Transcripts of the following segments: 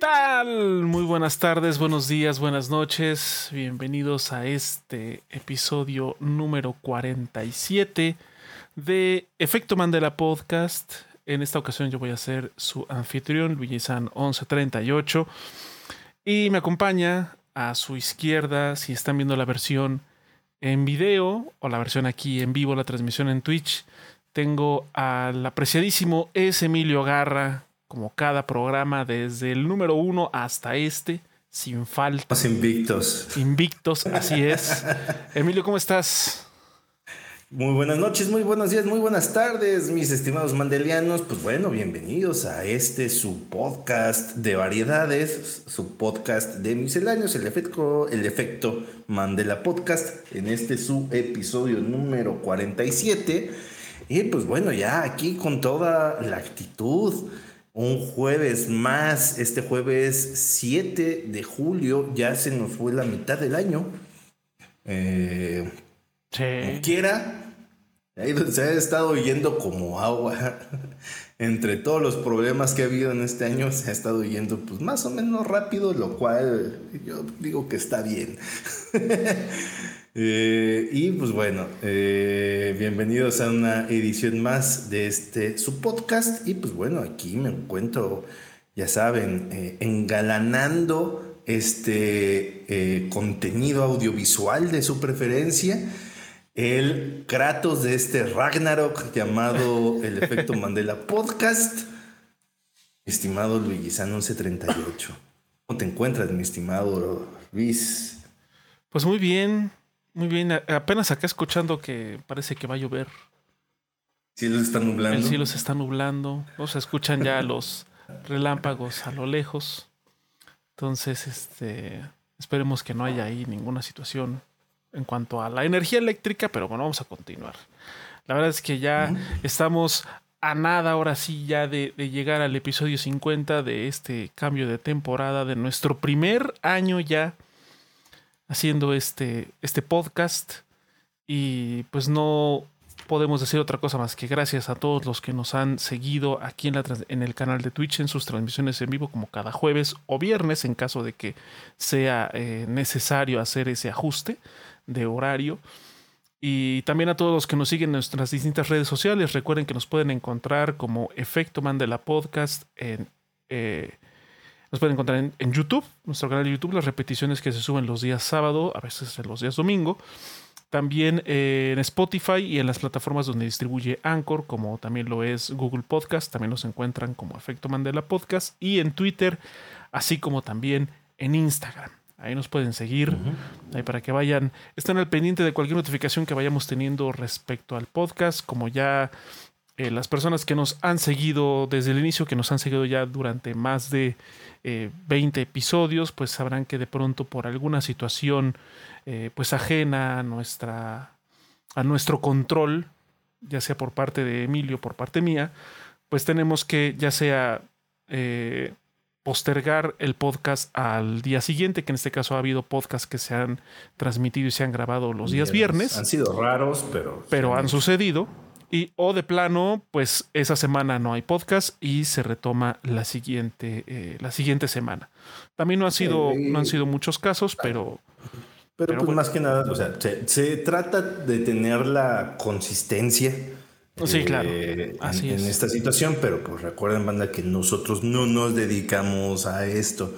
¿Qué tal? Muy buenas tardes, buenos días, buenas noches. Bienvenidos a este episodio número 47 de Efecto Mandela Podcast. En esta ocasión yo voy a ser su anfitrión, Luigi San 1138. Y me acompaña a su izquierda, si están viendo la versión en video o la versión aquí en vivo, la transmisión en Twitch, tengo al apreciadísimo S. Emilio Garra, como cada programa, desde el número uno hasta este, sin falta. Los invictos. Invictos, así es. Emilio, ¿cómo estás? Muy buenas noches, muy buenos días, muy buenas tardes, mis estimados mandelianos. Pues bueno, bienvenidos a este su podcast de variedades, su podcast de misceláneos, el efecto, el efecto Mandela Podcast, en este su episodio número 47. Y pues bueno, ya aquí con toda la actitud, un jueves más, este jueves 7 de julio, ya se nos fue la mitad del año. Eh, Sí. como quiera. Ahí se ha estado yendo como agua. Entre todos los problemas que ha habido en este año, se ha estado yendo pues más o menos rápido, lo cual yo digo que está bien. Eh, y pues bueno, eh, bienvenidos a una edición más de este su podcast. Y pues bueno, aquí me encuentro, ya saben, eh, engalanando este contenido audiovisual de su preferencia el Kratos de este Ragnarok llamado El Efecto Mandela Podcast. Estimado Luigi San 1138. ¿Cómo te encuentras, mi estimado Luis? Pues muy bien, muy bien. Apenas acá escuchando que parece que va a llover. Cielo está nublando. El cielo se está nublando. O se escuchan ya los relámpagos a lo lejos. Entonces, este, esperemos que no haya ahí ninguna situación en cuanto a la energía eléctrica, pero bueno, vamos a continuar. La verdad es que ya estamos a nada ahora sí ya de, de llegar al episodio 50 de este cambio de temporada de nuestro primer año ya haciendo este, este podcast y pues no podemos decir otra cosa más que gracias a todos los que nos han seguido aquí en, la, en el canal de Twitch en sus transmisiones en vivo como cada jueves o viernes en caso de que sea eh, necesario hacer ese ajuste de horario. Y también a todos los que nos siguen en nuestras distintas redes sociales. Recuerden que nos pueden encontrar como Efecto Mandela Podcast en... eh, nos pueden encontrar en, en YouTube, nuestro canal de YouTube, las repeticiones que se suben los días sábado, a veces los días domingo. También eh, en Spotify y en las plataformas donde distribuye Anchor, como también lo es Google Podcast, también nos encuentran como Efecto Mandela Podcast y en Twitter, así como también en Instagram. Ahí nos pueden seguir, ahí para que vayan, estén al pendiente de cualquier notificación que vayamos teniendo respecto al podcast, como ya eh, las personas que nos han seguido desde el inicio, que nos han seguido ya durante más de eh, 20 episodios, pues sabrán que de pronto por alguna situación eh, pues ajena a nuestra a nuestro control, ya sea por parte de Emilio, por parte mía, pues tenemos que ya sea eh, postergar el podcast al día siguiente, que en este caso ha habido podcasts que se han transmitido y se han grabado los días viernes Han sido raros, pero. pero han sucedido. Y o de plano, pues esa semana no hay podcast y se retoma la siguiente, eh, la siguiente semana. También no han sido, Sí. no han sido muchos casos, pero Pero, Pero pues bueno. más que nada, o sea, se, se trata de tener la consistencia. Sí, claro. en- Así en, es. esta situación, pero pues recuerden, banda, que nosotros no nos dedicamos a esto.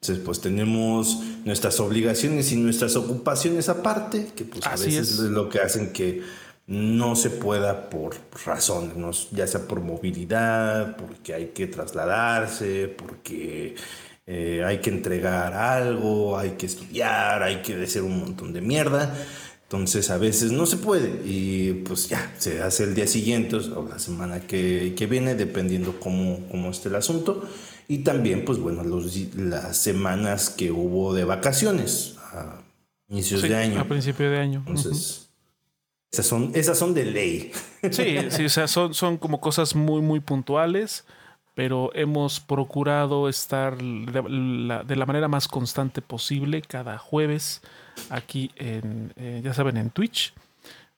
Entonces, pues tenemos nuestras obligaciones y nuestras ocupaciones aparte, que pues a Así veces es. es lo que hacen que no se pueda por razones, ¿no? ya sea por movilidad, porque hay que trasladarse, porque eh, hay que entregar algo, hay que estudiar, hay que hacer un montón de mierda. Entonces a veces no se puede y pues ya, se hace el día siguiente o la semana que, que viene, dependiendo cómo, cómo esté el asunto. Y también, pues bueno, los, las semanas que hubo de vacaciones a inicios sí, de año. a principio de año. Entonces, esas, son, esas son de ley. Sí, sí, o sea, son, son como cosas muy, muy puntuales, pero hemos procurado estar de la, de la manera más constante posible cada jueves aquí en, eh, ya saben, en Twitch,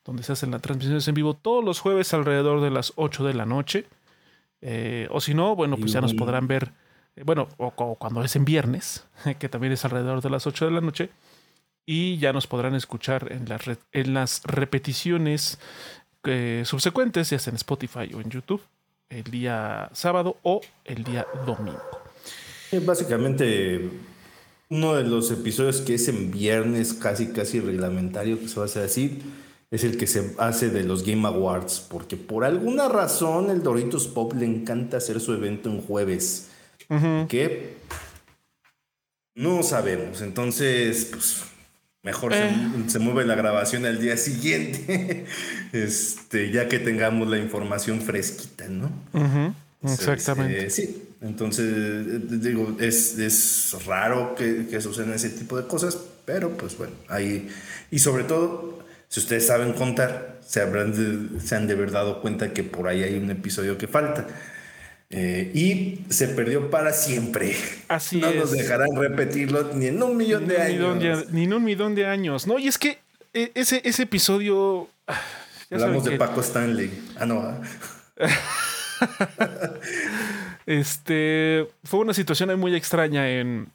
donde se hacen las transmisiones en vivo todos los jueves alrededor de las 8 de la noche. Eh, o si no, bueno, pues ya nos podrán ver bueno, o, cuando es en viernes, que también es alrededor de las 8 de la noche. Y ya nos podrán escuchar en las, en las repeticiones eh, subsecuentes, ya sea en Spotify o en YouTube, el día sábado o el día domingo. Básicamente, uno de los episodios que es en viernes casi casi reglamentario que se va a hacer así es el que se hace de los Game Awards, porque por alguna razón el Doritos Pop le encanta hacer su evento en jueves, que no sabemos, entonces pues mejor se, eh. mueve la grabación al día siguiente, este, ya que tengamos la información fresquita, ¿no? Exactamente. Eh, sí, entonces digo, es, es raro que, que sucedan ese tipo de cosas, pero pues bueno, ahí, y sobre todo si ustedes saben contar, se, habrán de, se han de haber dado cuenta que por ahí hay un episodio que falta. Eh, y se perdió para siempre. Así no nos dejarán repetirlo ni en un millón de años. ni en un millón de años. No, y es que e, ese, ese episodio. Ah, Hablamos de Paco Stanley. Ah, no. Ah. este fue una situación muy extraña en,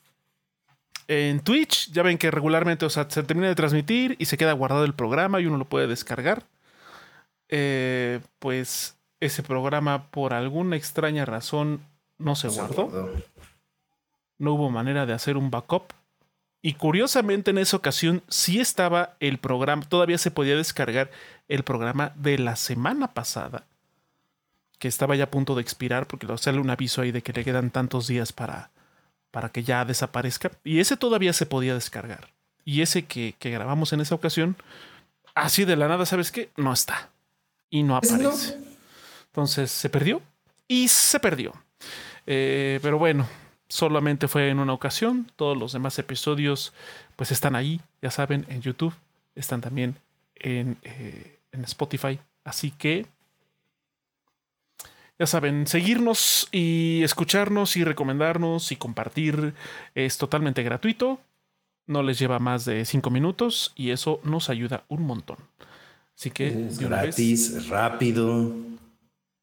en Twitch, ya ven que regularmente, o sea, se termina de transmitir y se queda guardado el programa y uno lo puede descargar. Eh, pues ese programa, por alguna extraña razón, no se, guardó. No hubo manera de hacer un backup. Y curiosamente en esa ocasión sí estaba el programa, todavía se podía descargar el programa de la semana pasada, que estaba ya a punto de expirar porque sale un aviso ahí de que le quedan tantos días para, para que ya desaparezca. Y ese todavía se podía descargar. Y ese que, grabamos en esa ocasión, así de la nada, ¿sabes qué? No está. Y no aparece. Entonces se perdió y se perdió. Eh, pero bueno, solamente fue en una ocasión. Todos los demás episodios pues están ahí, ya saben, en YouTube. Están también en, eh, en Spotify. Así que ya saben, seguirnos y escucharnos y recomendarnos y compartir es totalmente gratuito. No les lleva más de cinco minutos y eso nos ayuda un montón. Así que es gratis, rápido.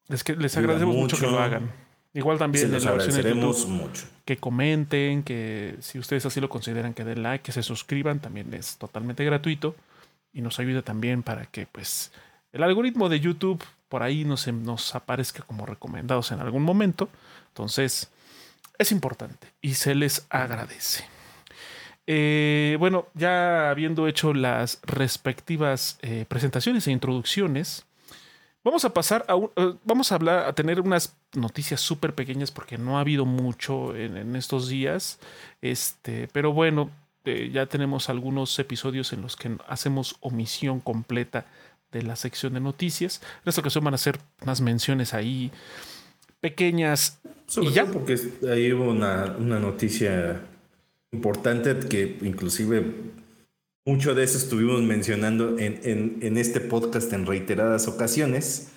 Es que les agradecemos mucho. que lo hagan. Igual también les agradeceremos mucho. Que comenten, que si ustedes así lo consideran, que den like, que se suscriban, también es totalmente gratuito y nos ayuda también para que pues el algoritmo de YouTube por ahí nos, nos aparezca como recomendados en algún momento. Entonces, es importante y se les agradece. Eh, bueno, ya habiendo hecho las respectivas eh, presentaciones e introducciones, vamos a pasar a eh, vamos a hablar, a tener unas noticias súper pequeñas porque no ha habido mucho en, estos días. Este, pero bueno, ya tenemos algunos episodios en los que hacemos omisión completa de la sección de noticias. En esta ocasión van a ser unas menciones ahí pequeñas. y ya. porque ahí hubo una, noticia importante que inclusive mucho de eso estuvimos mencionando en, en, este podcast en reiteradas ocasiones.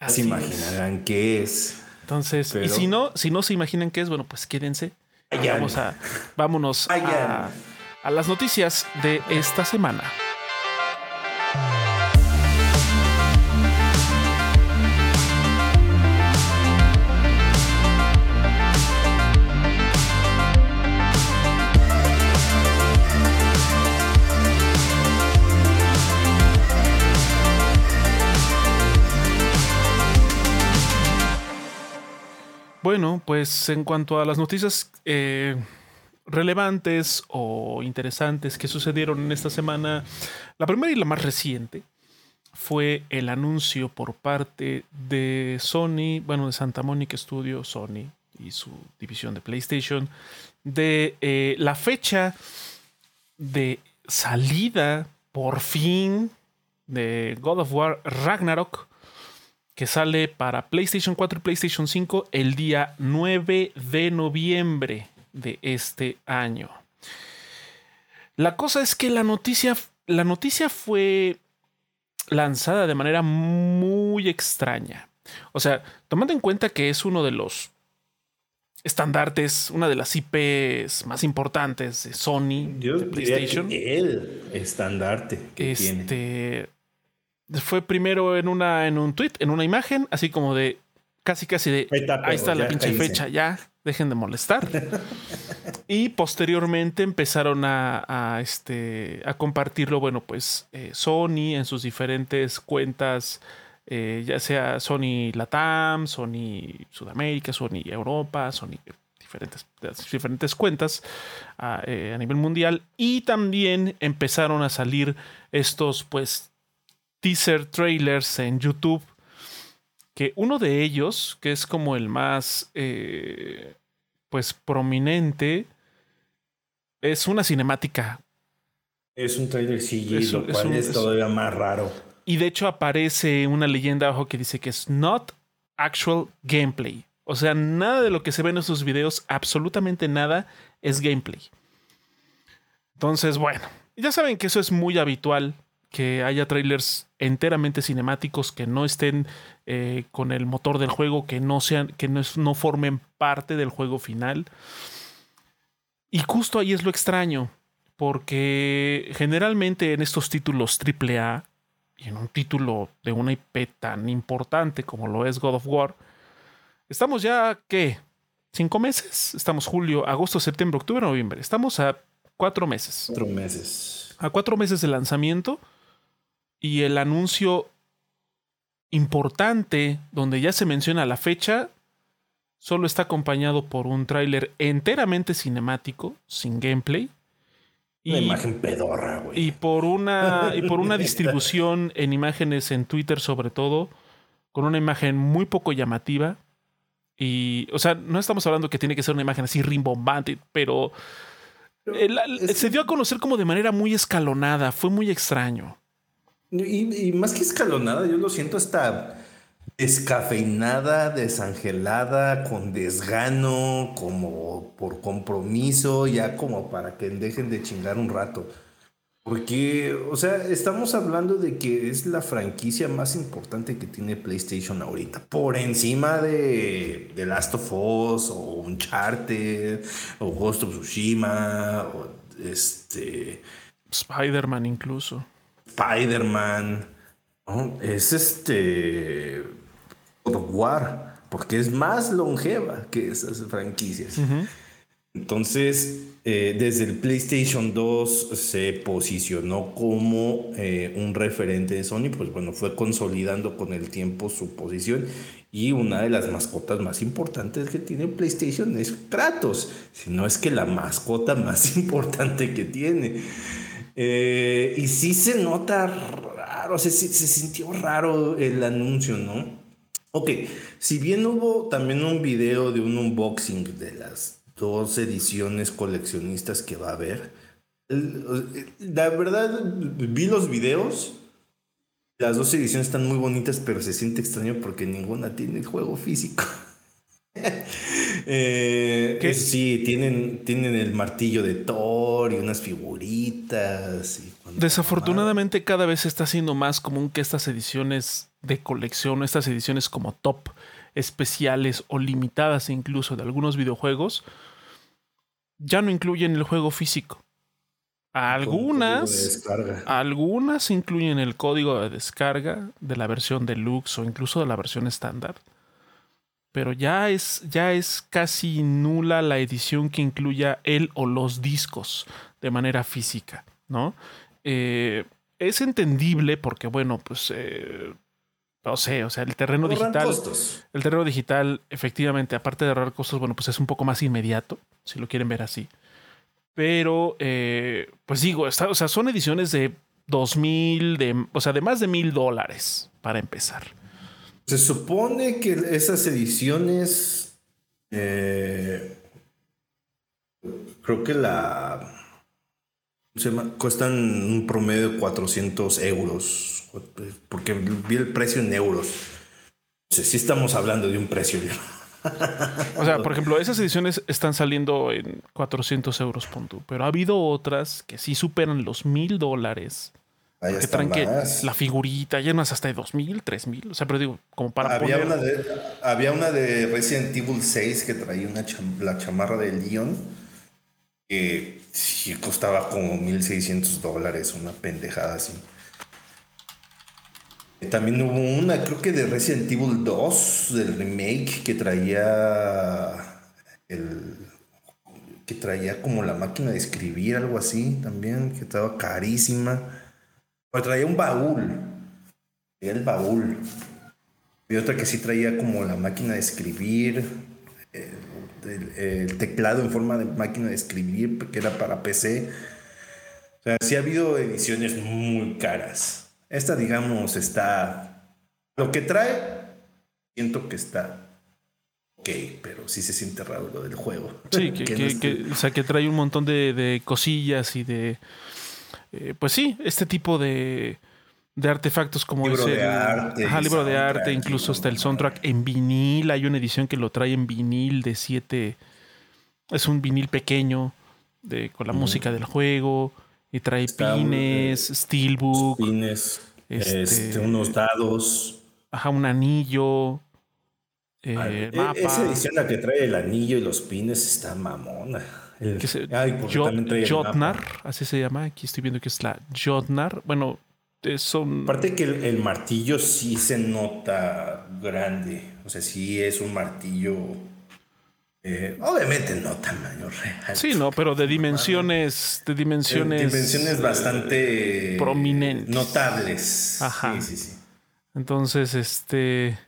Así se imaginarán qué es. Entonces, y si no, si no se imaginan qué es, bueno, pues quédense. Vamos a, vámonos a, a las noticias de esta semana. Bueno, pues en cuanto a las noticias eh, relevantes o interesantes que sucedieron en esta semana, la primera y la más reciente fue el anuncio por parte de Sony, bueno, de Santa Mónica Studio, Sony y su división de PlayStation, de eh, la fecha de salida por fin de God of War Ragnarok que sale para PlayStation 4 y PlayStation 5 el día 9 de noviembre de este año. La cosa es que la noticia, la noticia fue lanzada de manera muy extraña. O sea, tomando en cuenta que es uno de los estandartes, una de las IPs más importantes de Sony, de PlayStation. el estandarte que este, fue primero en una en un tweet, en una imagen, así como de casi casi de ahí está, la pinche fecha, ya dejen de molestar. y posteriormente empezaron a, este, a compartirlo, bueno, pues eh, Sony en sus diferentes cuentas, eh, ya sea Sony Latam, Sony Sudamérica, Sony Europa, Sony diferentes, diferentes cuentas a, eh, a nivel mundial. Y también empezaron a salir estos, pues, teaser trailers en YouTube que uno de ellos, que es como el más eh, pues prominente, es una cinemática. Es un trailer CG, lo cual es, todavía más raro. Y de hecho aparece una leyenda abajo que dice que es not actual gameplay. O sea, nada de lo que se ve en esos videos, absolutamente nada, es gameplay. Entonces, bueno, ya saben que eso es muy habitual que haya trailers enteramente cinemáticos que no estén eh, con el motor del juego, que no sean, que no, no formen parte del juego final. Y justo ahí es lo extraño, porque generalmente en estos títulos AAA, y en un título de una IP tan importante como lo es God of War, estamos ya, ¿qué? ¿Cinco meses? Estamos julio, agosto, septiembre, octubre, noviembre. Estamos a cuatro meses. Cuatro meses. A cuatro meses de lanzamiento y el anuncio importante donde ya se menciona la fecha solo está acompañado por un tráiler enteramente cinemático, sin gameplay. Una imagen pedorra, güey. Y por una, y por una distribución en imágenes en Twitter, sobre todo, con una imagen muy poco llamativa. Y, o sea, no estamos hablando que tiene que ser una imagen así rimbombante, pero, se dio a conocer como de manera muy escalonada. Fue muy extraño. Y, más que escalonada, yo lo siento hasta descafeinada, desangelada, con desgano, como por compromiso, ya como para que dejen de chingar un rato. Porque, o sea, estamos hablando de que es la franquicia más importante que tiene PlayStation ahorita. Por encima de The Last of Us, o Uncharted, o Ghost of Tsushima, o este. Spider-Man incluso. Spider-Man, es este War, porque es más longeva que esas franquicias. Entonces, eh, desde el PlayStation 2 se posicionó como eh, un referente de Sony, pues bueno, fue consolidando con el tiempo su posición y una de las mascotas más importantes que tiene PlayStation es Kratos, si no es que la mascota más importante que tiene. Eh, y sí se nota raro, se, se sintió raro el anuncio, ¿no? Ok, si bien hubo también un video de un unboxing de las dos ediciones coleccionistas que va a haber, la verdad vi los videos, las dos ediciones están muy bonitas, pero se siente extraño porque ninguna tiene el juego físico. Eh, sí, tienen, tienen el martillo de Thor y unas figuritas. Desafortunadamente cada vez está siendo más común que estas ediciones de colección, estas ediciones como top especiales o limitadas incluso de algunos videojuegos, ya no incluyen el juego físico. Algunas, algunas incluyen el código de descarga de la versión deluxe o incluso de la versión estándar pero ya es, ya es casi nula la edición que incluya él o los discos de manera física, ¿no? Eh, es entendible porque, bueno, pues, eh, no sé, o sea, el terreno digital, el terreno digital, efectivamente, aparte de ahorrar costos, bueno, pues es un poco más inmediato, si lo quieren ver así. Pero, eh, pues digo, está, o sea, son ediciones de dos mil, de, o sea, de más de mil dólares para empezar. Se supone que esas ediciones, eh, creo que la cuestan un promedio de 400 euros, porque vi el precio en euros. Sí estamos hablando de un precio. O sea, por ejemplo, esas ediciones están saliendo en 400 euros, punto. Pero ha habido otras que sí superan los mil dólares que traen que la figurita, llenas hasta de 2000, 3000. O sea, pero digo, como para había Una de, había una de Resident Evil 6 que traía una la chamarra de Leon que sí costaba como 1600 dólares, una pendejada así. También hubo una, creo que de Resident Evil 2, del remake, que traía el que traía como la máquina de escribir, algo así también, que estaba carísima. Pero traía un baúl. Traía el baúl. Y otra que sí traía como la máquina de escribir, el, el teclado en forma de máquina de escribir, que era para PC. O sea, sí ha habido ediciones muy caras. Esta, digamos, está. Lo que trae, siento que está ok, pero sí se siente raro lo del juego. Sí, que, o sea, que trae un montón de, cosillas y de. Eh, pues sí, este tipo de, de artefactos como libro de arte, ajá, libro de arte, incluso hasta el soundtrack en vinil. Hay una edición que lo trae en vinil de 7. Es un vinil pequeño de, con la música del juego. Y trae pines, steelbook. Pines, este, este, unos dados. Ajá, un anillo. Eh, e-, mapa. Esa edición la que trae el anillo y los pines está mamona. Jotnar, así se llama. Aquí estoy viendo que es la Jotnar. Bueno, son. Aparte que el, martillo sí se nota grande. O sea, sí es un martillo. Eh, obviamente no tamaño real. Sí, no, pero de dimensiones. De dimensiones. dimensiones eh, bastante. Prominentes. Notables. Ajá. Sí, sí, sí. Entonces, este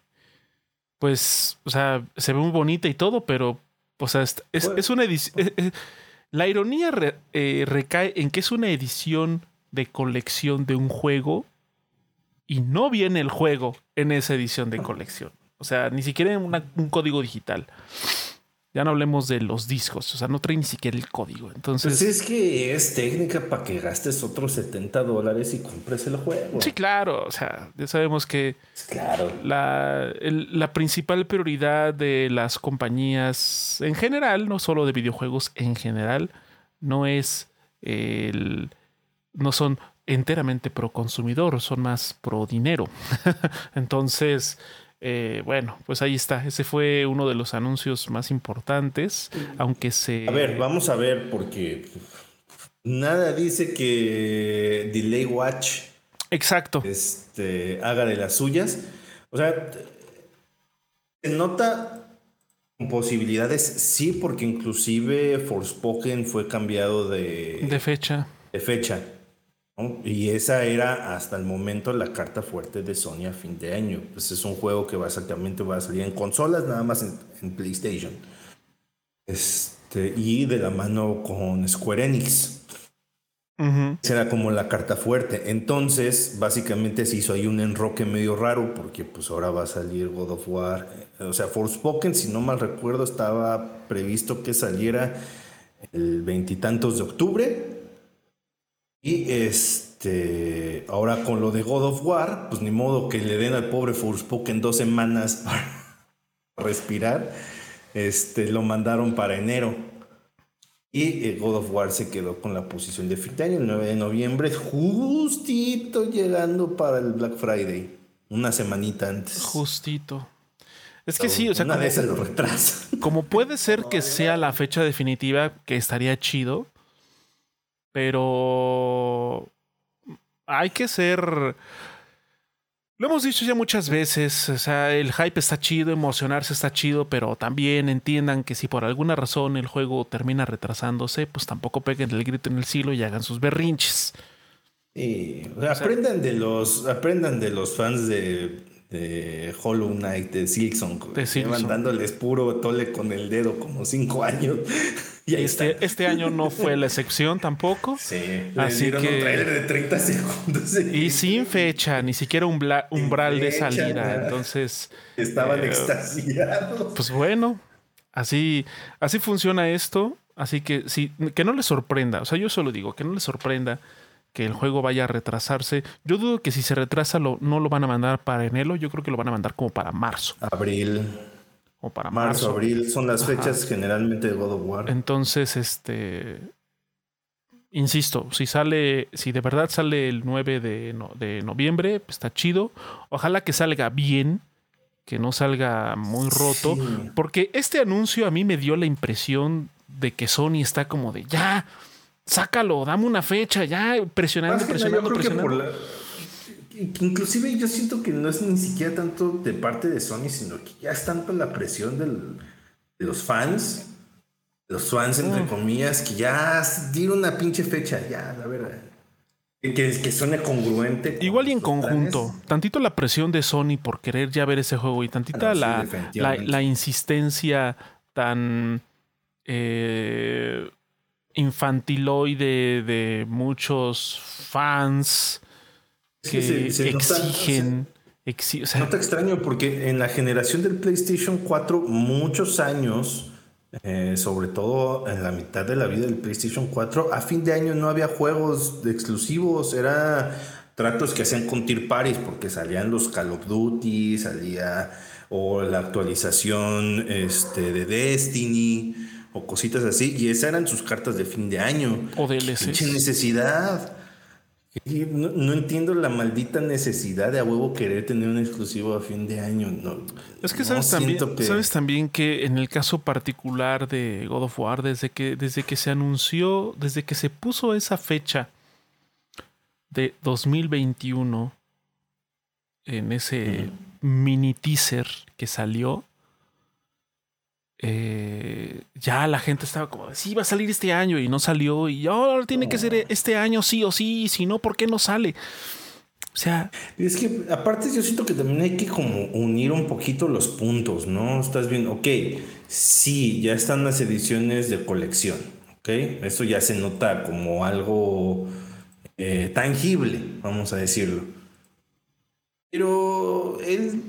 pues, o sea, se ve muy bonita y todo, pero, o sea, es, es, una edición. la ironía eh, recae en que es una edición de colección de un juego y no viene el juego en esa edición de colección. O sea, ni siquiera en un código digital. Ya no hablemos de los discos, o sea, no trae ni siquiera el código. Entonces. Pues es que es técnica para que gastes otros 70 dólares y compres el juego. Sí, claro. O sea, ya sabemos que. Claro. La, la principal prioridad de las compañías en general, no solo de videojuegos en general, no es el. No son enteramente pro consumidor, son más pro dinero. Entonces eh, bueno, pues ahí está. Ese fue uno de los anuncios más importantes, aunque se... A ver, vamos a ver, porque nada dice que Delay Watch... Exacto. Este, haga de las suyas. O sea, se nota posibilidades, sí, porque inclusive Forspoken fue cambiado de... De fecha. De fecha. Y esa era hasta el momento la carta fuerte de Sony a fin de año. Pues es un juego que básicamente va a salir en consolas, nada más en, PlayStation. Este, y de la mano con Square Enix. Será como la carta fuerte. Entonces, básicamente se hizo ahí un enroque medio raro porque pues ahora va a salir God of War. O sea, Forspoken, si no mal recuerdo, estaba previsto que saliera el veintitantos de octubre y este, ahora con lo de God of War, pues ni modo que le den al pobre Forspoken dos semanas para respirar. Este, lo mandaron para enero. Y eh, God of War se quedó con la posición de fin el 9 de noviembre, justito llegando para el Black Friday. Una semanita antes. Justito. Es que sí, o sea, una como, vez se lo retrasa. Como puede ser que sea la fecha definitiva, que estaría chido, pero hay que ser... Lo hemos dicho ya muchas veces, o sea, el hype está chido, emocionarse está chido, pero también entiendan que si por alguna razón el juego termina retrasándose, pues tampoco peguen el grito en el cielo y hagan sus berrinches. Sí, aprendan de los, aprendan de los fans de de Hollow Knight, de Silksong. Dándoles puro tole con el dedo como cinco años. y este, este año no fue la excepción tampoco. Sí, así que, un trailer de 30 segundos. Y sin fecha, ni siquiera un umbral de salida. Entonces. Estaban eh, extasiados. Pues bueno, así, así funciona esto. Así que sí, que no les sorprenda. O sea, yo solo digo que no les sorprenda que el juego vaya a retrasarse. Yo dudo que si se retrasa lo, no lo van a mandar para enero, yo creo que lo van a mandar como para marzo. Abril. O para marzo. abril son las fechas generalmente de God of War. Entonces, este. Insisto, si sale, si de verdad sale el 9 de, de noviembre, pues está chido. Ojalá que salga bien, que no salga muy roto, porque este anuncio a mí me dio la impresión de que Sony está como de ya, sácalo, dame una fecha, ya presionando, presionando, presionando. inclusive yo siento que no es ni siquiera tanto de parte de Sony, sino que ya es tanto la presión de los fans los fans, entre mm. comillas, que ya dieron una pinche fecha, ya, la verdad. Que, que suene congruente. Igual y en conjunto. Tantito la presión de Sony por querer ya ver ese juego y tantita la, la, insistencia tan eh, infantiloide de muchos fans que exigen. no te extraño porque en la generación del PlayStation 4 muchos años eh, sobre todo en la mitad de la vida del PlayStation 4, a fin de año no había juegos exclusivos, era tratos que hacían con Tier Paris porque salían los Call of Duty, salía o la actualización este, de Destiny o cositas así, y esas eran sus cartas de fin de año. O necesidad. No, entiendo la maldita necesidad de a huevo querer tener un exclusivo a fin de año. No, es que sabes, también, que sabes también que en el caso particular de God of War, desde que, desde que se anunció, desde que se puso esa fecha de 2021 en ese mini teaser que salió, eh, ya la gente estaba como, sí, va a salir este año y no salió y ahora tiene que ser este año sí o sí, si no, ¿por qué no sale? O sea... Es que aparte yo siento que también hay que como unir un poquito los puntos, ¿no? Estás viendo, ok, sí, ya están las ediciones de colección, ¿ok? Eso ya se nota como algo eh, tangible, vamos a decirlo. Pero él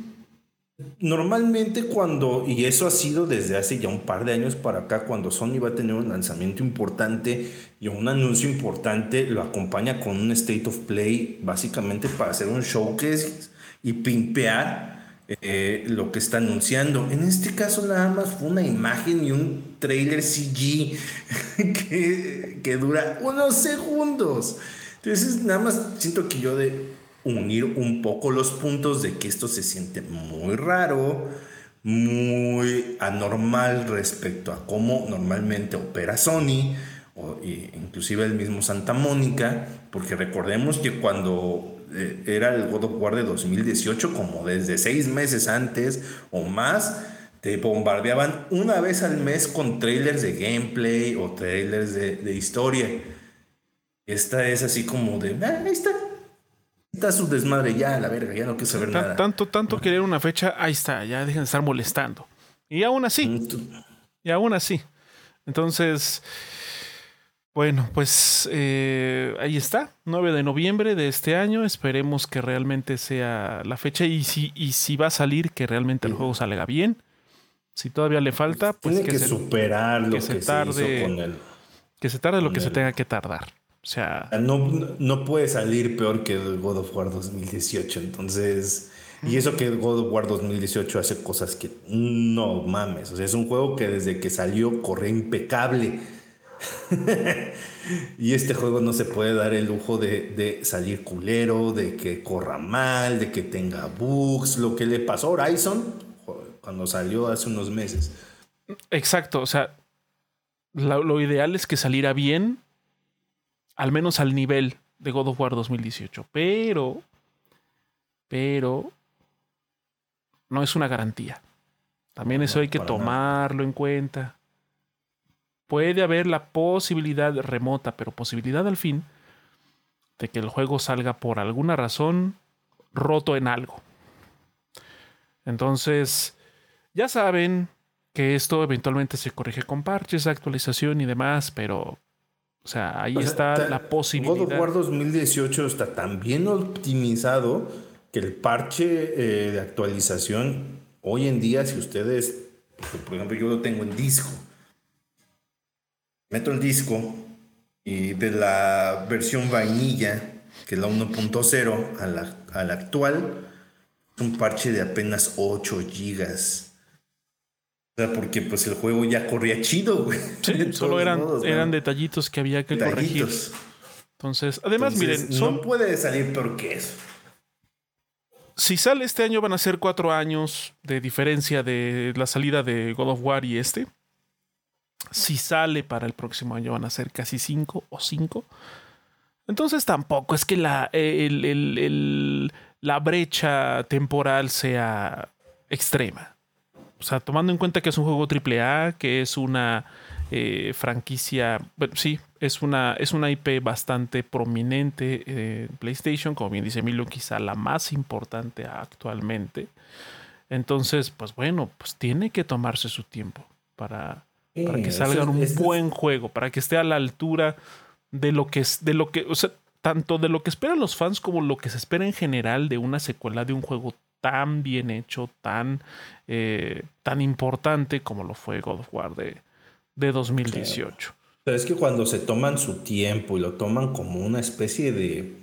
Normalmente cuando, y eso ha sido desde hace ya un par de años para acá, cuando Sony va a tener un lanzamiento importante y un anuncio importante, lo acompaña con un State of Play, básicamente para hacer un showcase y pimpear eh, lo que está anunciando. En este caso nada más fue una imagen y un trailer CG que, que dura unos segundos. Entonces nada más siento que yo de unir un poco los puntos de que esto se siente muy raro, muy anormal respecto a cómo normalmente opera Sony, o inclusive el mismo Santa Mónica, porque recordemos que cuando eh, era el God of War de 2018, como desde seis meses antes o más, te bombardeaban una vez al mes con trailers de gameplay o trailers de, historia. Esta es así como de, ah, ahí está, Está su desmadre ya, la verga, ya no quiero saber nada. Tanto, tanto querer una fecha, ahí está, ya dejen de estar molestando. Y aún así, mm, y aún así. Entonces, bueno, pues eh, ahí está, 9 de noviembre de este año. Esperemos que realmente sea la fecha y si, y si va a salir, que realmente el juego salga bien. Si todavía le falta, pues Tiene que, superar lo que, se, tarde, con. Que se tarde lo que se tenga que tardar. O sea. No, no puede salir peor que el God of War 2018. Entonces. Y eso que God of War 2018 hace cosas que no mames. O sea, es un juego que desde que salió corre impecable. y este juego no se puede dar el lujo de, de, salir culero, de que corra mal, de que tenga bugs. Lo que le pasó a Horizon cuando salió hace unos meses. Exacto. O sea, lo ideal es que saliera bien al menos al nivel de God of War 2018. Pero, pero, no es una garantía. También eso hay que tomarlo en cuenta. Puede haber la posibilidad remota, pero posibilidad al fin, de que el juego salga por alguna razón roto en algo. Entonces, ya saben que esto eventualmente se corrige con parches, actualización y demás, pero o sea, ahí está la posibilidad. God of War 2018 está tan bien optimizado que el parche eh, de actualización hoy en día, si ustedes, por ejemplo, yo lo tengo en disco, meto el disco y de la versión vainilla, que es la 1.0, a la, a la actual, un parche de apenas 8 gigas. O sea, porque pues el juego ya corría chido, güey. Sí, solo eran, eran detallitos que había que corregir. Entonces, además, miren, no puede salir peor que eso. Si sale este año van a ser cuatro años de diferencia de la salida de God of War y este. Si sale para el próximo año van a ser casi cinco o cinco. Entonces tampoco es que la, la brecha temporal sea extrema. O sea, tomando en cuenta que es un juego AAA, que es una eh, franquicia, bueno, sí, es una, es una IP bastante prominente en PlayStation, como bien dice Emilio, quizá la más importante actualmente. Entonces, pues bueno, pues tiene que tomarse su tiempo para, para que salga un buen juego, para que esté a la altura de lo que es, de lo que, o sea, tanto de lo que esperan los fans como lo que se espera en general de una secuela de un juego tan bien hecho, tan, eh, tan importante como lo fue God of War de, de 2018. Pero es que cuando se toman su tiempo y lo toman como una especie de.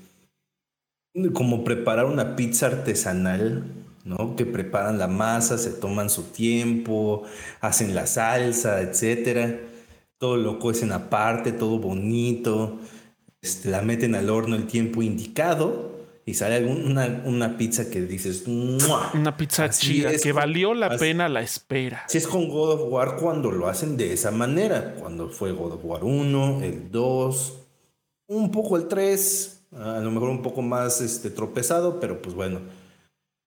como preparar una pizza artesanal, ¿no? Que preparan la masa, se toman su tiempo, hacen la salsa, etcétera. Todo lo cuecen aparte, todo bonito. Este, la meten al horno el tiempo indicado y sale una, una pizza que dices, una pizza chida, que valió la pena la espera. Si es con God of War cuando lo hacen de esa manera, cuando fue God of War 1, el 2, un poco el 3, a lo mejor un poco más este, tropezado, pero pues bueno.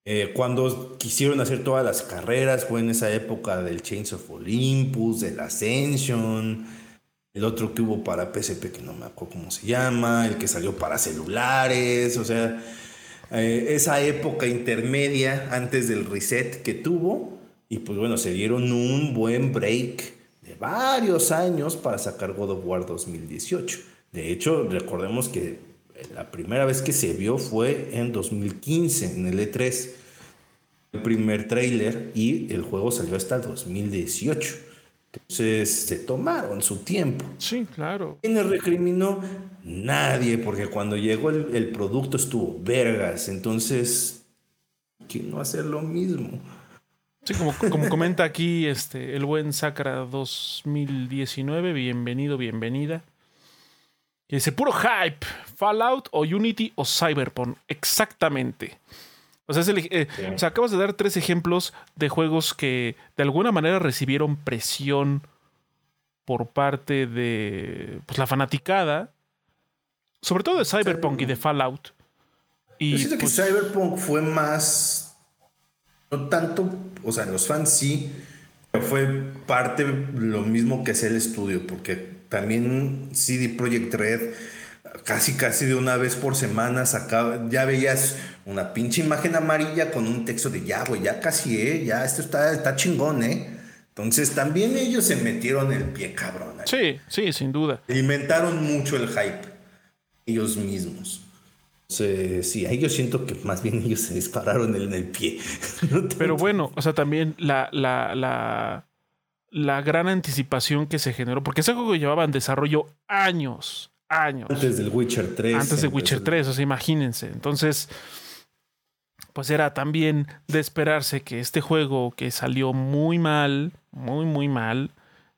Eh, cuando quisieron hacer todas las carreras, fue en esa época del Chains of Olympus, del Ascension, el otro que hubo para PSP, que no me acuerdo cómo se llama, el que salió para celulares, o sea, eh, esa época intermedia antes del reset que tuvo, y pues bueno, se dieron un buen break de varios años para sacar God of War 2018. De hecho, recordemos que la primera vez que se vio fue en 2015, en el E3, el primer tráiler, y el juego salió hasta 2018. Entonces se tomaron su tiempo. Sí, claro. ¿Quién le recriminó? Nadie, porque cuando llegó el, producto estuvo vergas. Entonces, ¿quién no hacer lo mismo? Sí, como, como comenta aquí este, el buen Sacra 2019, bienvenido, bienvenida. Y dice, puro hype, Fallout o Unity o Cyberpunk, exactamente. O sea, eh, acabas de dar tres ejemplos de juegos que de alguna manera recibieron presión por parte de pues, la fanaticada, sobre todo de Cyberpunk y de Fallout. Y, Yo siento que pues, Cyberpunk fue más, no tanto, o sea, los fans sí, pero fue parte lo mismo que es el estudio, porque también CD Projekt Red casi casi de una vez por semana sacaba, ya veías una pinche imagen amarilla con un texto de ya, güey, ya casi, eh, ya esto está, está chingón, eh. Entonces también ellos se metieron el pie cabrón. Sí, sí, sin duda. Alimentaron mucho el hype, ellos mismos. sí, ahí yo siento que más bien ellos se dispararon en el pie. Pero bueno, o sea, también la, la, la, la gran anticipación que se generó, porque ese juego llevaba en desarrollo años, años. Antes del Witcher 3. Antes de Witcher 3, o sea, imagínense. Entonces, pues era también de esperarse que este juego que salió muy mal, muy, muy mal,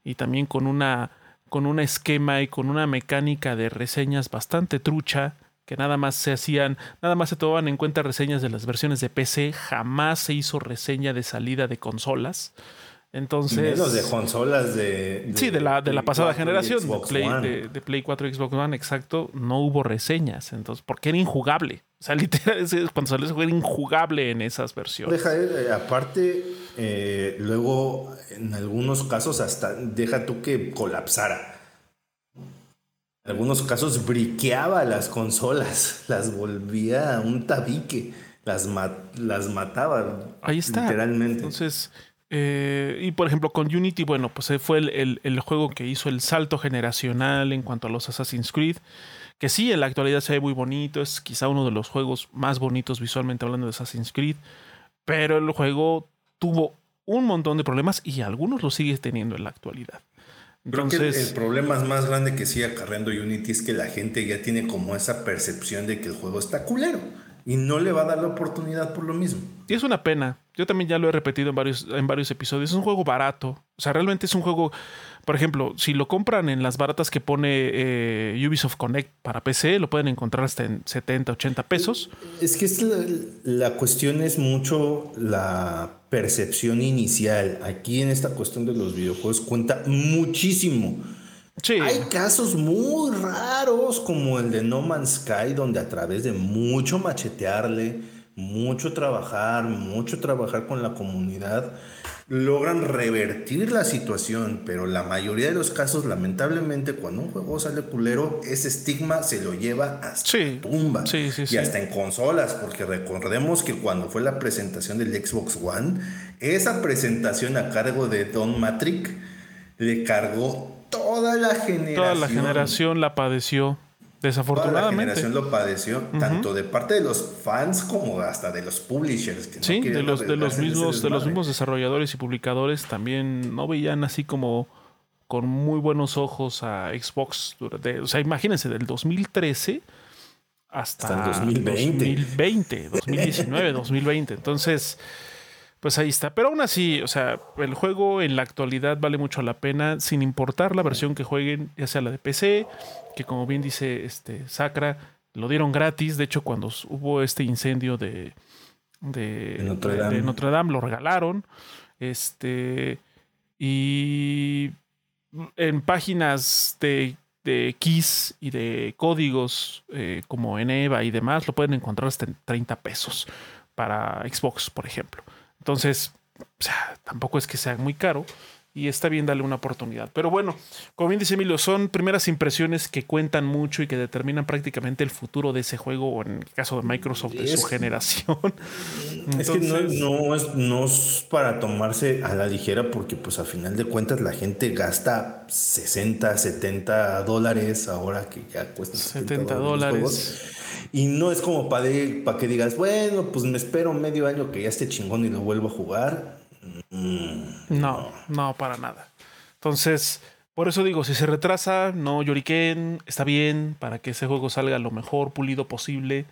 y también con una con un esquema y con una mecánica de reseñas bastante trucha, que nada más se hacían, nada más se tomaban en cuenta reseñas de las versiones de PC, jamás se hizo reseña de salida de consolas. Entonces. Menos de consolas de, sí, de la, de la pasada generación, de Play, de, Play 4 Xbox One, exacto. No hubo reseñas. Entonces, porque era injugable. O sea, literal, cuando salió juego era injugable en esas versiones. Deja, eh, aparte, eh, luego, en algunos casos, hasta deja tú que colapsara. En algunos casos, briqueaba las consolas, las volvía un tabique, las, las mataba. Ahí está. Literalmente. Entonces eh, y por ejemplo, con Unity, bueno, pues fue el, juego que hizo el salto generacional en cuanto a los Assassin's Creed. Que sí, en la actualidad se ve muy bonito, es quizá uno de los juegos más bonitos visualmente hablando de Assassin's Creed. Pero el juego tuvo un montón de problemas y algunos lo sigue teniendo en la actualidad. Creo que el, problema más grande que sigue acarreando Unity es que la gente ya tiene como esa percepción de que el juego está culero y no le va a dar la oportunidad por lo mismo. Y es una pena. Yo también ya lo he repetido en varios, en varios episodios. Es un juego barato. O sea, realmente es un juego. Por ejemplo, si lo compran en las baratas que pone eh, Ubisoft Connect para PC, lo pueden encontrar hasta en 70, 80 pesos. Es que es la, cuestión es mucho la percepción inicial. Aquí en esta cuestión de los videojuegos cuenta muchísimo. Hay casos muy raros como el de No Man's Sky, donde a través de mucho machetearle, mucho trabajar, mucho trabajar con la comunidad, logran revertir la situación, pero la mayoría de los casos, lamentablemente, cuando un juego sale culero, ese estigma se lo lleva hasta la tumba. Y hasta en consolas, porque recordemos que cuando fue la presentación del Xbox One, esa presentación a cargo de Don Matrix le cargó toda la generación. Toda la generación la padeció. Desafortunadamente. la generación lo padeció, tanto de parte de los fans como hasta de los publishers. sí, de, los, de, los mismos, de los mismos desarrolladores y publicadores también no veían así como con muy buenos ojos a Xbox. o sea, imagínense, del 2013 hasta, hasta el 2020. 2020, 2019, 2020. Entonces pues ahí está. Pero aún así, o sea, el juego en la actualidad vale mucho la pena, sin importar la versión que jueguen, ya sea la de PC, que como bien dice este Sacra, lo dieron gratis. De hecho, cuando hubo este incendio de, de, Notre, Dame. lo regalaron. Este. Y en páginas de, de Kiss y de códigos eh, como en EVA y demás, lo pueden encontrar hasta en 30 pesos para Xbox, por ejemplo. Entonces, tampoco es que sea muy caro y está bien darle una oportunidad. Pero bueno, como bien dice Emilio, son primeras impresiones que cuentan mucho y que determinan prácticamente el futuro de ese juego, o en el caso de Microsoft, de su generación. es que no, es, no es para tomarse a la ligera porque pues a final de cuentas la gente gasta 60, 70 dólares ahora que ya cuesta 70, dólares. Y no es como para que digas, bueno, pues me espero medio año que ya esté chingón y lo vuelvo a jugar. No, no, para nada. Entonces, por eso digo, si se retrasa, no lloriquen, está bien para que ese juego salga lo mejor pulido posible.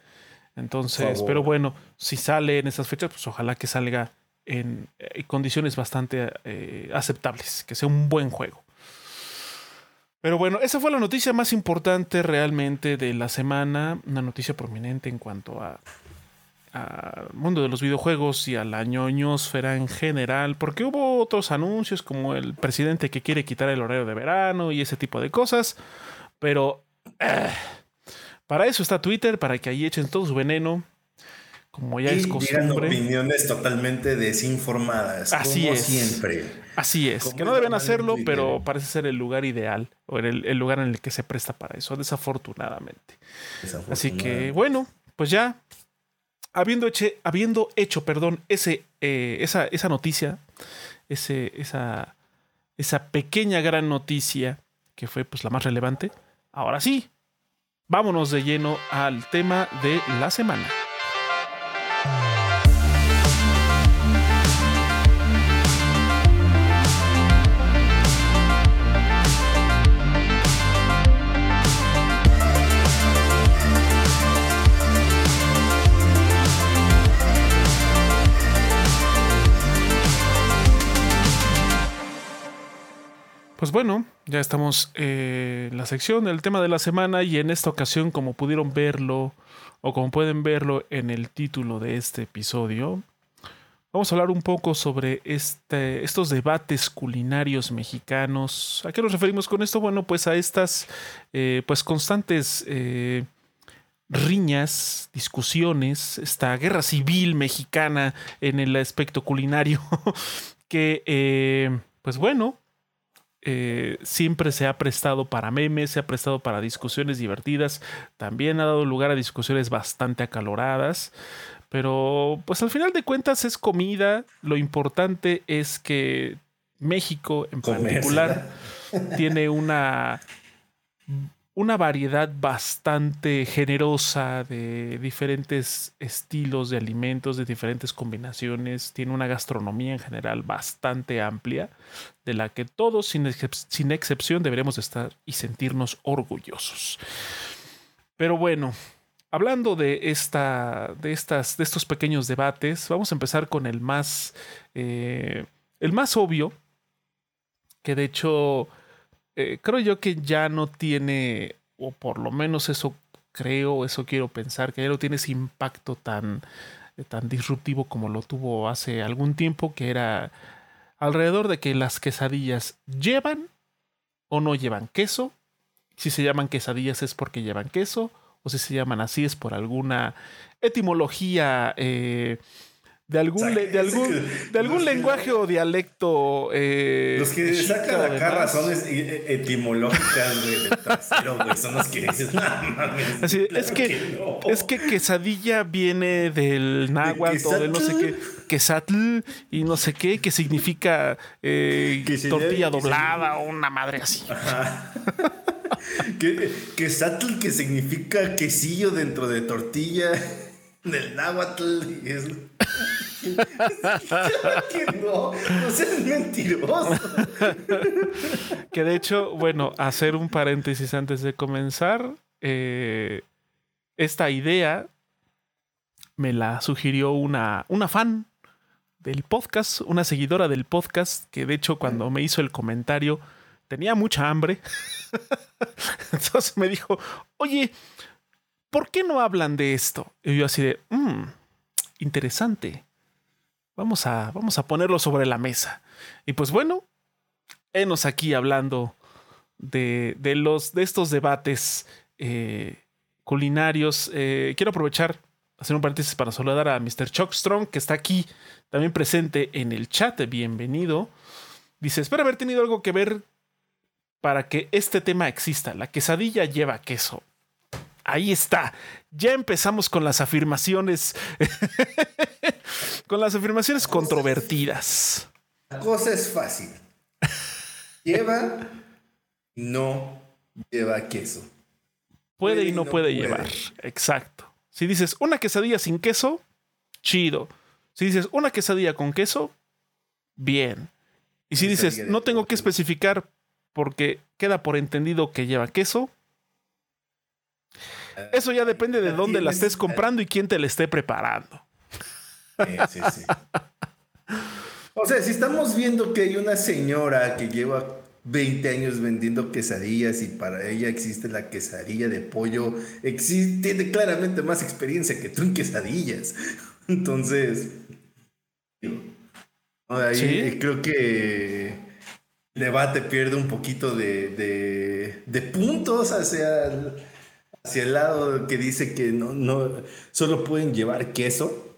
Entonces, pero bueno, si sale en esas fechas, pues ojalá que salga en, eh, condiciones bastante eh, aceptables, que sea un buen juego. Pero bueno, esa fue la noticia más importante realmente de la semana, una noticia prominente en cuanto a al mundo de los videojuegos y a la ñoñosfera en general, porque hubo otros anuncios como el presidente que quiere quitar el horario de verano y ese tipo de cosas, pero eh, para eso está Twitter, para que ahí echen todo su veneno, como ya es costumbre. opiniones totalmente desinformadas. Así como es. Siempre. Así es. que no deben hacerlo, pero parece ser el lugar ideal o el, el, lugar en el que se presta para eso, desafortunadamente. Así que, bueno, pues ya. Habiendo, eche, habiendo hecho, perdón, ese, eh, esa, esa noticia, ese, esa, esa pequeña gran noticia que fue pues la más relevante, ahora sí, vámonos de lleno al tema de la semana. Pues bueno, ya estamos eh, en la sección del tema de la semana y en esta ocasión, como pudieron verlo o como pueden verlo en el título de este episodio, vamos a hablar un poco sobre este, estos debates culinarios mexicanos. ¿A qué nos referimos con esto? Bueno, pues a estas eh, pues constantes eh, riñas, discusiones, esta guerra civil mexicana en el aspecto culinario que, pues bueno, eh, siempre se ha prestado para memes, se ha prestado para discusiones divertidas, también ha dado lugar a discusiones bastante acaloradas, pero pues al final de cuentas es comida, lo importante es que México en particular tiene una una variedad bastante generosa de diferentes estilos de alimentos, de diferentes combinaciones. Tiene una gastronomía en general bastante amplia, de la que todos, sin, excepción, deberemos estar y sentirnos orgullosos. Pero bueno, hablando de, esta, de, estas, de estos pequeños debates, vamos a empezar con el más, eh, el más obvio, que de hecho eh, creo yo que ya no tiene, o por lo menos eso creo, eso quiero pensar, que ya no tiene ese impacto tan, eh, tan disruptivo como lo tuvo hace algún tiempo, que era alrededor de que las quesadillas llevan o no llevan queso. Si se llaman quesadillas es porque llevan queso o si se llaman así es por alguna etimología eh, de algún, de algún, de algún lenguaje o dialecto. Eh, los que sacan acá razones e, etimológicas de, trasero, güey, son los que dices, Así, es que, es que quesadilla viene del náhuatl o de no sé qué, quesatl y no sé qué, que significa eh, tortilla doblada o una madre así. que, quesatl que significa quesillo dentro de tortilla del náhuatl y es no, no seas mentiroso. que de hecho, bueno, hacer un paréntesis antes de comenzar. Eh, esta idea me la sugirió una, una fan del podcast, una seguidora del podcast, que de hecho cuando me hizo el comentario tenía mucha hambre. Entonces me dijo, oye, ¿por qué no hablan de esto? Y yo así de, mmm, interesante. Vamos a, vamos a ponerlo sobre la mesa. Y pues bueno, enos aquí hablando de, de los, de estos debates eh, culinarios. Eh, quiero aprovechar, hacer un paréntesis para saludar a Mr. Chuck Strong, que está aquí también presente en el chat. Bienvenido. Dice, espero haber tenido algo que ver para que este tema exista. La quesadilla lleva queso. Ahí está. Ya empezamos con las afirmaciones. con las afirmaciones controvertidas. La cosa es fácil. Lleva, no lleva queso. Puede, y no, puede, llevar. Exacto. Si dices una quesadilla sin queso, chido. Si dices una quesadilla con queso, bien. Y si dices no tengo que especificar porque queda por entendido que lleva queso, eso ya depende de dónde la estés comprando y quién te la esté preparando. Sí, sí, O sea, si estamos viendo que hay una señora que lleva 20 años vendiendo quesadillas y para ella existe la quesadilla de pollo, existe, tiene claramente más experiencia que tú en quesadillas. Entonces, ahí creo que el debate pierde un poquito de, de, de puntos hacia hacia el lado que dice que no, no, solo pueden llevar queso.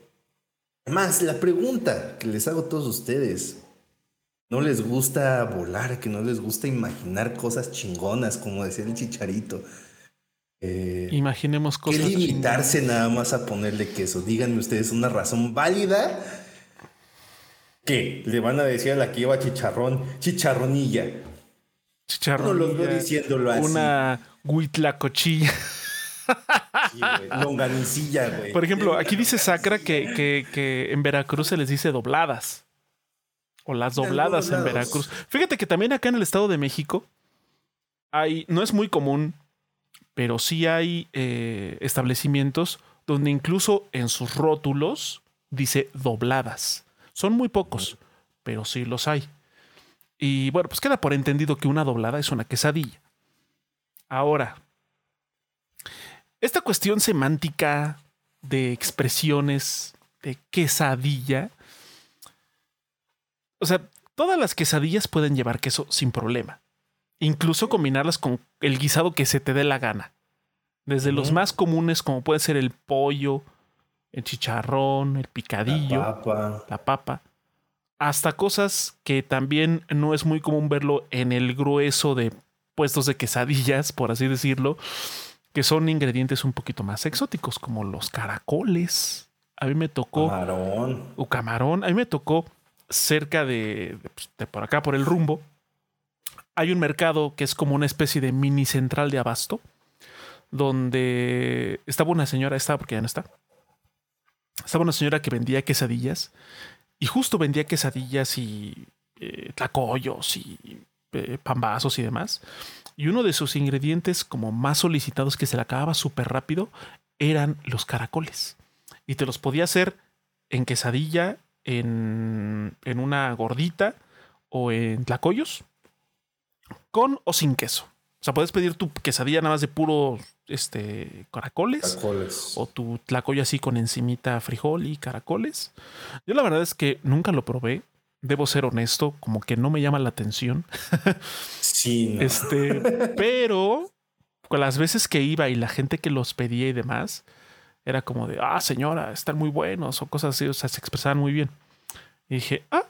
Más, la pregunta que les hago a todos ustedes. ¿No les gusta volar? ¿Que no les gusta imaginar cosas chingonas, como decía el chicharito? Eh, Imaginemos cosas. ¿Qué limitarse nada más a ponerle queso? Díganme ustedes una razón válida que le van a decir a la que lleva chicharrón, chicharronilla. Chicharronilla. No los veo diciéndolo así. Una huitlacochilla. longanicilla, güey. Por ejemplo, aquí dice Sacra que, que, en Veracruz se les dice dobladas. O las dobladas en Veracruz. Fíjate que también acá en el Estado de México hay, no es muy común, pero sí hay eh, establecimientos donde incluso en sus rótulos dice dobladas. Son muy pocos, pero sí los hay. Y bueno, pues queda por entendido que una doblada es una quesadilla. Ahora, esta cuestión semántica de expresiones de quesadilla, o sea, todas las quesadillas pueden llevar queso sin problema. Incluso combinarlas con el guisado que se te dé la gana. Desde los más comunes como puede ser el pollo, el chicharrón, el picadillo, la papa. la papa, hasta cosas que también no es muy común verlo en el grueso de puestos de quesadillas, por así decirlo, que son ingredientes un poquito más exóticos, como los caracoles. A mí me tocó. Camarón. O camarón. A mí me tocó cerca de, pues, de, por acá, por el rumbo. Hay un mercado que es como una especie de mini central de abasto, donde estaba una señora, estaba porque ya no está. Estaba una señora que vendía quesadillas y justo vendía quesadillas y eh, tlacoyos y eh, pambazos y demás. Y uno de sus ingredientes como más solicitados que se le acababa súper rápido eran los caracoles. Y te los podía hacer en quesadilla, en, en una gordita o en tlacoyos, con o sin queso. O sea, puedes pedir tu quesadilla nada más de puro este, caracoles, o tu tlacoyo así con encimita frijol y caracoles. Yo la verdad es que nunca lo probé. Debo ser honesto, como que no me llama la atención. Sí, Este, pero, con las veces que iba y la gente que los pedía y demás, era como de, ah, señora, están muy buenos o cosas así, o sea, se expresaban muy bien. Y dije, ah,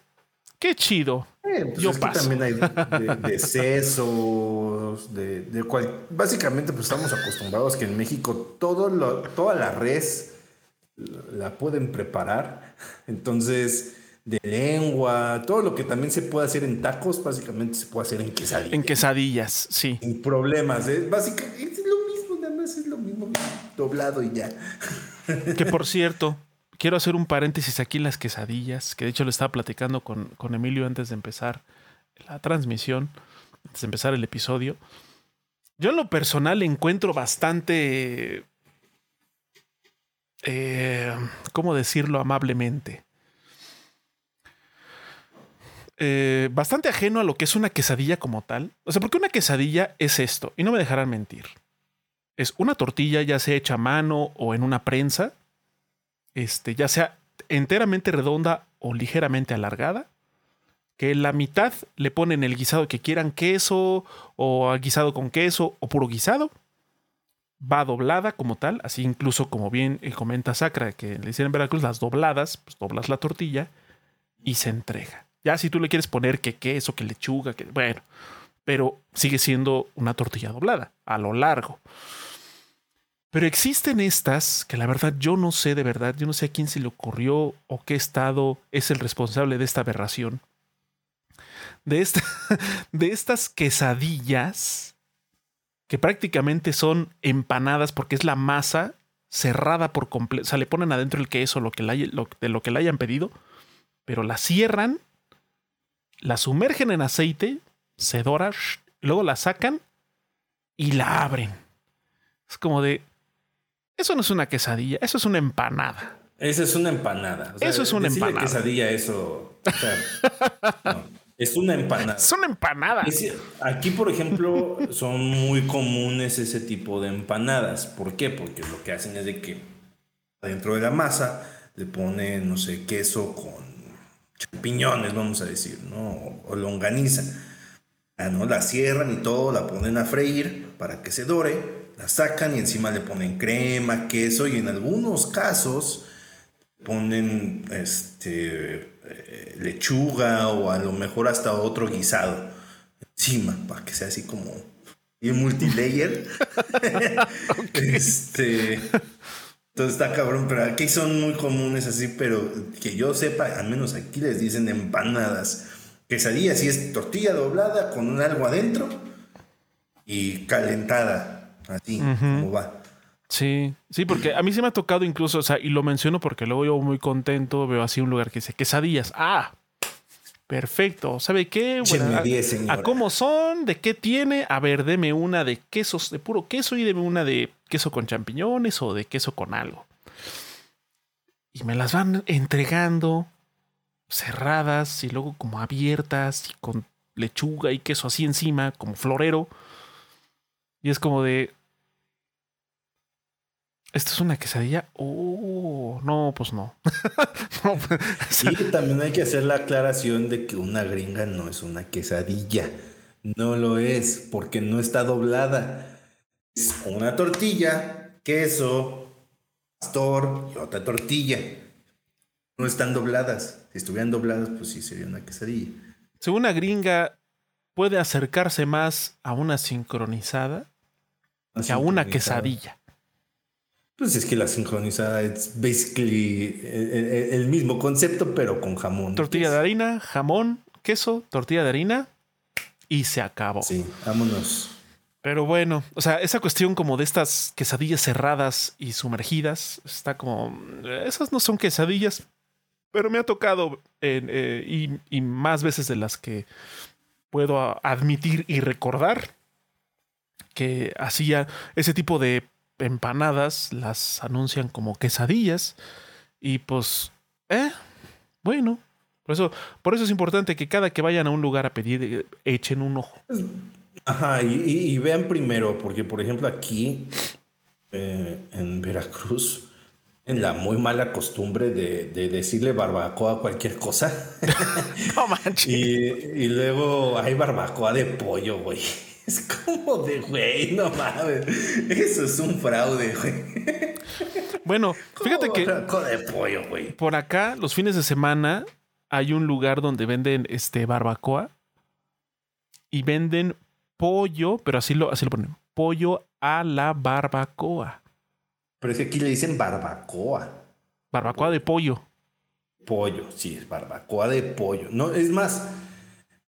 qué chido. Eh, pues Yo es paso. Que también hay de, de sesos, de, de cual, básicamente pues estamos acostumbrados que en México todo lo, toda la res la pueden preparar. Entonces, de lengua, todo lo que también se puede hacer en tacos, básicamente se puede hacer en quesadillas. En quesadillas, sí. Sin problemas. ¿eh? Básicamente es lo mismo, nada más es lo mismo doblado y ya. Que por cierto, quiero hacer un paréntesis aquí en las quesadillas, que de hecho lo estaba platicando con, con Emilio antes de empezar la transmisión, antes de empezar el episodio. Yo en lo personal encuentro bastante... Eh, ¿Cómo decirlo amablemente? Eh, bastante ajeno a lo que es una quesadilla como tal. O sea, porque una quesadilla es esto, y no me dejarán mentir. Es una tortilla ya sea hecha a mano o en una prensa, este, ya sea enteramente redonda o ligeramente alargada, que la mitad le ponen el guisado que quieran, queso o guisado con queso o puro guisado. Va doblada como tal, así incluso como bien comenta Sacra, que le hicieron en Veracruz, las dobladas, pues doblas la tortilla y se entrega. Ya si tú le quieres poner que queso, que lechuga, que bueno, pero sigue siendo una tortilla doblada a lo largo. Pero existen estas que la verdad yo no sé de verdad, yo no sé a quién se le ocurrió o qué estado es el responsable de esta aberración. De, esta, de estas quesadillas que prácticamente son empanadas porque es la masa cerrada por completo. O sea, le ponen adentro el queso lo que de lo que le hayan pedido, pero la cierran la sumergen en aceite, se dora, luego la sacan y la abren. Es como de. Eso no es una quesadilla, eso es una empanada. Eso es una empanada. eso es una empanada. quesadilla, eso. es una empanada. Es una empanada. aquí, por ejemplo, son muy comunes ese tipo de empanadas. ¿Por qué? Porque lo que hacen es de que dentro de la masa le ponen, no sé, queso con champiñones, vamos a decir, ¿no? O longaniza. ¿no? La cierran y todo, la ponen a freír para que se dore, la sacan y encima le ponen crema, queso y en algunos casos ponen este, eh, lechuga o a lo mejor hasta otro guisado encima para que sea así como y multilayer. este, entonces está cabrón, pero aquí son muy comunes así, pero que yo sepa, al menos aquí les dicen empanadas. Quesadilla si es tortilla doblada con un algo adentro y calentada, así como va. Sí, sí, porque a mí se me ha tocado incluso, o sea, y lo menciono porque luego yo muy contento veo así un lugar que dice quesadillas. Ah, perfecto. ¿Sabe qué? Bueno, a, cómo son? ¿De qué tiene? A ver, deme una de quesos, de puro queso y deme una de queso con champiñones o de queso con algo. Y me las van entregando cerradas y luego como abiertas y con lechuga y queso así encima, como florero. Y es como de... ¿Esto es una quesadilla? Oh, no, pues no. sí, también hay que hacer la aclaración de que una gringa no es una quesadilla. No lo es, porque no está doblada una tortilla, queso, pastor y otra tortilla. No están dobladas. Si estuvieran dobladas, pues sí sería una quesadilla. Según una gringa, puede acercarse más a una sincronizada que a una quesadilla. Pues es que la sincronizada es basically el, mismo concepto, pero con jamón. Tortilla de harina, jamón, queso, tortilla de harina y se acabó. Sí, vámonos. Pero bueno, o sea, esa cuestión como de estas quesadillas cerradas y sumergidas, está como, esas no son quesadillas, pero me ha tocado eh, y, más veces de las que puedo admitir y recordar que hacía ese tipo de empanadas, las anuncian como quesadillas y pues, eh, bueno, por eso, por eso es importante que cada que vayan a un lugar a pedir, eh, echen un ojo. Ajá, y, vean primero, porque por ejemplo aquí eh, en Veracruz, en la muy mala costumbre de, decirle barbacoa a cualquier cosa. no manches. Y, luego hay barbacoa de pollo, güey. Es como de, güey, no mames. Eso es un fraude, güey. Bueno, fíjate que de pollo, güey. por acá, los fines de semana, hay un lugar donde venden este barbacoa y venden pollo, pero así lo, así lo ponen. Pollo a la barbacoa. Pero es que aquí le dicen barbacoa. Barbacoa de pollo. Pollo, sí, es barbacoa de pollo. No, es más,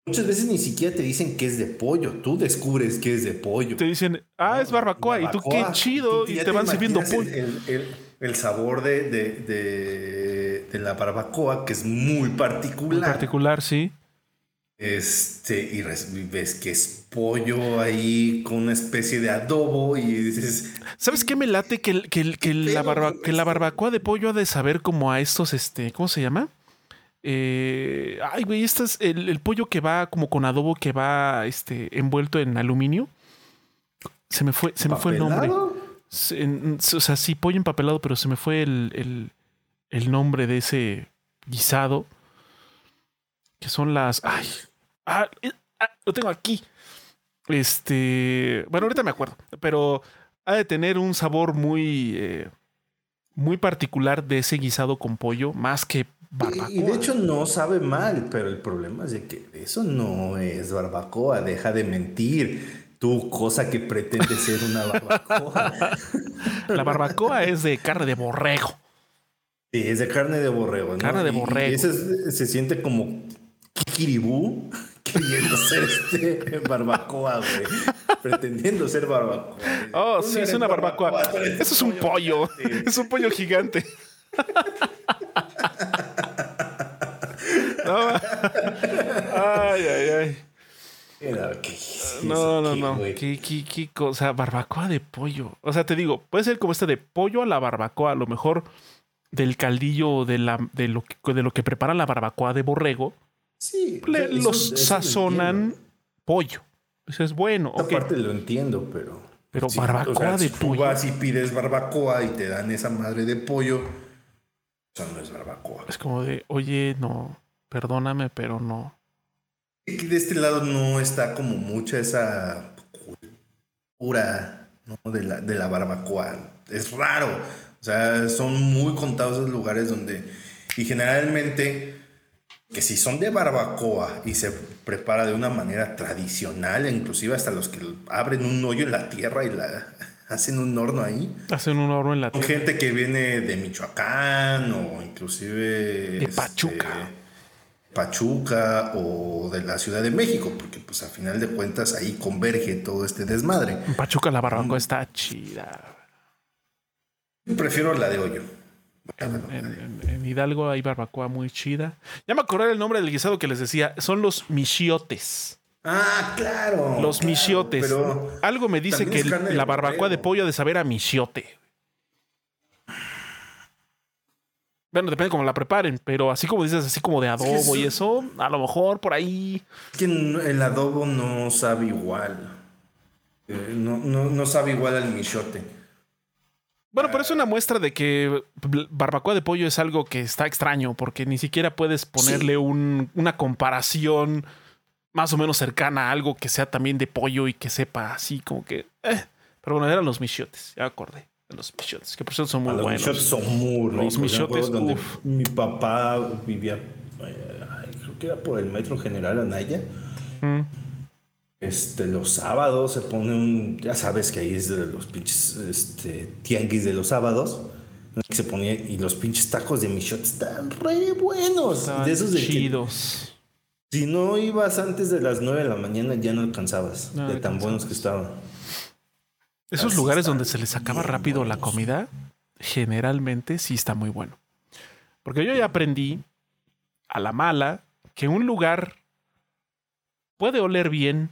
muchas veces ni siquiera te dicen que es de pollo. Tú descubres que es de pollo. Te dicen, ah, es barbacoa. Y tú, qué chido. Tú Y te van sirviendo pollo. El, el- el- el sabor de, de, de- de la barbacoa, que es muy particular. En particular, sí. Este, y ves que es pollo ahí con una especie de adobo y dices, ¿Sabes qué me late? Que, el- que, la, barba- que la barbacoa de pollo ha de saber como a estos, este, ¿cómo se llama? Eh, ay, güey, este es el, el pollo que va como con adobo que va este, envuelto en aluminio. Se me fue, se me fue el nombre. Se- en- o sea, sí, pollo empapelado, pero se me fue el, el- el nombre de ese guisado. Que son las. Ay. Ah, eh, ah, lo tengo aquí. Este. Bueno, ahorita me acuerdo. Pero ha de tener un sabor muy. eh, muy particular de ese guisado con pollo, más que barbacoa. Y de hecho no sabe mal, pero el problema es de que eso no es barbacoa, deja de mentir. Tu cosa que pretende ser una barbacoa. la barbacoa es de carne de borrego. Sí, es de carne de borrego, ¿no? Carne de Y- y borrego. ese es- se siente como kikiribú queriendo ser este barbacoa, güey. Pretendiendo ser barbacoa. Oh, Tú sí, es una barbacoa. tú Eso es un pollo. Es un pollo gigante. No. Ay, ay, ay. Era, ¿qué es No, no, aquí, no. ¿Qué, qué, qué cosa? Barbacoa de pollo. O sea, te digo, puede ser como este de pollo a la barbacoa. A lo mejor del caldillo o de, la, de, lo, que, de lo que preparan la barbacoa de borrego. Sí, le- eso- los eso sazonan pollo. Eso es bueno. Esa ok. parte lo entiendo, pero. Pero barbacoa de si pollo. Tú vas y pides barbacoa y te dan esa madre de pollo. Eso no es barbacoa. Es como de, oye, no, perdóname, pero no. Aquí de este lado no está como mucha esa cultura ¿no? de, la, de la barbacoa. Es raro. O sea, son muy contados los lugares donde. Y generalmente, que si son de barbacoa y se prepara de una manera tradicional, inclusive hasta los que abren un hoyo en la tierra y la hacen un horno ahí. Hacen un horno en la tierra. gente que viene de Michoacán o inclusive De este, Pachuca. O de la Ciudad de México, porque pues a final de cuentas ahí converge todo este desmadre. Pachuca la Mm. barbacoa está chida. Prefiero la de hoyo. En, en- en- en Hidalgo hay barbacoa muy chida. Ya me acordé el nombre del guisado que les decía. Son los michiotes. Ah, claro. Los claro, michiotes. Pero Algo me dice que el- la barbacoa de pollo ha de saber a michiote. Bueno, depende cómo la preparen, pero así como dices, así como de adobo y eso, a lo mejor por ahí. es que el adobo no sabe igual. Eh, no, no, no sabe igual al michote. Bueno, pero es una muestra de que barbacoa de pollo es algo que está extraño, porque ni siquiera puedes ponerle un- una comparación más o menos cercana a algo que sea también de pollo y que sepa así como que. eh. Pero bueno, eran los michotes, ya acordé. Los michotes, que por cierto son muy los buenos. michotes son muy ricos. Los michotes, donde uf. Mi papá vivía, creo que era por el metro general Anaya. Mm. Este, los sábados se pone un, ya sabes que ahí es de los pinches este, tianguis de los sábados. que Se ponía, y los pinches tacos de michote están re buenos. Estaban de esos de que chidos. si no ibas antes de las 9 de la mañana ya no alcanzabas. No de tan alcanzabas. buenos que estaban. Esos Así lugares donde se les acaba rápido la comida, generalmente sí está muy bueno. Porque yo ya aprendí a la mala que un lugar puede oler bien,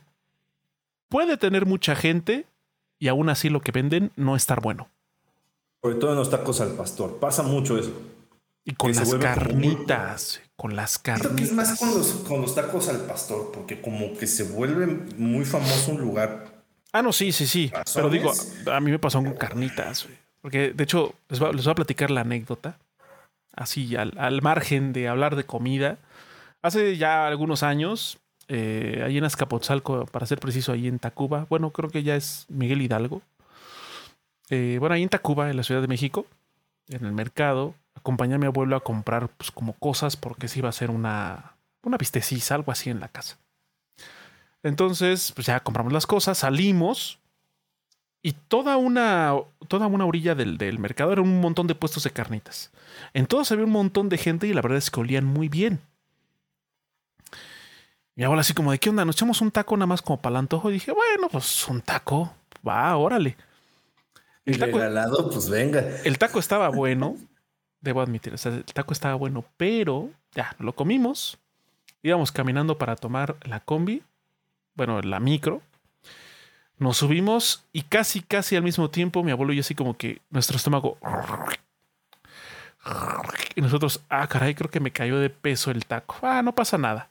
puede tener mucha gente y aún así lo que venden no estar bueno. Sobre todo en los tacos al pastor. Pasa mucho eso. Y con Que las muy- carnitas, con las Siento que es carnitas. más con los, con los tacos al pastor, porque como que se vuelve muy famoso un lugar. Ah, no, sí, sí, sí. Pero digo, a mí me pasó con carnitas. güey. Porque de hecho, les voy, a- les voy a platicar la anécdota. Así, al, al margen de hablar de comida. Hace ya algunos años eh, ahí en Azcapotzalco, para ser preciso, ahí en Tacuba. Bueno, creo que ya es Miguel Hidalgo. Eh, bueno, ahí en Tacuba, en la Ciudad de México, en el mercado, acompañé a mi abuelo a comprar pues, como cosas porque se iba a hacer una, una algo así en la casa. Entonces, pues ya compramos las cosas, salimos y toda una, toda una orilla del, del mercado era un montón de puestos de carnitas. En todos había un montón de gente y la verdad es que olían muy bien. Mi abuela así como de, ¿qué onda? Nos echamos un taco nada más como para el antojo. Y dije, bueno, pues un taco. Va, órale. El taco, regalado, pues venga. El taco estaba bueno. Debo admitir, o sea, el taco estaba bueno, pero ya, lo comimos. Íbamos caminando para tomar la combi. Bueno, la micro. Nos subimos y casi, casi al mismo tiempo mi abuelo y yo así como que nuestro estómago... Y nosotros, ah, caray, creo que me cayó de peso el taco. Ah, no pasa nada.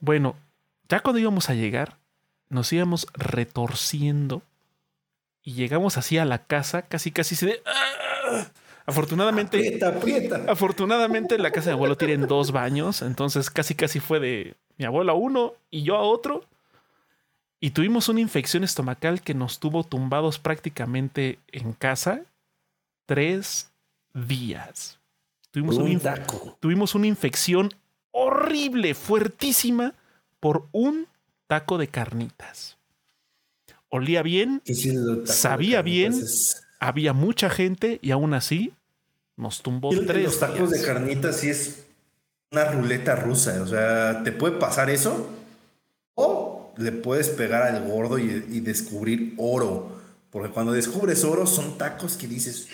Bueno, ya cuando íbamos a llegar, nos íbamos retorciendo y llegamos así a la casa, casi casi se de... ¡Ah! Afortunadamente, aprieta, aprieta. afortunadamente la casa de mi abuelo tiene dos baños, entonces casi casi fue de mi abuelo a uno y yo a otro. Y tuvimos una infección estomacal que nos tuvo tumbados prácticamente en casa tres días. Tuvimos, Un un taco. tuvimos una infección horrible, fuertísima, por un taco de carnitas. Olía bien, ¿Qué es el taco de Sabía bien. Es- había mucha gente y aún así nos tumbó tres. Los tacos días. de carnitas sí es una ruleta rusa. O sea, te puede pasar eso o le puedes pegar al gordo y, y descubrir oro. Porque cuando descubres oro son tacos que dices,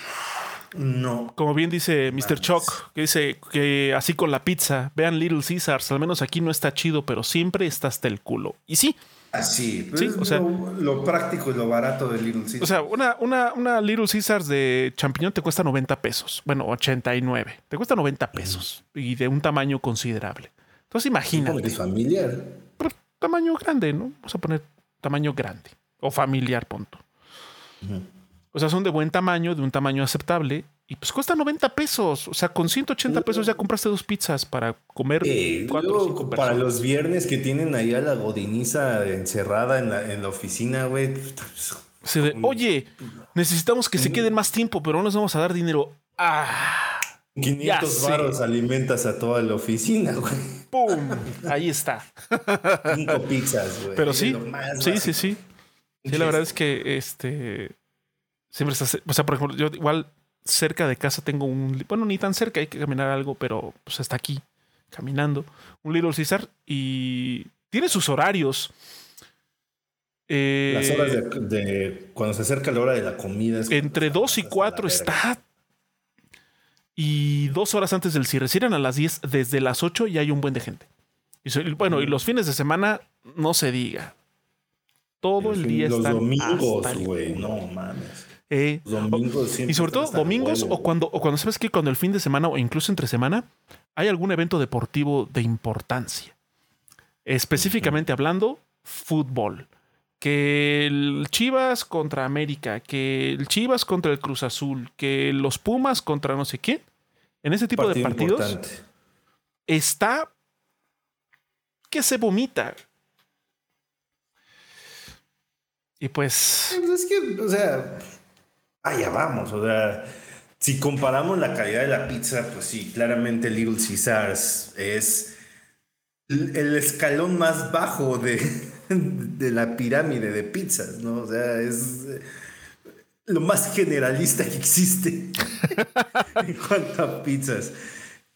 no. Como bien dice Mr. Chuck, que dice que así con la pizza, vean Little Caesars, al menos aquí no está chido, pero siempre está hasta el culo. Y sí, Así. Sí, es o sea- lo, lo práctico y lo barato de Little Caesar. o sea, una, una, una Little Caesars de champiñón te cuesta 90 pesos. Bueno, 89. Te cuesta 90 pesos y de un tamaño considerable. Entonces imagínate. es familiar. pero tamaño grande, ¿no? Vamos a poner tamaño grande o familiar, punto. O sea, son de buen tamaño, de un tamaño aceptable y pues cuesta 90 pesos. O sea, con 180 pesos ya compraste dos pizzas para comer Eh, cuatro para los viernes que tienen ahí a la godiniza encerrada en la, en la oficina, güey. pues, de, Oye, necesitamos que se queden más tiempo, pero no les vamos a dar dinero. Ah, 500 sé. varos alimentas a toda la oficina, güey. ¡pum! Ahí está. Cinco pizzas, güey. Pero sí, sí, sí, sí. Sí, la verdad es que este siempre está, o sea, por ejemplo, yo igual cerca de casa tengo un, bueno, ni tan cerca, hay que caminar algo, pero pues hasta aquí caminando, un Little Caesar y tiene sus horarios. Eh, Las horas de, de- cuando se acerca la hora de la comida. es entre está 2 y hasta la 4 verga. está. Y dos horas antes del cierre. Cierran a las 10, desde las 8 y hay un buen de gente. Y bueno, y los fines de semana, no se diga. Todo el día Los están domingos, el güey. No mames. Eh, domingos y sobre todo domingos o cuando, o cuando sabes que cuando el fin de semana o incluso entre semana hay algún evento deportivo de importancia. Específicamente hablando, fútbol. Que el Chivas contra América, que el Chivas contra el Cruz Azul, que los Pumas contra no sé quién. En ese tipo de partido partidos importante. está que se vomita. Y pues, Pues es que, o sea, allá vamos. O sea, si comparamos la calidad de la pizza, pues sí, claramente Little Caesars es el escalón más bajo de, de la pirámide de pizzas, ¿no? O sea, es lo más generalista que existe en cuanto a pizzas.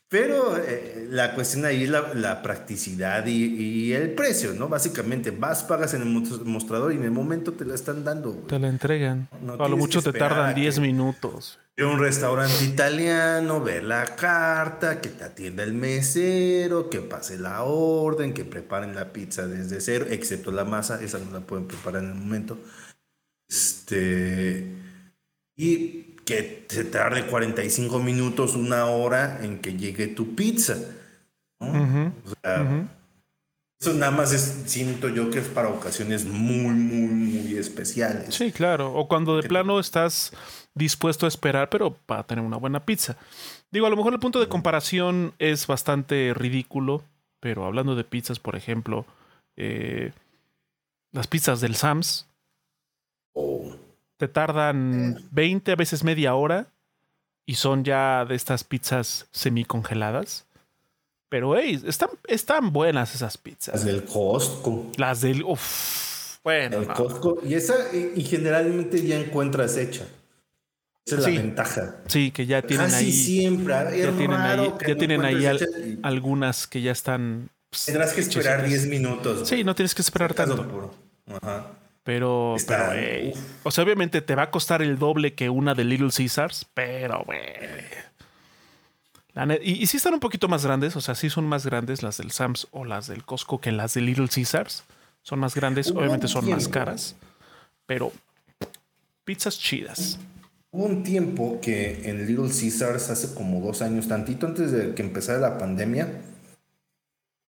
Pero eh, la cuestión ahí es la, la practicidad y, y el precio, ¿no? Básicamente, vas, pagas en el mos- mostrador y en el momento te la están dando. güey. te la entregan. No a lo mucho te tardan a que- 10 minutos. A un restaurante italiano, ver la carta, que te atienda el mesero, que pase la orden, que preparen la pizza desde cero, excepto la masa, esa no la pueden preparar en el momento. Este. Y que se tarde 45 minutos, una hora en que llegue tu pizza. O sea, Eso nada más es, siento yo que es para ocasiones muy, muy, muy especiales. Sí, claro. O cuando de plano estás dispuesto a esperar, pero para tener una buena pizza. Digo, a lo mejor el punto de comparación es bastante ridículo, pero hablando de pizzas, por ejemplo, eh, las pizzas del Sams Oh. Te tardan 20 a veces media hora y son ya de estas pizzas semicongeladas. Pero hey, están, están buenas esas Las pizzas. del Costco. Las del. Uf, bueno, El no. Costco. Y esa, y, generalmente ya encuentras hecha. Esa es Sí. la ventaja. Sí, que ya tienen Casi ahí. siempre. Ya es tienen ahí, ya no tienen ahí al- y algunas que ya están. pues, Tendrás que esperar hechecitas. 10 minutos. Sí, no tienes que esperar tanto. puro. Ajá. Pero, Está- pero, o sea, obviamente te va a costar el doble que una de Little Caesars, pero, güey. Y, y sí están un poquito más grandes, o sea, sí son más grandes las del Sams o las del Costco que las de Little Caesars. Son más grandes, Hubo obviamente son más caras, pero pizzas chidas. Hubo un tiempo que en Little Caesars, hace como dos años, tantito antes de que empezara la pandemia,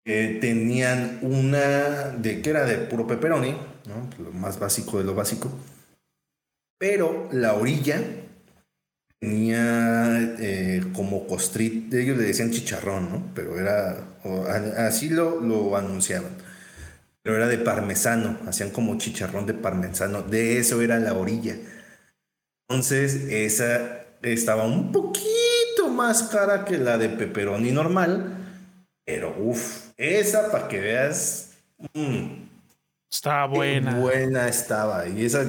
eh, tenían una de que era de puro pepperoni, lo más básico de lo básico, pero la orilla tenía eh, como costrit, ellos le decían chicharrón. Pero era, así lo, lo anunciaban. Pero era de parmesano, hacían como chicharrón de parmesano, de eso era la orilla. Entonces, esa estaba un poquito más cara que la de pepperoni normal, pero uff, esa para que veas, mm, Está qué buena. buena estaba. Y esa,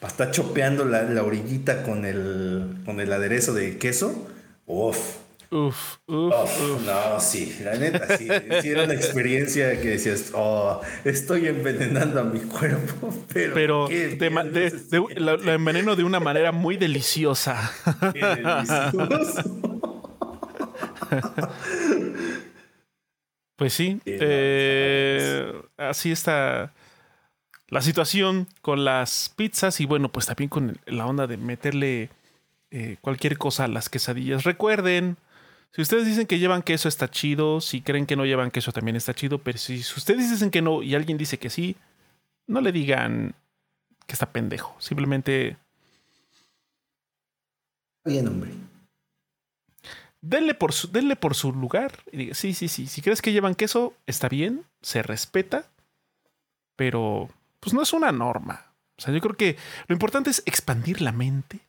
para estar chopeando la, la orillita con el, con el aderezo de queso, uff. Uf, uf, Uf, uf. no, sí, la neta, sí, sí era una experiencia que decías, oh, estoy envenenando a mi cuerpo, pero, Pero qué de la, la enveneno de una manera muy deliciosa. siente delicioso. Pues sí, eh, así está la situación con las pizzas y bueno, pues también con la onda de meterle eh, cualquier cosa a las quesadillas. Recuerden, si ustedes dicen que llevan queso está chido, si creen que no llevan queso también está chido, pero si ustedes dicen que no y alguien dice que sí, no le digan que está pendejo, simplemente Bien, hombre. Denle por su, por su lugar y diga, sí, sí, sí, si crees que llevan queso, está bien, se respeta, pero pues no es una norma. O sea, yo creo que lo importante es expandir la mente.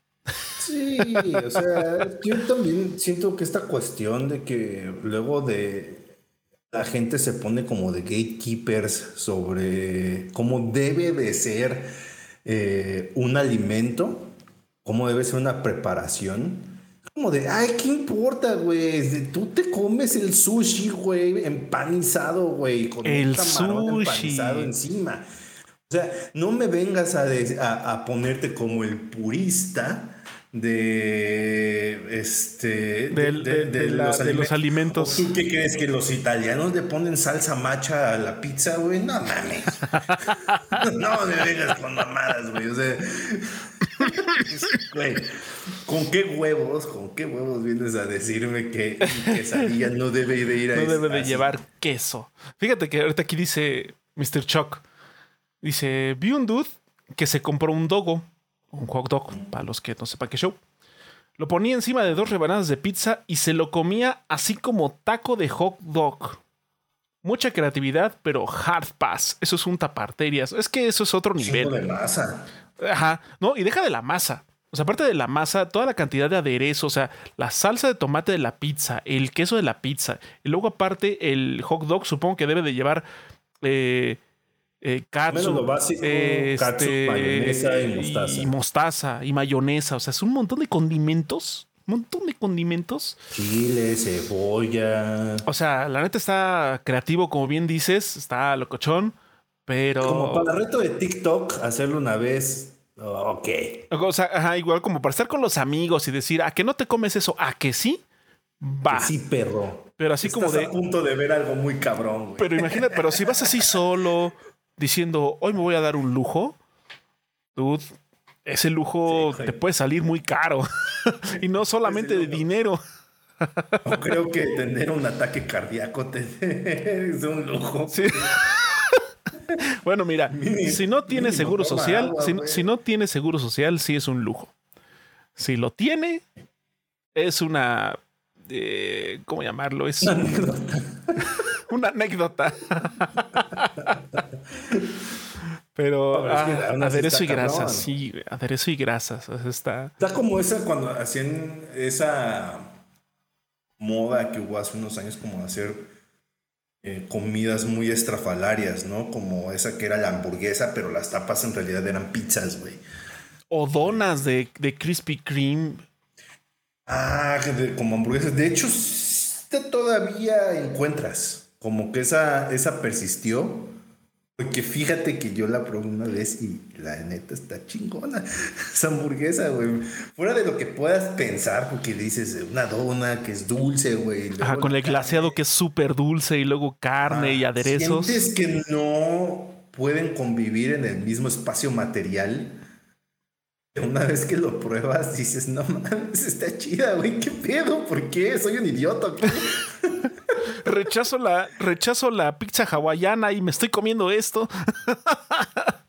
Sí, o sea, yo también siento que esta cuestión de que luego de la gente se pone como de gatekeepers sobre cómo debe de ser eh, un alimento, cómo debe ser una preparación. Como de, ay, ¿qué importa, güey? Tú te comes el sushi, güey, empanizado, güey, con El un camarón sushi. empanizado encima. O sea, no me vengas a, de- a- a ponerte como el purista de este Del- de- de la- de los alimentos. ¿O ¿Tú qué crees que los italianos le ponen salsa macha a la pizza, güey? No mames. no me vengas con mamadas, güey. O sea, güey, ¿con qué huevos, con qué huevos vienes a decirme que mi quesadilla no debe de ir a No debe de así? llevar queso. Fíjate que ahorita aquí dice Mr. Chuck. Dice, vi un dude que se compró un dogo, un hot dog, para los que no sepan qué show. Lo ponía encima de dos rebanadas de pizza y se lo comía así como taco de hot dog. Mucha creatividad, pero hard pass. Eso es un taparterias. Es que eso es otro nivel. de masa. Ajá. No, y deja de la masa. O sea, aparte de la masa, toda la cantidad de aderezo, o sea, la salsa de tomate de la pizza, el queso de la pizza, y luego aparte el hot dog supongo que debe de llevar eh, eh, katsu, Menos lo básico, katsu, mayonesa y mostaza. y mostaza y mayonesa. O sea, es un montón de condimentos, un montón de condimentos. Chile, cebolla. O sea, la neta está creativo, como bien dices, está locochón, pero... Como para reto de TikTok, hacerlo una vez. ok. O sea, ajá, igual como para estar con los amigos y decir, ¿a que no te comes eso? ¿A que sí? Va. Sí, perro. Pero así como de. a punto de ver algo muy cabrón, güey. Pero imagina, pero si vas así solo, diciendo, hoy me voy a dar un lujo, dude, ese lujo Sí, te puede salir muy caro. y no solamente de dinero. No creo que tener un ataque cardíaco te es un lujo. Sí. bueno, mira, Mínimo- si no tiene mínimo seguro social, agua, si, si no tiene seguro social, sí es un lujo. Si lo tiene, es una. Eh, ¿Cómo llamarlo? Es un- una anécdota. Pero ah, aderezo y grasas, sí, aderezo y grasas. está... está como esa cuando hacían esa moda que hubo hace unos años como hacer eh, comidas muy estrafalarias, ¿no? Como esa que era la hamburguesa, pero las tapas en realidad eran pizzas, güey. O donas de, de Krispy Kreme. Ah, como hamburguesas. De hecho, todavía encuentras como que esa, esa persistió porque fíjate que yo la probé una vez y la neta está chingona. Esa hamburguesa, güey. Fuera de lo que puedas pensar, porque dices una dona que es dulce, güey. Ajá, con el glaseado que es súper dulce y luego carne y aderezos. Sientes que no pueden convivir en el mismo espacio material. Una vez que lo pruebas, dices, no mames, está chida, güey. ¿Qué pedo? ¿Por qué? Soy un idiota. rechazo la, rechazo la pizza hawaiana y me estoy comiendo esto.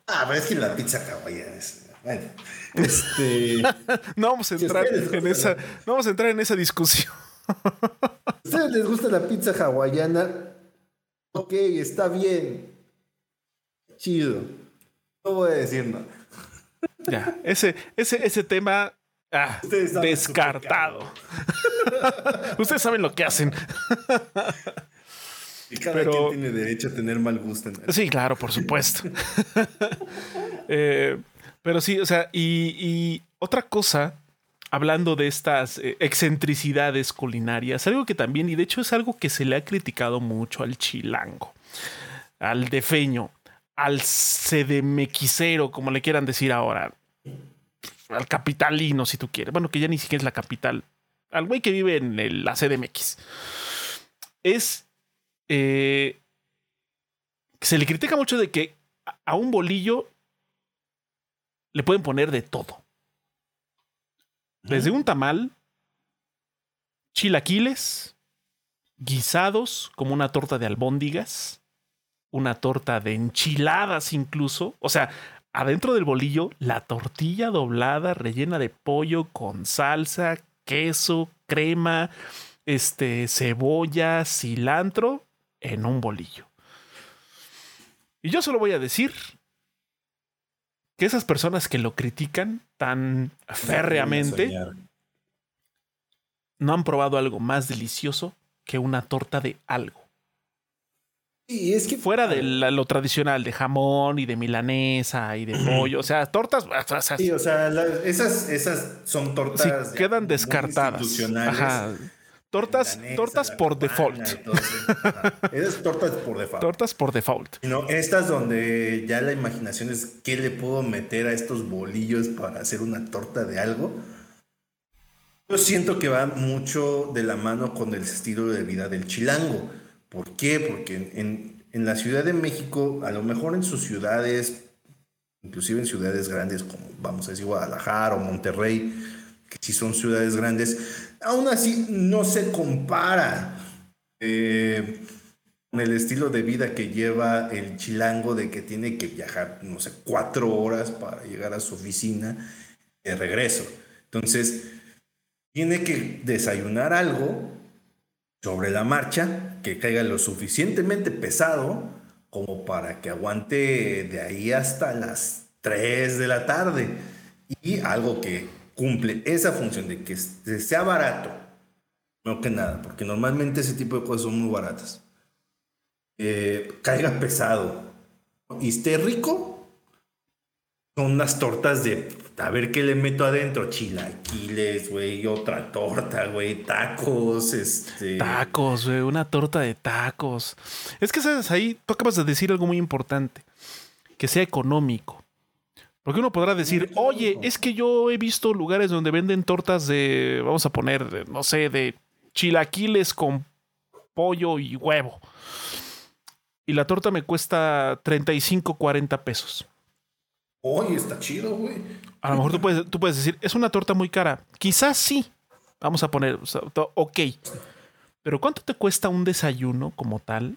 ah, pero es que la pizza hawaiana es. Bueno, este. no vamos a entrar en esa. No vamos a entrar en esa discusión. ¿A ustedes les gusta la pizza hawaiana? Ok, está bien. Chido. No voy a decir nada. Ya, ese, ese, ese tema Ah, descartado. Ustedes saben lo que hacen. y cada quien tiene derecho a tener mal gusto. sí, claro, por supuesto. Eh, pero sí, o sea, y, otra cosa, hablando de estas eh, excentricidades culinarias, algo que también, y de hecho es algo que se le ha criticado mucho al chilango, al defeño, al sedemequicero, como le quieran decir ahora al capitalino, si tú quieres. Bueno, que ya ni siquiera es la capital. Al güey que vive en el, la CDMX. Es. Eh, se le critica mucho de que a un bolillo le pueden poner de todo. Desde un tamal, chilaquiles, guisados, como una torta de albóndigas, una torta de enchiladas incluso. O sea, adentro del bolillo la tortilla doblada rellena de pollo con salsa, queso, crema, este, cebolla, cilantro en un bolillo. Y yo solo voy a decir que esas personas que lo critican tan férreamente no han probado algo más delicioso que una torta de algo. Y es que fuera de lo tradicional de jamón y de milanesa y de pollo, o sea, tortas, sí, o sea, esas, esas son tortas quedan descartadas. Ajá. Tortas, tortas por default. Esas tortas por default. Tortas por default. No, estas donde ya la imaginación es qué le puedo meter a estos bolillos para hacer una torta de algo. Yo siento que va mucho de la mano con el estilo de vida del chilango ¿Por qué? Porque en, la Ciudad de México, a lo mejor en sus ciudades, inclusive en ciudades grandes como vamos a decir Guadalajara o Monterrey, que sí son ciudades grandes, aún así no se compara eh, con el estilo de vida que lleva el chilango de que tiene que viajar, no sé, cuatro horas para llegar a su oficina de regreso. Entonces, tiene que desayunar algo sobre la marcha, que caiga lo suficientemente pesado como para que aguante de ahí hasta las 3 de la tarde. Y algo que cumple esa función de que sea barato, no que nada, porque normalmente ese tipo de cosas son muy baratas. Eh, caiga pesado y esté rico, son unas tortas de a ver qué le meto adentro, chilaquiles, güey, otra torta, güey, tacos, este. Tacos, güey, una torta de tacos. Es que sabes, ahí tú acabas de decir algo muy importante, que sea económico. Porque uno podrá decir, oye, es que yo he visto lugares donde venden tortas de, vamos a poner, no sé, de chilaquiles con pollo y huevo. Y la torta me cuesta 35, 40 pesos. Oye, está chido, güey. A lo mejor tú puedes, decir, es una torta muy cara. Quizás sí. Vamos a poner, ok. Pero ¿cuánto te cuesta un desayuno como tal?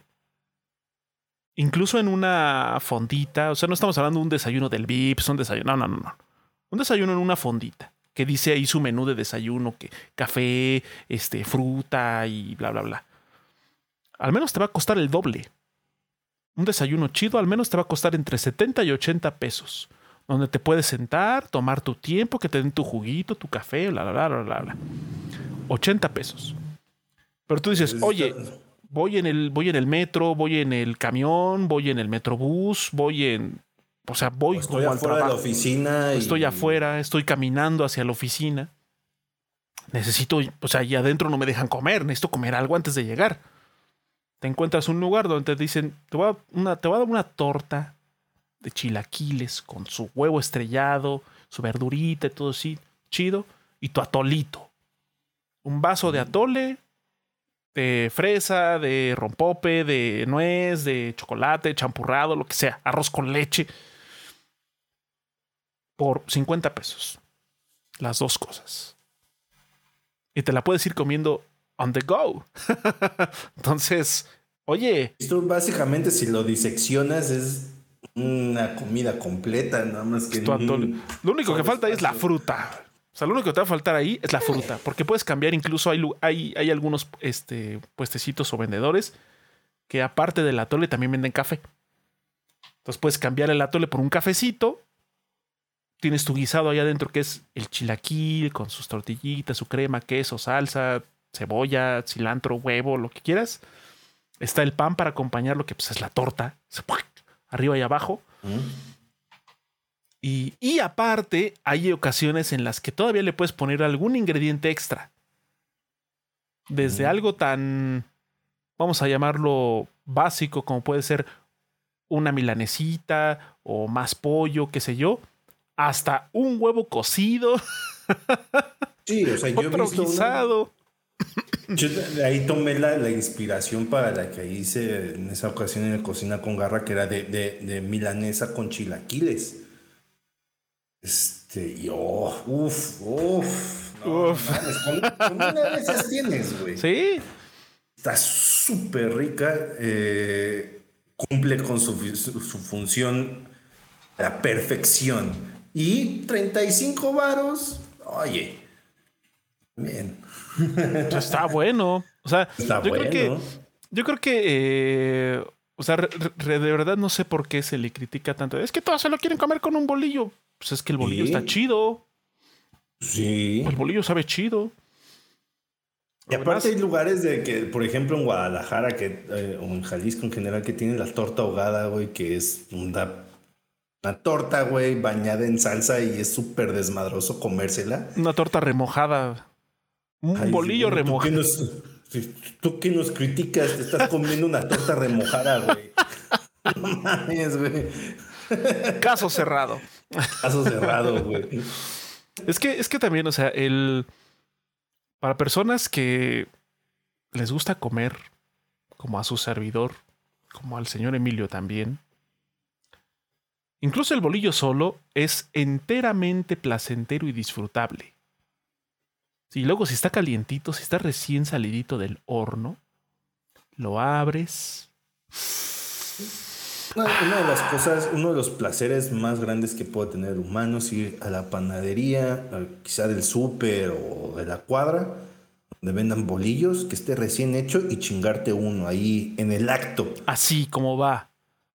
Incluso en una fondita. O sea, no estamos hablando de un desayuno del VIPS, un desayuno. No, no, no, no. Un desayuno en una fondita. Que dice ahí su menú de desayuno, que café, este, fruta y bla, bla, bla. al menos te va a costar el doble. Un desayuno chido al menos te va a costar entre 70 y 80 pesos. Donde te puedes sentar, tomar tu tiempo, que te den tu juguito, tu café, bla, bla, bla, bla, bla. 80 pesos. Pero tú dices, oye, voy en el, voy en el metro, voy en el camión, voy en el metrobús, voy en. O sea, voy estoy como afuera de la oficina. Estoy afuera, estoy caminando hacia la oficina. Necesito, o sea, y adentro no me dejan comer, necesito comer algo antes de llegar. Te encuentras un lugar donde te dicen, te voy a, una, te voy a dar una torta de chilaquiles con su huevo estrellado, su verdurita y todo así, chido, y tu atolito. Un vaso de atole, de fresa, de rompope, de nuez, de chocolate, champurrado, lo que sea, arroz con leche, por 50 pesos. Las dos cosas. Y te la puedes ir comiendo on the go. Entonces, oye. Esto básicamente, si lo diseccionas, es una comida completa, nada más que. Lo único que falta es la fruta. O sea, lo único que te va a faltar ahí es la fruta, porque puedes cambiar, incluso hay, hay, hay algunos este, puestecitos o vendedores que aparte del atole también venden café. Entonces puedes cambiar el atole por un cafecito. Tienes tu guisado ahí adentro que es el chilaquil con sus tortillitas, su crema, queso, salsa, cebolla, cilantro, huevo, lo que quieras. Está el pan para acompañar lo que pues, es la torta, arriba y abajo. Mm. Y, aparte, hay ocasiones en las que todavía le puedes poner algún ingrediente extra. Desde mm. algo tan, vamos a llamarlo básico, como puede ser una milanesita o más pollo, qué sé yo, hasta un huevo cocido. Sí, o sea, yo he visto Yo ahí tomé la, inspiración para la que hice en esa ocasión en la cocina con garra, que era de, de milanesa con chilaquiles. Este, yo, uff, uff. uf. una de esas tienes, güey. Sí. Está súper rica. Eh, cumple con su, función a la perfección. Y 35 varos. Oye. Bien. Está bueno. O sea, yo creo que. Yo creo que. Eh, o sea, de verdad no sé por qué se le critica tanto. Es que todos se lo quieren comer con un bolillo. Pues es que el bolillo está chido. Sí. El bolillo sabe chido. Y aparte hay lugares de que, por ejemplo, en Guadalajara que, eh, o en Jalisco en general, que tienen la torta ahogada, güey, que es una, una torta, güey, bañada en salsa y es súper desmadroso comérsela. Una torta remojada. Un bolillo remojado. Tú que nos criticas, te estás comiendo una torta remojada, güey. güey. Caso cerrado. Caso cerrado, güey. Es que, es que también, o sea, el. Para personas que les gusta comer, como a su servidor, como al señor Emilio también, incluso el bolillo solo es enteramente placentero y disfrutable. Y luego, si está calientito, si está recién salidito del horno, lo abres una, de las cosas, uno de los placeres más grandes que puede tener el humano es ir a la panadería, quizá del súper o de la cuadra, donde vendan bolillos, que esté recién hecho y chingarte uno ahí en el acto. Así como va.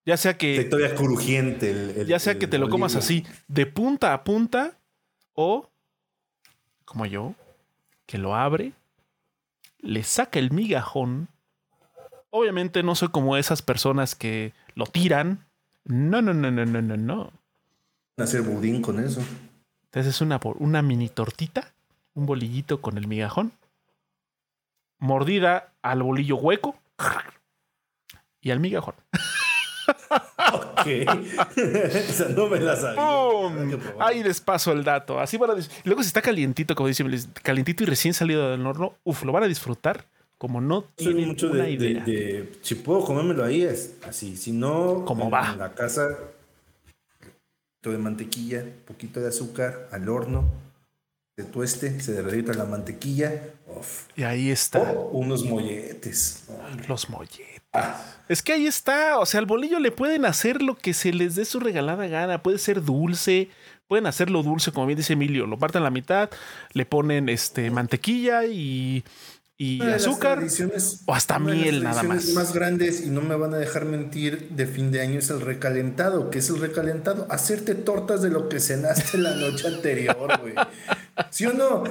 Ya sea que. Todavía crujiente. ya sea que te lo comas así, de punta a punta, o como yo, que lo abre, le saca el migajón. Obviamente no soy como esas personas que lo tiran. No, no, no, no, no, no, no. Hacer budín con eso. Entonces es una, una mini tortita, un bolillito con el migajón, mordida al bolillo hueco y al migajón. ok. Esa no me la sabía. Ahí les paso el dato. Así van a Luego si está calientito, como dicen, calientito y recién salido del horno, uf, lo van a disfrutar como no tiene mucho una idea. si puedo comérmelo ahí, es así. Si no, como va? En la casa, todo de mantequilla, poquito de azúcar al horno, se tueste, se derrita la mantequilla. Y ahí está. unos molletes. Los molletes. Es que ahí está. O sea, al bolillo le pueden hacer lo que se les dé su regalada gana. Puede ser dulce. Pueden hacerlo dulce, como bien dice Emilio. Lo parten a la mitad, le ponen este, mantequilla y y azúcar o hasta miel nada más. más grandes y no me van a dejar mentir de fin de año es el recalentado. ¿Qué es el recalentado? Hacerte tortas de lo que cenaste la noche anterior, güey. ¿Sí o no?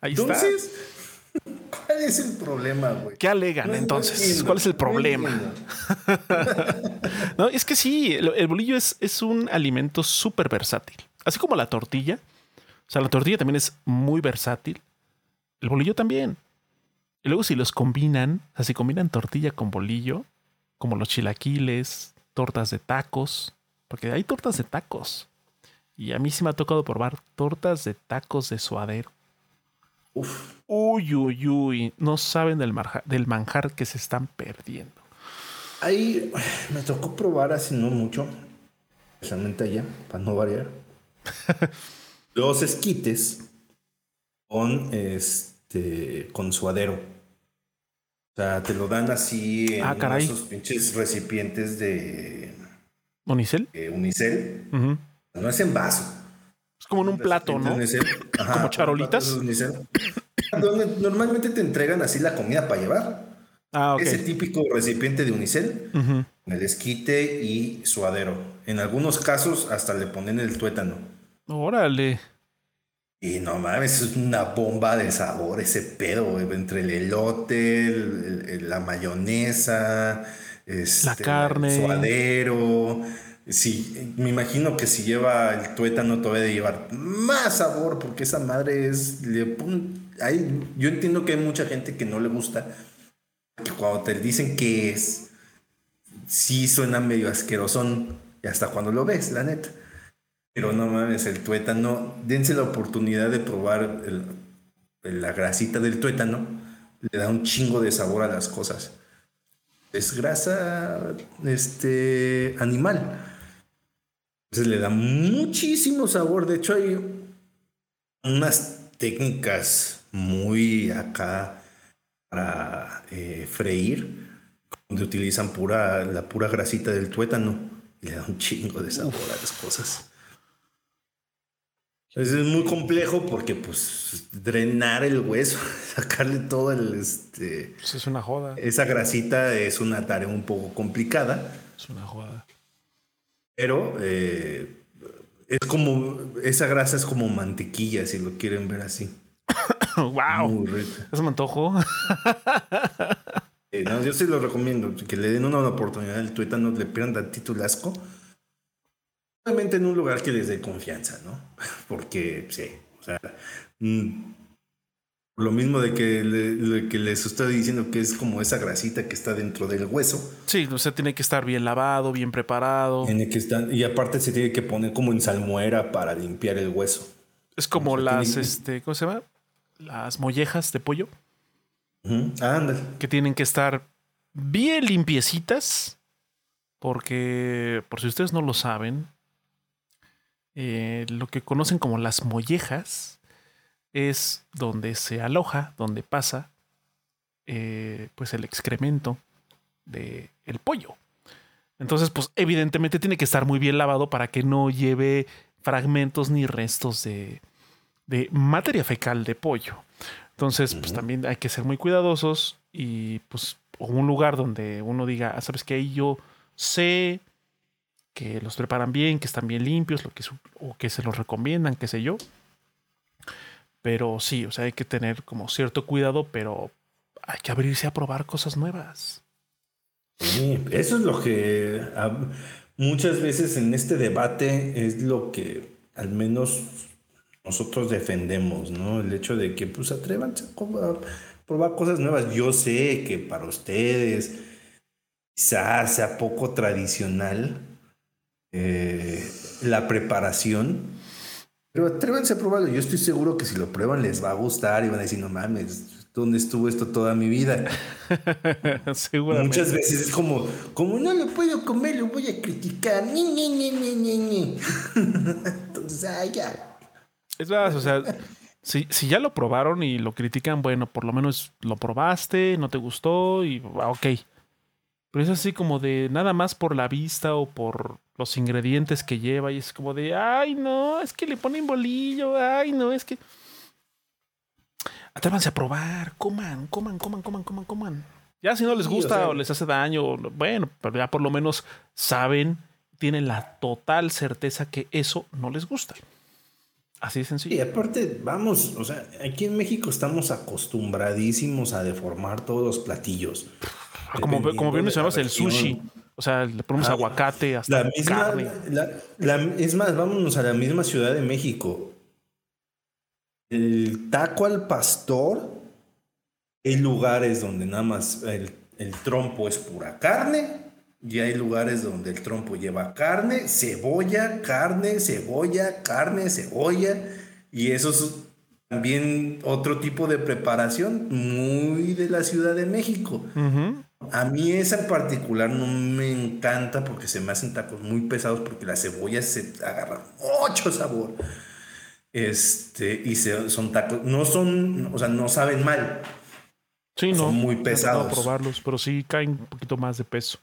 Ahí entonces, ¿cuál es el problema, güey? ¿Qué alegan entonces? ¿Cuál es el problema? No, es que sí, el, bolillo es, es un alimento súper versátil. Así como la tortilla. O sea, la tortilla también es muy versátil el bolillo también. Y luego si los combinan, o sea, si combinan tortilla con bolillo, como los chilaquiles, tortas de tacos, porque hay tortas de tacos. Y a mí sí me ha tocado probar tortas de tacos de suadero. Uf. Uy, uy, uy. No saben del, del manjar que se están perdiendo. Ahí me tocó probar hace no mucho, especialmente allá, para no variar, los esquites con este con suadero. O sea, te lo dan así en ah, esos pinches recipientes de unicel. unicel. No es en vaso. Como en un plato, ¿no? como charolitas. normalmente te entregan así la comida para llevar. Ah, Ese típico recipiente de unicel, el esquite y suadero. En algunos casos hasta le ponen el tuétano. Órale. Y no mames, es una bomba de sabor ese pedo, entre el elote, la mayonesa, este, la carne, el suadero. Sí, me imagino que si lleva el tuétano todavía de llevar más sabor, porque esa madre es. Le yo entiendo que hay mucha gente que no le gusta, que cuando te dicen que es, sí suena medio asquerosón, y hasta cuando lo ves, la neta. Pero no mames, el tuétano, dense la oportunidad de probar la grasita del tuétano, le da un chingo de sabor a las cosas. Es grasa este, animal. Entonces le da muchísimo sabor. De hecho, hay unas técnicas muy acá para eh, freír, donde utilizan pura, la pura grasita del tuétano. Y le da un chingo de sabor a las cosas. Es muy complejo porque, pues, drenar el hueso, sacarle todo el. Este, pues es una joda. Esa grasita es una tarea un poco complicada. Es una joda. Pero eh, es como. Esa grasa es como mantequilla, si lo quieren ver así. ¡Wow! Muy rico. Eso me antojo. Eh, yo sí lo recomiendo. Que le den una, oportunidad al tuétano, le pierdan tantito el asco en un lugar que les dé confianza, ¿no? Porque, sí, o sea, mm, lo mismo de que, que les estoy diciendo que es como esa grasita que está dentro del hueso. Sí, o sea, tiene que estar bien lavado, bien preparado. Tiene que estar, y aparte se tiene que poner como en salmuera para limpiar el hueso. Es como las, este, ¿cómo se llama? Las mollejas de pollo. Que tienen que estar bien limpiecitas. Porque, por si ustedes no lo saben, eh, lo que conocen como las mollejas es donde se aloja, donde pasa eh, pues el excremento del el pollo. Entonces, pues evidentemente tiene que estar muy bien lavado para que no lleve fragmentos ni restos de, de materia fecal de pollo. Entonces, pues también hay que ser muy cuidadosos y pues un lugar donde uno diga, ah, sabes que ahí yo sé que los preparan bien, que están bien limpios, lo que, o que se los recomiendan, qué sé yo. Pero sí, o sea, hay que tener como cierto cuidado, pero hay que abrirse a probar cosas nuevas. Sí, eso es lo que muchas veces en este debate es lo que al menos nosotros defendemos, ¿no? El hecho de que pues atrévanse a probar cosas nuevas. Yo sé que para ustedes quizás sea poco tradicional, eh, la preparación. Pero atrévanse a probarlo. Yo estoy seguro que si lo prueban les va a gustar y van a decir, no mames, ¿dónde estuvo esto toda mi vida? Muchas veces es como, como no lo puedo comer, lo voy a criticar. Entonces, ay, ya. Es verdad, o sea, si, si, ya lo probaron y lo critican, bueno, por lo menos lo probaste, no te gustó y ah, ok. Pero es así como de nada más por la vista o por los ingredientes que lleva y es como de, ay no, es que le ponen bolillo, ay no, es que... atrévanse a probar, coman, coman, coman, coman, coman, coman. Ya si no les gusta o, les hace daño, bueno, pero ya por lo menos saben, tienen la total certeza que eso no les gusta. Así de sencillo. Y aparte, vamos, o sea, aquí en México estamos acostumbradísimos a deformar todos los platillos. Ah, como, como bien mencionabas, el sushi. O sea, le ponemos ah, aguacate hasta la misma, carne. es más, vámonos a la misma Ciudad de México. El taco al pastor, hay lugares donde nada más el, el trompo es pura carne y hay lugares donde el trompo lleva carne, cebolla, carne, cebolla, carne, cebolla. Y eso es también otro tipo de preparación muy de la Ciudad de México. A mí esa en particular no me encanta porque se me hacen tacos muy pesados porque la cebolla se agarra mucho sabor. Este, y son tacos, no son, o sea, no saben mal. Sí, no. Son muy pesados. probarlos, pero sí caen un poquito más de peso.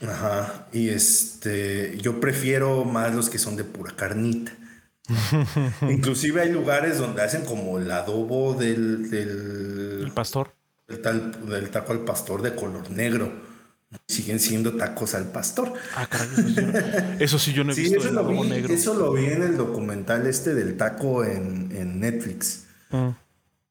Ajá. Y este, yo prefiero más los que son de pura carnita. Inclusive hay lugares donde hacen como el adobo del, del el pastor. Del, tal, taco al pastor de color negro. Siguen siendo tacos al pastor. Ah, eso sí yo no he visto eso lo vi, negro. Eso lo vi en el documental este del taco en, en Netflix. Mm.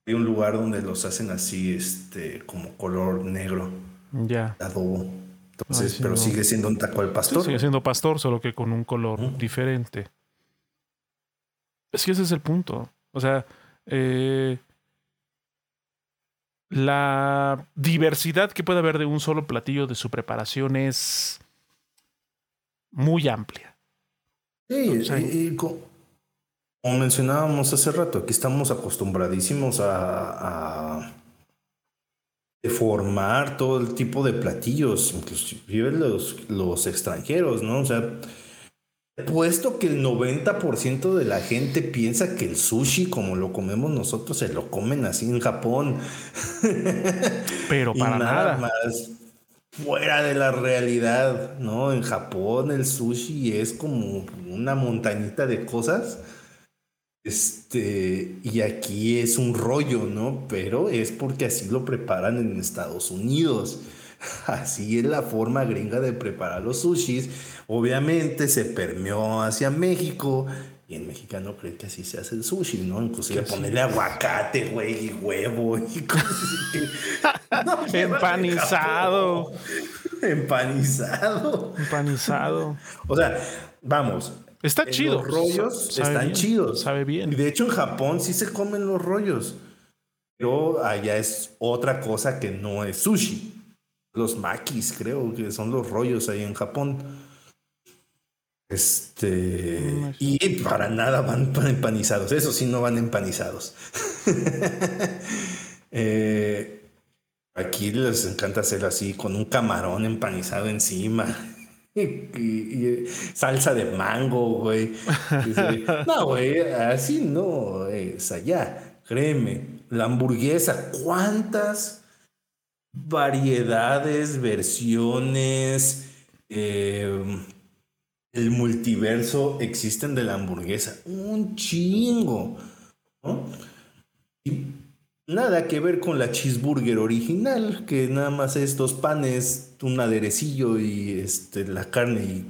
Hay un lugar donde los hacen así, este, como color negro. Ya. Adobo. Entonces, pero sigue siendo un taco al pastor. sigue siendo pastor, solo que con un color diferente. Es que ese es el punto. O sea, eh, la diversidad que puede haber de un solo platillo de su preparación es muy amplia. Sí, y, como mencionábamos hace rato, aquí estamos acostumbradísimos a formar todo el tipo de platillos, inclusive los, los extranjeros, ¿no? O sea, puesto que el 90% de la gente piensa que el sushi, como lo comemos nosotros, se lo comen así en Japón. Pero para nada, más fuera de la realidad, ¿no? En Japón el sushi es como una montañita de cosas este, y aquí es un rollo, ¿no? Pero es porque así lo preparan en Estados Unidos. Así es la forma gringa de preparar los sushis. Obviamente se permeó hacia México. Y el mexicano cree que así se hace el sushi, ¿no? Inclusive ponerle aguacate, güey, y huevo y cosas Empanizado. Empanizado. Empanizado. O sea, vamos, Está chido. Los rollos están chidos. Sabe bien. Y de hecho en Japón sí se comen los rollos. Pero allá es otra cosa que no es sushi. Los makis, creo que son los rollos ahí en Japón. Este. Y para nada van empanizados. Eso sí, no van empanizados. Eh, aquí les encanta hacer así, con un camarón empanizado encima. Y, salsa de mango, güey. No, güey, así no es allá. Créeme, la hamburguesa, ¿cuántas variedades, versiones, em, el multiverso existen de la hamburguesa? Un chingo. ¿no? Nada que ver con la cheeseburger original, que nada más es dos panes, un aderecillo y este, la carne y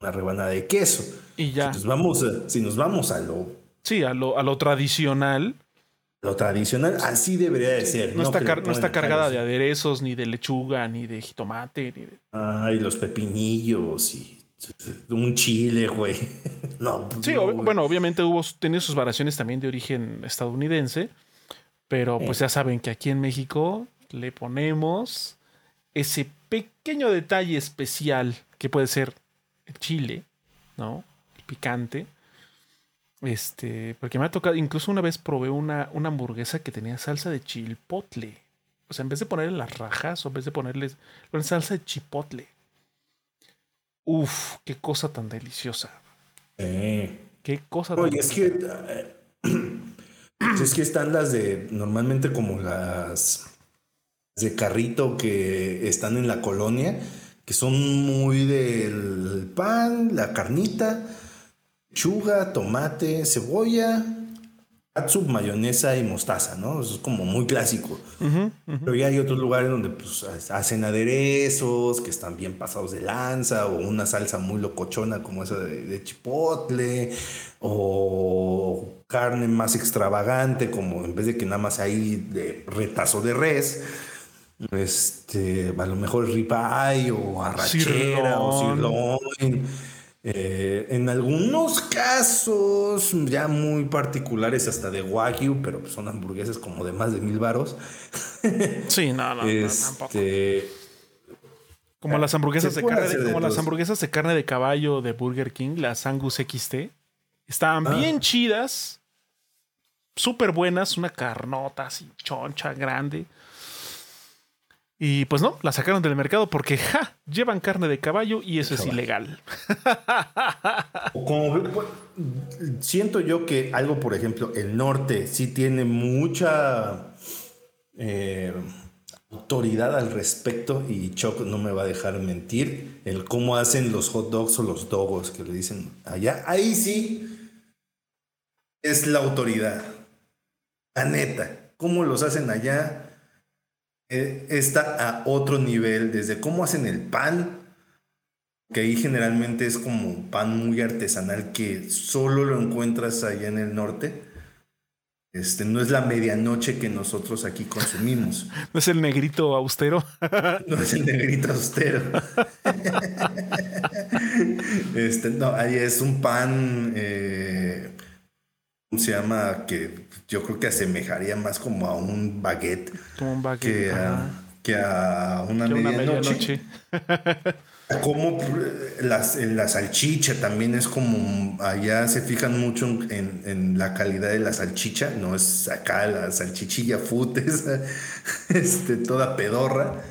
una rebanada de queso. Y ya. Entonces vamos si nos vamos a lo... Sí, a lo, a lo tradicional. Lo tradicional, así debería de ser. No, está, no está cargada de aderezos, ni de lechuga, ni de jitomate. Ni de... Ay, los pepinillos y un chile, güey. no, sí, bueno, obviamente hubo, tenía sus variaciones también de origen estadounidense pero pues ya saben que aquí en México le ponemos ese pequeño detalle especial que puede ser el chile, ¿no? El picante. Este, porque me ha tocado, incluso una vez probé una, una hamburguesa que tenía salsa de chilpotle. O sea, en vez de ponerle las rajas, o en vez de ponerle salsa de chipotle. Uf, qué cosa tan deliciosa. Qué cosa tan Oye, es que eh, es que están las de, normalmente como las de carrito que están en la colonia, que son muy del pan, la carnita, chuga, tomate, cebolla Katsup, mayonesa y mostaza, ¿no? Eso es como muy clásico. Pero ya hay otros lugares donde pues, hacen aderezos que están bien pasados de lanza o una salsa muy locochona como esa de, chipotle o carne más extravagante como en vez de que nada más hay de retazo de res. Este, a lo mejor ribeye o arrachera o sirloin eh, en algunos casos, ya muy particulares, hasta de Wagyu, pero son hamburguesas como de más de mil varos. Sí, no, no, este, Como las hamburguesas de carne, de, como las hamburguesas de carne de caballo de Burger King, las Angus XT, estaban ah. bien chidas, súper buenas, una carnota así choncha, grande. Y pues no, la sacaron del mercado porque ja, llevan carne de caballo y eso es ilegal. Como, siento yo que algo, por ejemplo, el norte sí tiene mucha eh, autoridad al respecto y Choc no me va a dejar mentir, el cómo hacen los hot dogs o los dogos que le dicen allá. Ahí sí es la autoridad. La neta, cómo los hacen allá está a otro nivel, desde cómo hacen el pan, que ahí generalmente es como un pan muy artesanal que solo lo encuentras allá en el norte. Este, no es la medianoche que nosotros aquí consumimos. ¿No es el negrito austero? no es el negrito austero. este, no, ahí es un pan, eh, ¿cómo se llama? Que yo creo que asemejaría más como a un baguette, como un baguette que, a, una, medianoche. como la, la salchicha también es como allá se fijan mucho en, la calidad de la salchicha, no es acá la salchichilla futes, este, toda pedorra,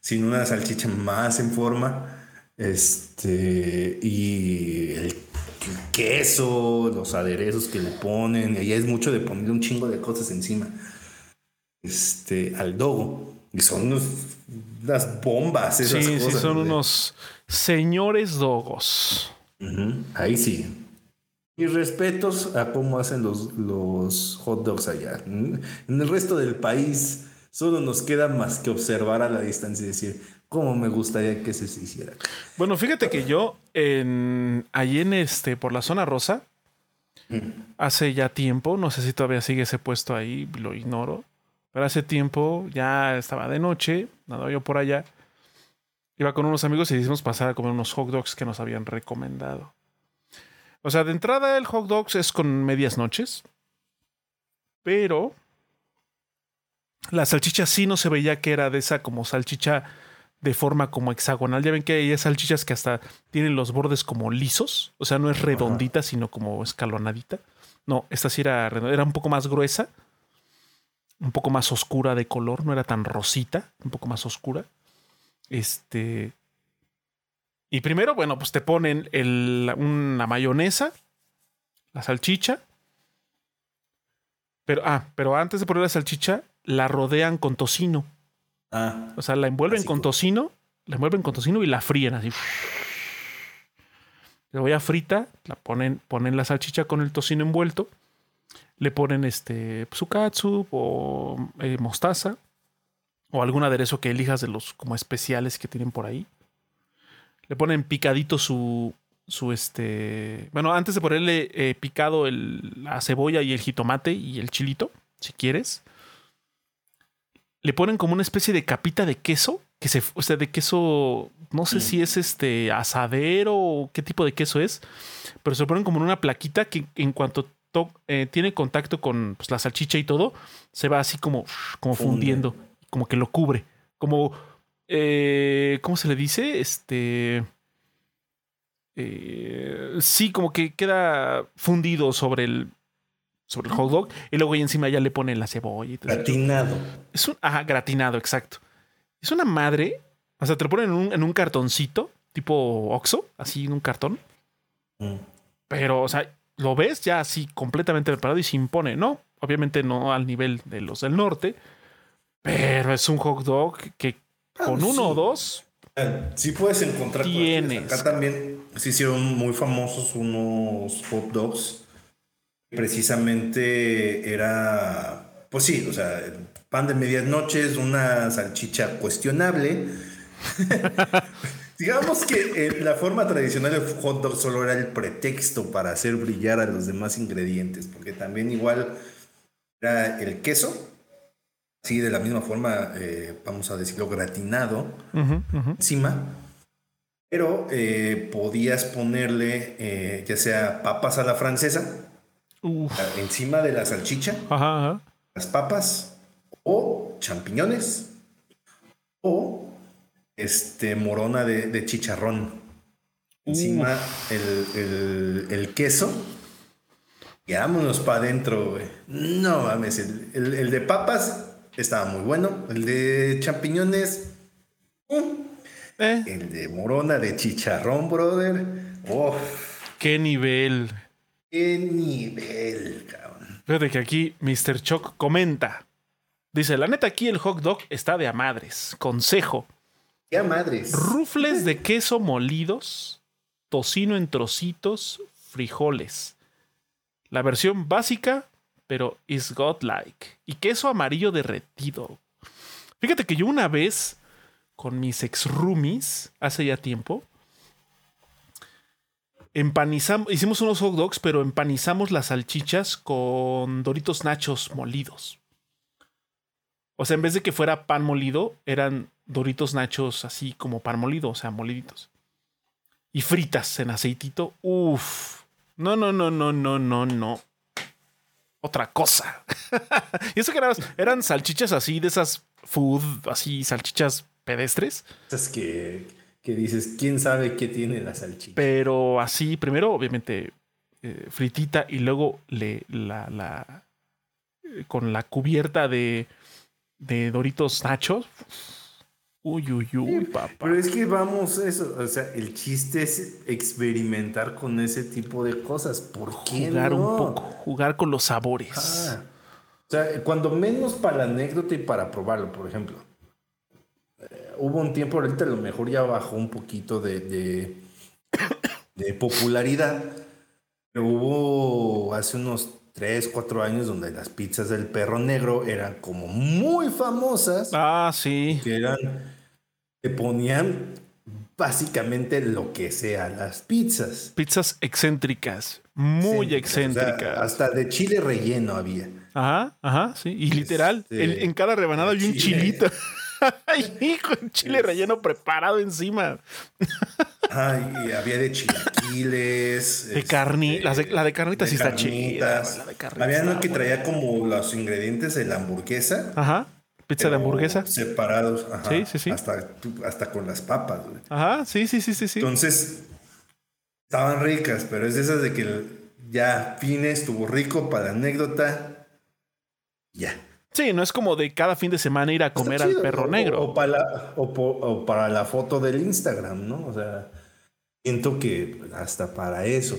sino una salchicha más en forma. Este, y el queso, los aderezos que le ponen, y allá es mucho de poner un chingo de cosas encima. Este, al dogo. Y son unos, unas bombas, esas sí, Sí, son unos señores dogos. Ahí sí. Y respetos a cómo hacen los, los hot dogs allá. En el resto del país solo nos queda más que observar a la distancia y decir, cómo me gustaría que se hiciera. Bueno, fíjate que yo en, allí en este, por la zona rosa, mm. hace ya tiempo, no sé si todavía sigue ese puesto ahí, lo ignoro, pero hace tiempo ya estaba de noche, nada yo por allá, iba con unos amigos y hicimos pasar a comer unos hot dogs que nos habían recomendado. O sea, de entrada el hot dogs es con medias noches, pero la salchicha sí no se veía que era de esa como salchicha de forma como hexagonal. Ya ven que hay salchichas que hasta tienen los bordes como lisos, o sea, no es redondita, sino como escalonadita. No, esta sí era, era un poco más gruesa, un poco más oscura de color, no era tan rosita, un poco más oscura. Este. Y primero, bueno, pues te ponen el, una mayonesa, la salchicha. Pero, ah, pero antes de poner la salchicha, la rodean con tocino. Ah, o sea, la envuelven con tocino, la envuelven con tocino y la fríen así. a frita, la ponen, ponen la salchicha con el tocino envuelto, le ponen este su o eh, mostaza o algún aderezo que elijas de los como especiales que tienen por ahí. Le ponen picadito su su este, bueno, antes de ponerle eh, picado el, la cebolla y el jitomate y el chilito, si quieres, le ponen como una especie de capita de queso, que se, o sea, de queso, no sé si es este asadero o qué tipo de queso es, pero se lo ponen como en una plaquita que en cuanto eh, tiene contacto con pues, la salchicha y todo, se va así como, como fundiendo, como que lo cubre, como, eh, ¿cómo se le dice? Este... Eh, sí, como que queda fundido sobre el, sobre el hot dog y luego ahí encima ya le ponen la cebolla. Y todo gratinado. Es un, ajá, gratinado, exacto. Es una madre, o sea, te lo ponen en un, en un cartoncito, tipo Oxo, así en un cartón. Mm. Pero, o sea, lo ves ya así completamente preparado y se impone, ¿no? Obviamente no al nivel de los del norte, pero es un hot dog que ah, con uno o dos. Sí puedes encontrar. Tienes. Acá también se hicieron muy famosos unos hot dogs precisamente era, pues sí, o sea, pan de medias noches, una salchicha cuestionable. Digamos que eh, la forma tradicional del hot dog solo era el pretexto para hacer brillar a los demás ingredientes, porque también igual era el queso, sí, de la misma forma, eh, vamos a decirlo, gratinado encima, pero eh, podías ponerle ya sea papas a la francesa, encima de la salchicha, las papas, o champiñones, o este, morona de, chicharrón. Encima el, queso. Y vámonos para adentro, No mames, el, de papas estaba muy bueno. El de champiñones. Eh. El de morona de chicharrón, brother. Oh. Qué nivel. Qué nivel, cabrón. Fíjate que aquí Mr. Choc comenta. Dice, la neta aquí el hot dog está de a madres. Consejo. ¡Qué madres! Rufles de queso molidos, tocino en trocitos, frijoles. La versión básica, pero is godlike. Y queso amarillo derretido. Fíjate que yo una vez, con mis ex roomies, hace ya tiempo, empanizamos, hicimos unos hot dogs, pero empanizamos las salchichas con doritos nachos molidos. O sea, en vez de que fuera pan molido, eran doritos nachos así como pan molido, o sea, moliditos. Y fritas en aceitito. Uf. No, no, no, no, no, no, no. Otra cosa. y eso que eran, eran salchichas así, de esas food, así, salchichas pedestres. Esas que, que dices, ¿quién sabe qué tiene la salchicha? Pero así, primero, obviamente, eh, fritita y luego le, la, la, eh, con la cubierta de, de Doritos Nachos. Uy, uy, uy, papá. Pero es que vamos, eso, o sea, el chiste es experimentar con ese tipo de cosas. ¿Por qué Jugar un poco, jugar con los sabores. Ah. o sea, cuando menos para la anécdota y para probarlo, por ejemplo. Hubo un tiempo, ahorita a lo mejor ya bajó un poquito de, de, de popularidad. Pero hubo hace unos 3, 4 años donde las pizzas del perro negro eran como muy famosas. Ah, sí. Que eran, que ponían básicamente lo que sea las pizzas. Pizzas excéntricas, muy excéntricas. hasta de chile relleno había. Ajá, ajá, sí. Y literal, este, en, cada rebanada había un chilito. Ay, hijo, chile relleno preparado encima. Ay, había de chilaquiles. De. Este, la de carnitas sí está chida. Había uno que traía como los ingredientes de la hamburguesa. Ajá. Pizza de hamburguesa. Separados. Ajá, sí, sí, sí. Hasta, hasta con las papas, güey. Ajá, sí, sí, sí, sí, sí. Entonces, estaban ricas, pero es de esas de que ya fines, estuvo rico para la anécdota. Ya. Sí, no es como de cada fin de semana ir a comer al perro negro. O, para la, o, para la foto del Instagram, ¿no? O sea, siento que hasta para eso.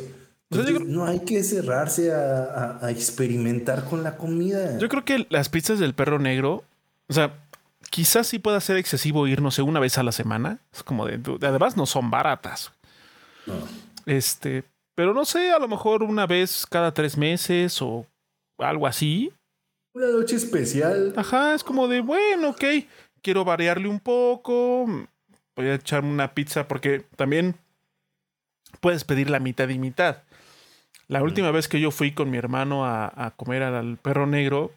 no hay que cerrarse a, experimentar con la comida. Yo creo que las pizzas del perro negro, o sea, quizás sí pueda ser excesivo ir, no sé, una vez a la semana. Es como de, además no son baratas. No. Este, pero no sé, a lo mejor una vez cada tres meses o algo así una noche especial. Ajá, es como de, bueno, ok, quiero variarle un poco. Voy a echarme una pizza porque también puedes pedir la mitad y mitad. La última vez que yo fui con mi hermano a, comer al perro negro,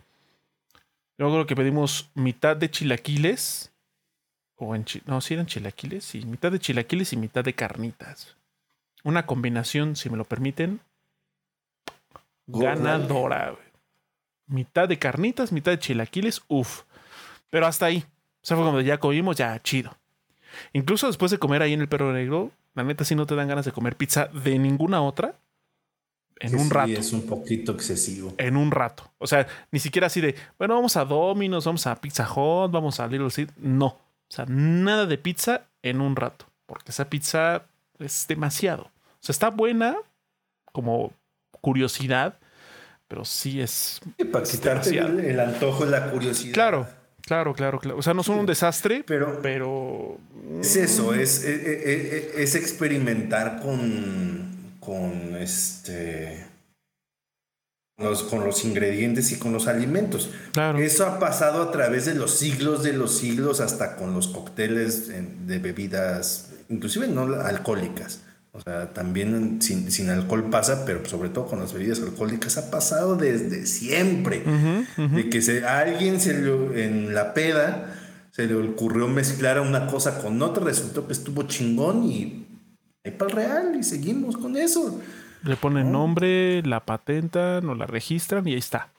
yo creo que pedimos mitad de chilaquiles. O en no, sí eran chilaquiles, sí, mitad de chilaquiles y mitad de carnitas. Una combinación, si me lo permiten, ganadora. Mitad de carnitas, mitad de chilaquiles, uff. Pero hasta ahí. O sea, fue cuando ya comimos, ya chido. Incluso después de comer ahí en el perro negro, la neta sí no te dan ganas de comer pizza de ninguna otra en un rato. es un poquito excesivo. En un rato. O sea, ni siquiera así de, bueno, vamos a Domino's, vamos a Pizza Hut, vamos a Little Seed. No. O sea, nada de pizza en un rato. Porque esa pizza es demasiado. O sea, está buena como curiosidad, pero sí es. para quitarte el, antojo y la curiosidad. Claro, claro, claro, claro. O sea, no son un desastre, pero. pero es eso, es, es, experimentar con. con este. con los ingredientes y con los alimentos. Claro. Eso ha pasado a través de los siglos de los siglos, hasta con los cócteles de bebidas, inclusive no alcohólicas. O sea, también sin, alcohol pasa, pero sobre todo con las bebidas alcohólicas ha pasado desde siempre. De que se, a alguien se en la peda se le ocurrió mezclar una cosa con otra, resultó que estuvo chingón y hay para el real y seguimos con eso. Le ponen nombre, la patentan o la registran y ahí está.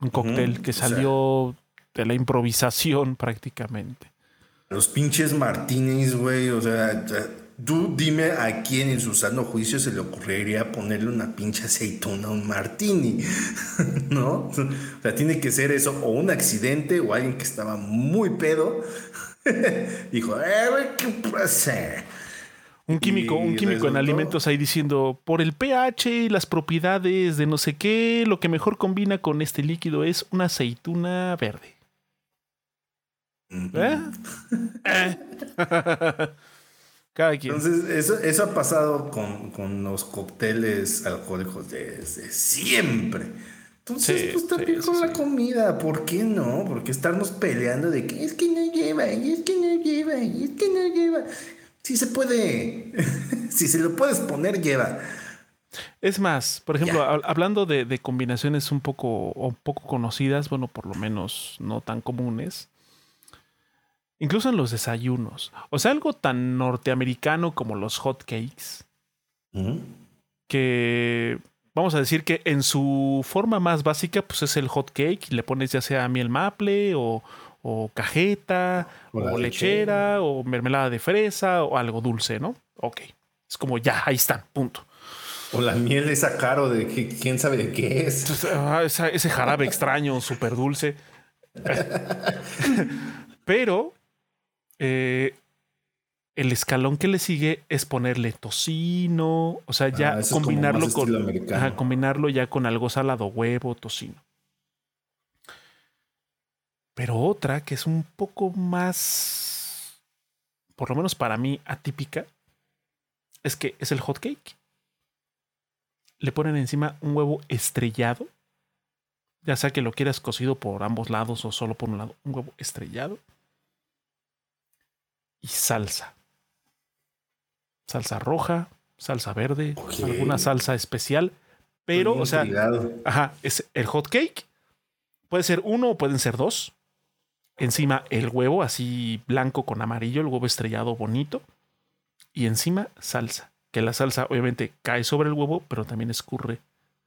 Un cóctel que salió de la improvisación prácticamente. Los pinches martinis, güey, o sea, tú dime a quién en su sano juicio se le ocurriría ponerle una pinche aceituna a un martini, ¿no? O sea, tiene que ser eso, o un accidente, o alguien que estaba muy pedo, dijo, eh, ¿qué pasa? Un químico, un químico en alimentos ahí diciendo, por el pH y las propiedades de no sé qué, lo que mejor combina con este líquido es una aceituna verde. ¿Eh? ¿Eh? Cada quien. Entonces, eso, eso ha pasado con, los cócteles alcohólicos desde siempre. Entonces, pues también con la comida, ¿por qué no? Porque estarnos peleando de que es que no lleva, y es que no lleva, y es que no lleva. Si se puede, si se lo puedes poner, lleva. Es más, por ejemplo, hablando de, combinaciones un poco, un poco conocidas, bueno, por lo menos no tan comunes, incluso en los desayunos, o sea, algo tan norteamericano como los hot cakes, que vamos a decir que en su forma más básica, pues es el hot cake, le pones ya sea miel maple o, o cajeta, o, lechera, o mermelada de fresa, o algo dulce, ¿no? Ok. Es como ya, ahí están, punto. O la miel esa caro de que, quién sabe de qué es. Ah, ese jarabe extraño, súper dulce. Pero eh, el escalón que le sigue es ponerle tocino, o sea, ya ah, combinarlo con combinarlo ya con algo salado, huevo, tocino. Pero otra que es un poco más, por lo menos para mí, atípica, es que es el hot cake. Le ponen encima un huevo estrellado, ya sea que lo quieras cocido por ambos lados o solo por un lado, un huevo estrellado. Y salsa. Salsa roja, salsa verde, alguna salsa especial. Pero, o sea, ajá, es el hot cake. Puede ser uno o pueden ser dos encima el huevo así blanco con amarillo, el huevo estrellado bonito, y encima salsa, que la salsa obviamente cae sobre el huevo, pero también escurre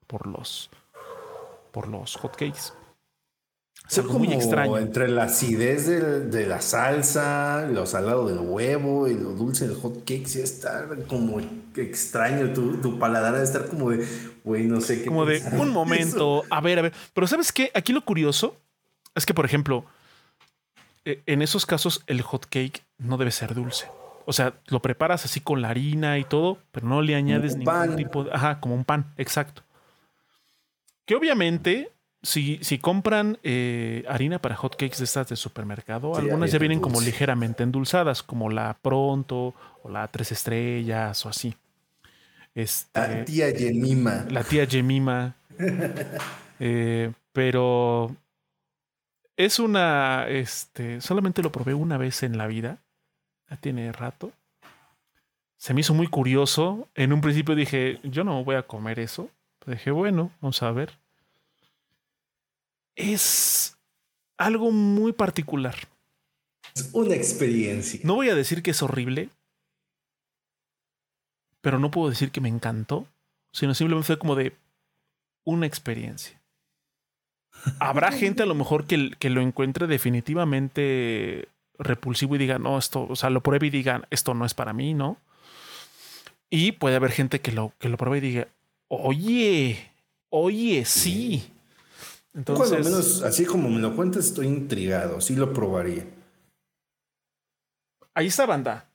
por los por los hotcakes. Es algo muy extraño. Entre la acidez de, la salsa, lo salado del huevo y lo dulce del hot cake, sí está como extraño. Tu, tu paladar de estar como de, güey, no sé qué. Como de un momento, a ver, a ver. Pero ¿sabes qué? Aquí lo curioso es que, por ejemplo, e, en esos casos el hot cake no debe ser dulce. O sea, lo preparas así con la harina y todo, pero no le añades ningún tipo de. Ajá, como un pan, exacto. Que obviamente, si, si compran eh, harina para hot cakes de estas de supermercado, algunas ya vienen como ligeramente endulzadas, como la Pronto o la Tres Estrellas o así. Este, la tía Yemima. La tía Yemima. Eh, pero es una, este, solamente lo probé una vez en la vida. Ya tiene rato. Se me hizo muy curioso. En un principio dije, yo no voy a comer eso. dije, bueno, vamos a ver. Es algo muy particular. Es una experiencia. No voy a decir que es horrible, pero no puedo decir que me encantó, sino simplemente fue como de una experiencia. Habrá gente a lo mejor que, que, lo encuentre definitivamente repulsivo y diga, no, esto, o sea, lo pruebe y diga, esto no es para mí, ¿no? Y puede haber gente que lo, que lo pruebe y diga, oye, oye, sí. Entonces, Cuando menos, así como me lo cuentas, estoy intrigado, sí lo probaría. Ahí está, banda.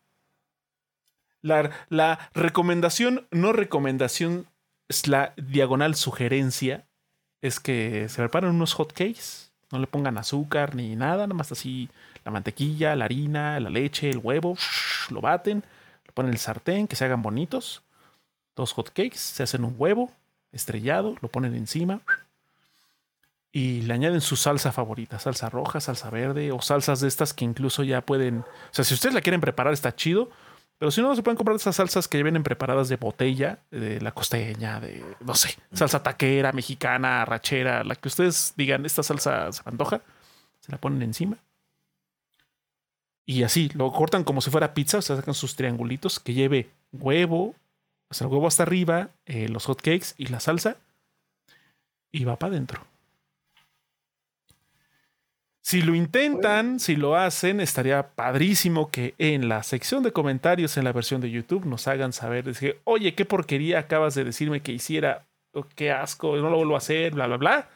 La, la recomendación, no recomendación, es la diagonal sugerencia es que se preparen unos hot cakes. No le pongan azúcar ni nada, nada más así la mantequilla, la harina, la leche, el huevo, lo baten, lo ponen en el sartén, que se hagan bonitos. Dos hot cakes, se hacen un huevo, estrellado, lo ponen encima y le añaden su salsa favorita, salsa roja, salsa verde o salsas de estas que incluso ya pueden, o sea, si ustedes la quieren preparar está chido, pero si no, se pueden comprar esas salsas que ya vienen preparadas de botella, de la costeña, de, no sé, salsa taquera, mexicana, rachera, la que ustedes digan, esta salsa se antoja, se la ponen encima. Y así, lo cortan como si fuera pizza, o sea, sacan sus triangulitos que lleve huevo, o sea, el huevo hasta arriba, eh, los hot cakes y la salsa, y va para adentro. Si lo intentan, si lo hacen, estaría padrísimo que en la sección de comentarios en la versión de YouTube nos hagan saber, decir, oye, qué porquería acabas de decirme que hiciera, o qué asco, no lo vuelvo a hacer, bla, bla, bla.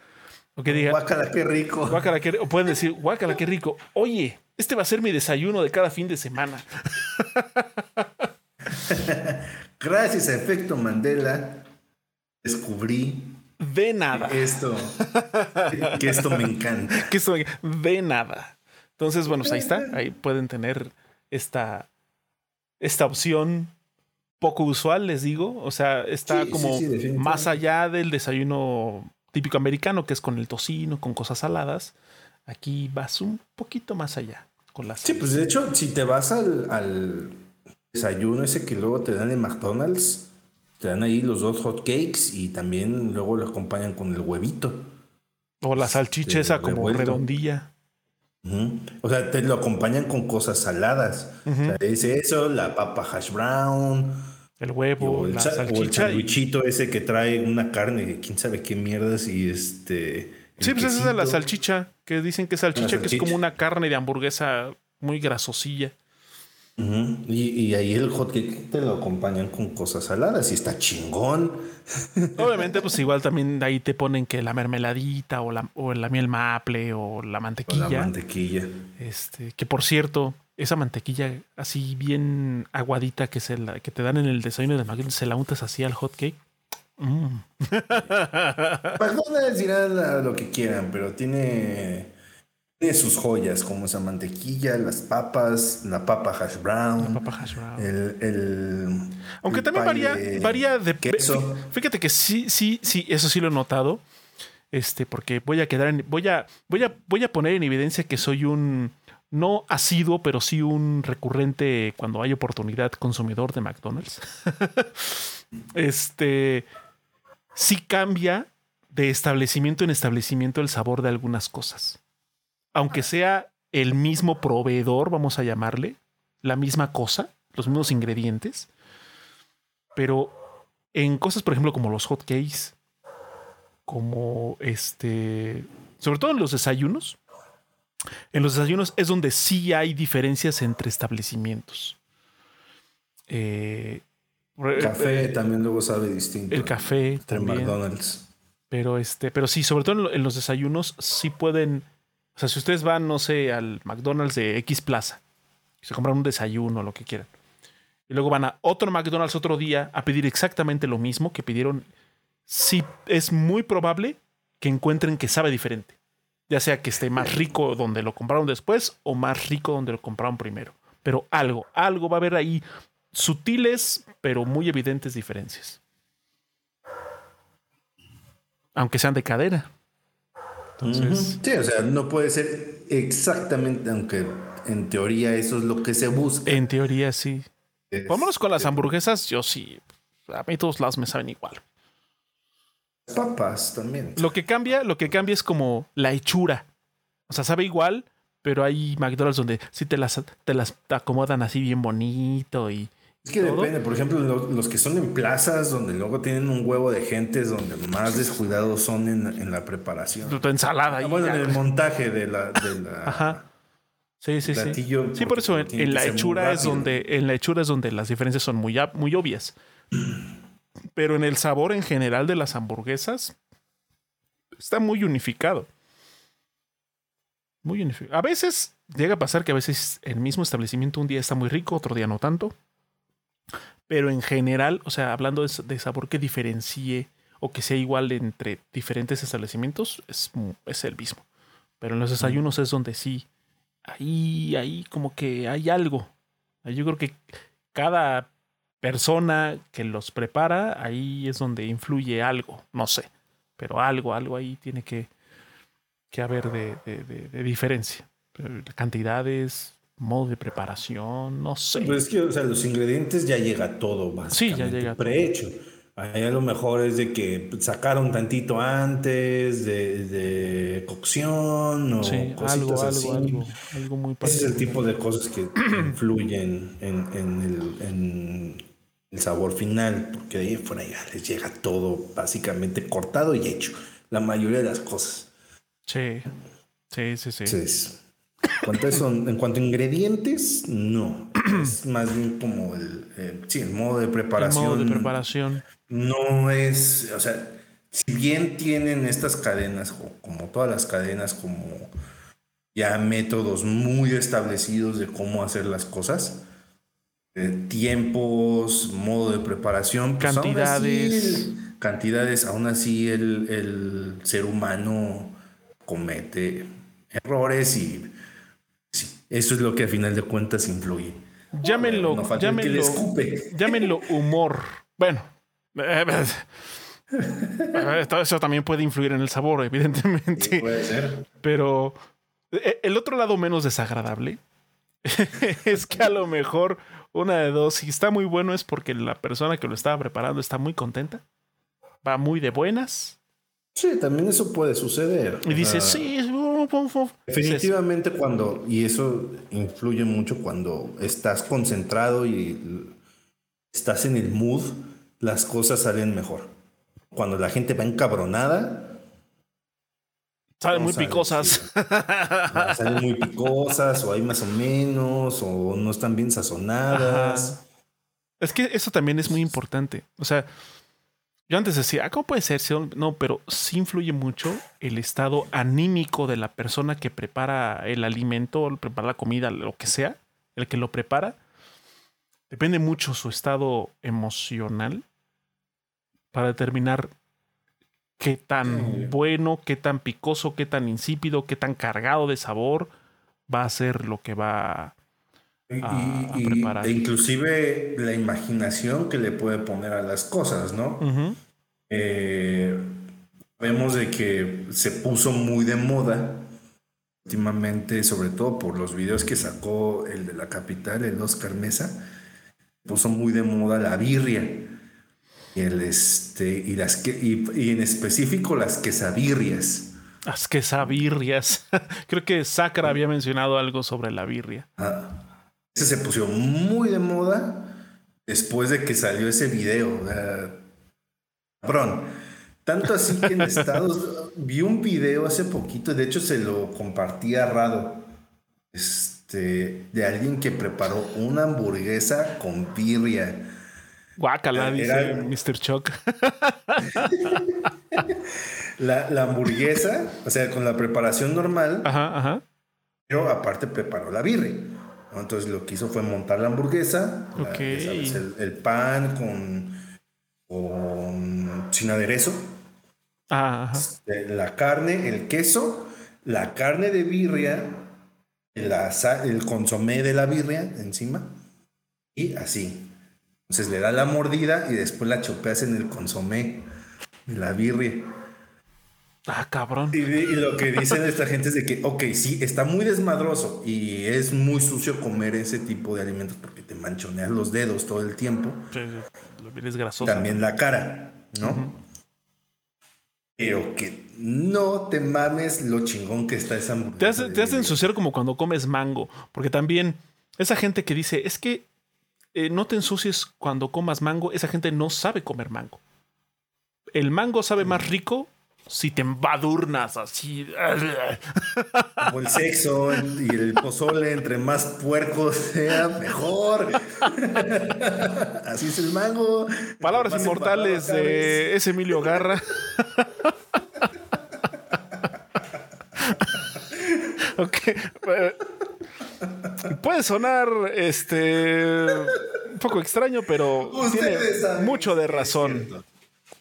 O que digan, guácala, qué rico. Guácala, qué, o pueden decir, guácala, qué rico. Oye, este va a ser mi desayuno de cada fin de semana. Gracias a Efecto Mandela, descubrí de nada. Esto. que esto me encanta. Que esto de nada. Entonces, bueno, pues ahí está. Ahí pueden tener esta, esta opción poco usual, les digo. O sea, está como más allá del desayuno típico americano, que es con el tocino, con cosas saladas. Aquí vas un poquito más allá con las. Sí, pues de hecho, si te vas al, al desayuno ese que luego te dan en McDonald's, te dan ahí los dos hot cakes y también luego lo acompañan con el huevito. O la salchicha esa como redondilla. O sea, te lo acompañan con cosas saladas. O sea, es eso, la papa hash brown. El huevo, el, la salchicha. O el ese que trae una carne, quién sabe qué mierdas y este... Sí, pues esa es de la salchicha, que dicen que salchicha, que es como una carne de hamburguesa muy grasosilla y, ahí el hotcake te lo acompañan con cosas saladas y está chingón. Obviamente, pues igual también ahí te ponen que la mermeladita o la, o la miel maple o la mantequilla. la mantequilla. Este, que por cierto, esa mantequilla así bien aguadita que, se la, que te dan en el desayuno de McDonald's, se la untas así al hotcake. Mm. McDonald's dirán lo que quieran, pero tiene tiene sus joyas, como esa mantequilla, las papas, la papa hash brown. La papa hash brown. El, Aunque también varía, de varía de queso. Fíjate que sí, sí, sí, eso sí lo he notado. Este, porque voy a quedar en, voy a, voy a, voy a poner en evidencia que soy un no asiduo, pero sí un recurrente cuando hay oportunidad consumidor de McDonald's. este sí cambia de establecimiento en establecimiento el sabor de algunas cosas aunque sea el mismo proveedor, vamos a llamarle, la misma cosa, los mismos ingredientes, pero en cosas, por ejemplo, como los hot cakes, como este, sobre todo en los desayunos, en los desayunos es donde sí hay diferencias entre establecimientos. Eh, el café eh, también luego sabe distinto. El café también. McDonald's. Pero este, pero sí, sobre todo en los desayunos sí pueden o sea, si ustedes van, no sé, al McDonald's de X Plaza, y se compran un desayuno lo que quieran, y luego van a otro McDonald's otro día a pedir exactamente lo mismo que pidieron, sí es muy probable que encuentren que sabe diferente. Ya sea que esté más rico donde lo compraron después o más rico donde lo compraron primero. Pero algo, algo va a haber ahí sutiles, pero muy evidentes diferencias. Aunque sean de cadera. Sí, o sea, no puede ser exactamente, aunque en teoría eso es lo que se busca. En teoría sí. Vámonos con las hamburguesas, yo sí. A mí todos lados me saben igual. Papas también. Lo que cambia, lo que cambia es como la hechura. O sea, sabe igual, pero hay McDonald's donde sí te las, te las acomodan así bien bonito y es que depende, por ejemplo, los, que son en plazas donde luego tienen un huevo de gentes donde más descuidados son en, la preparación. Tu ensalada. Ah, bueno, en el montaje de la... Ajá. Sí, sí, sí. Sí, por eso en, la hechura es donde en la hechura es donde las diferencias son muy, muy obvias. Pero en el sabor en general de las hamburguesas está muy unificado. Muy unificado. A veces llega a pasar que a veces el mismo establecimiento un día está muy rico, otro día no tanto. Pero en general, o sea, hablando de, sabor que diferencie o que sea igual entre diferentes establecimientos, es, es el mismo. Pero en los desayunos es donde sí, ahí, ahí como que hay algo. Yo creo que cada persona que los prepara, ahí es donde influye algo, no sé, pero algo, algo ahí tiene que, que haber de, de, diferencia. Cantidades, modo de preparación, no sé. Pues es que, o sea, los ingredientes ya llega todo básicamente sí, ya llega prehecho. Ahí a lo mejor es de que sacaron tantito antes de, cocción o cositas algo, así. Algo, algo, muy Ese es el tipo de cosas que influyen en, el, el, sabor final, porque de ahí fuera ya les llega todo básicamente cortado y hecho. La mayoría de las cosas. Sí, sí, sí, sí. En cuanto a ingredientes, no. Es más bien como el, eh, sí, el modo de preparación. El modo de preparación. No es, o sea, si bien tienen estas cadenas, como todas las cadenas, como ya métodos muy establecidos de cómo hacer las cosas, eh, tiempos, modo de preparación, pues cantidades. cantidades, aún así el, el ser humano comete errores y eso es lo que a final de cuentas influye. Llámenlo, llámenlo, llámenlo humor. Bueno, eso también puede influir en el sabor, evidentemente. puede ser. Pero eh, el otro lado menos desagradable es que a lo mejor una de dos, si está muy bueno es porque la persona que lo estaba preparando está muy contenta, va muy de buenas. Sí, también eso puede suceder. Y dice, sí, Definitivamente cuando, y eso influye mucho cuando estás concentrado y estás en el mood, las cosas salen mejor. Cuando la gente va encabronada, Salen muy picosas. salen muy picosas, o hay más o menos, o no están bien sazonadas. Es que eso también es muy importante. O sea, yo antes decía, ah, ¿cómo puede ser? No, pero sí influye mucho el estado anímico de la persona que prepara el alimento, prepara la comida, lo que sea, el que lo prepara. Depende mucho su estado emocional para determinar qué tan bueno, qué tan picoso, qué tan insípido, qué tan cargado de sabor va a ser lo que va a, preparar. E inclusive la imaginación que le puede poner a las cosas, ¿no? Eh, vemos de que se puso muy de moda últimamente, sobre todo por los videos que sacó el de la capital, el Oscar Mesa, puso muy de moda la birria. Y, el este, y, las que, y, en específico las quesabirrias. Las quesabirrias. Creo que Sacra había mencionado algo sobre la birria. Ah, ese se puso muy de moda después de que salió ese video. Cabrón. Tanto así que en Estados vi un video hace poquito, de hecho se lo compartí a Rado, este, de alguien que preparó una hamburguesa con birria. Guacala, dice Mr. Chuck. la, la, hamburguesa, o sea, con la preparación normal, ajá, ajá. pero aparte preparó la birria. Entonces lo que hizo fue montar la hamburguesa, el pan con sin aderezo. Este, la carne, el queso, la carne de birria, el consomé de la birria encima y así. Entonces le da la mordida y después la chopeas en el consomé de la birria. Ah, cabrón. Y, lo que dicen esta gente es de que, ok, sí, está muy desmadroso y es muy sucio comer ese tipo de alimentos porque te manchoneas los dedos todo el tiempo. Sí, eres grasoso. También la cara, ¿no? Pero que no te mames lo chingón que está esa Te hace, te hace ensuciar como cuando comes mango, porque también esa gente que dice, es que eh, no te ensucies cuando comas mango, esa gente no sabe comer mango. El mango sabe más rico si te embadurnas así. Como el sexo y el pozole, entre más puercos sea, mejor. Así es el mango. Palabras inmortales de ese Emilio Garra. ok. Puede sonar este un poco extraño, pero tiene mucho de razón.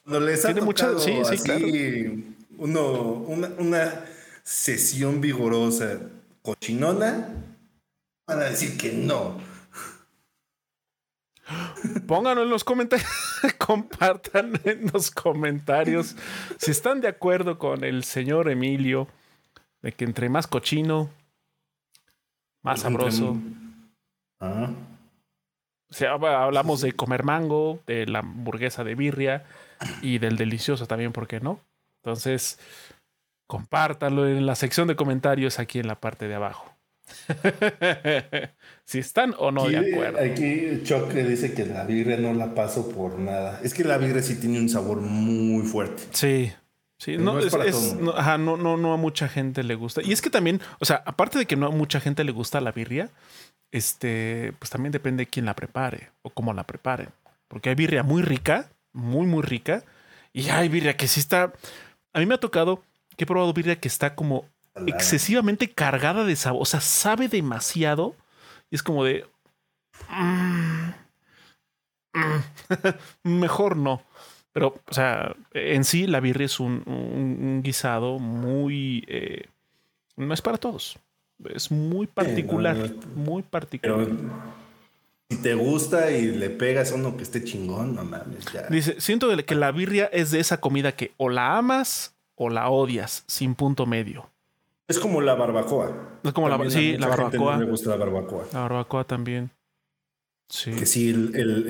No les ha tocado sí, sí, uno, una, sesión vigorosa cochinona, van a decir que no. pónganlo en los comentarios, compartan en los comentarios si están de acuerdo con el señor Emilio de que entre más cochino, más sabroso. Ah, O sea, hablamos de comer mango, de la hamburguesa de birria y del delicioso también, ¿por qué no? Entonces, compártanlo en la sección de comentarios aquí en la parte de abajo. si están o no de acuerdo. aquí Choque dice que la birria no la paso por nada. Es que la birria sí tiene un sabor muy fuerte. Sí. Sí, no, no es es- ajá, no, no, no a mucha gente le gusta. Y es que también, o sea, aparte de que no a mucha gente le gusta la birria, este, pues también depende de quién la prepare o cómo la preparen. Porque hay birria muy rica, muy, muy rica, y hay birria que sí está. A mí me ha tocado que he probado birria que está como excesivamente cargada de sabor, o sea, sabe demasiado, y es como de. mm, mm, mejor no. Pero, o sea, en sí la birria es un, un- un guisado muy... eh, no es para todos. Es muy particular. no muy particular. Pero si te gusta y le pegas a uno que esté chingón, no mames, ya. Dice, siento que la birria es de esa comida que o la amas o la odias, sin punto medio. Es como la barbacoa. Es como la- También a sí, la barbacoa. No le gusta la barbacoa. La barbacoa también. Sí. Que sí, el, el-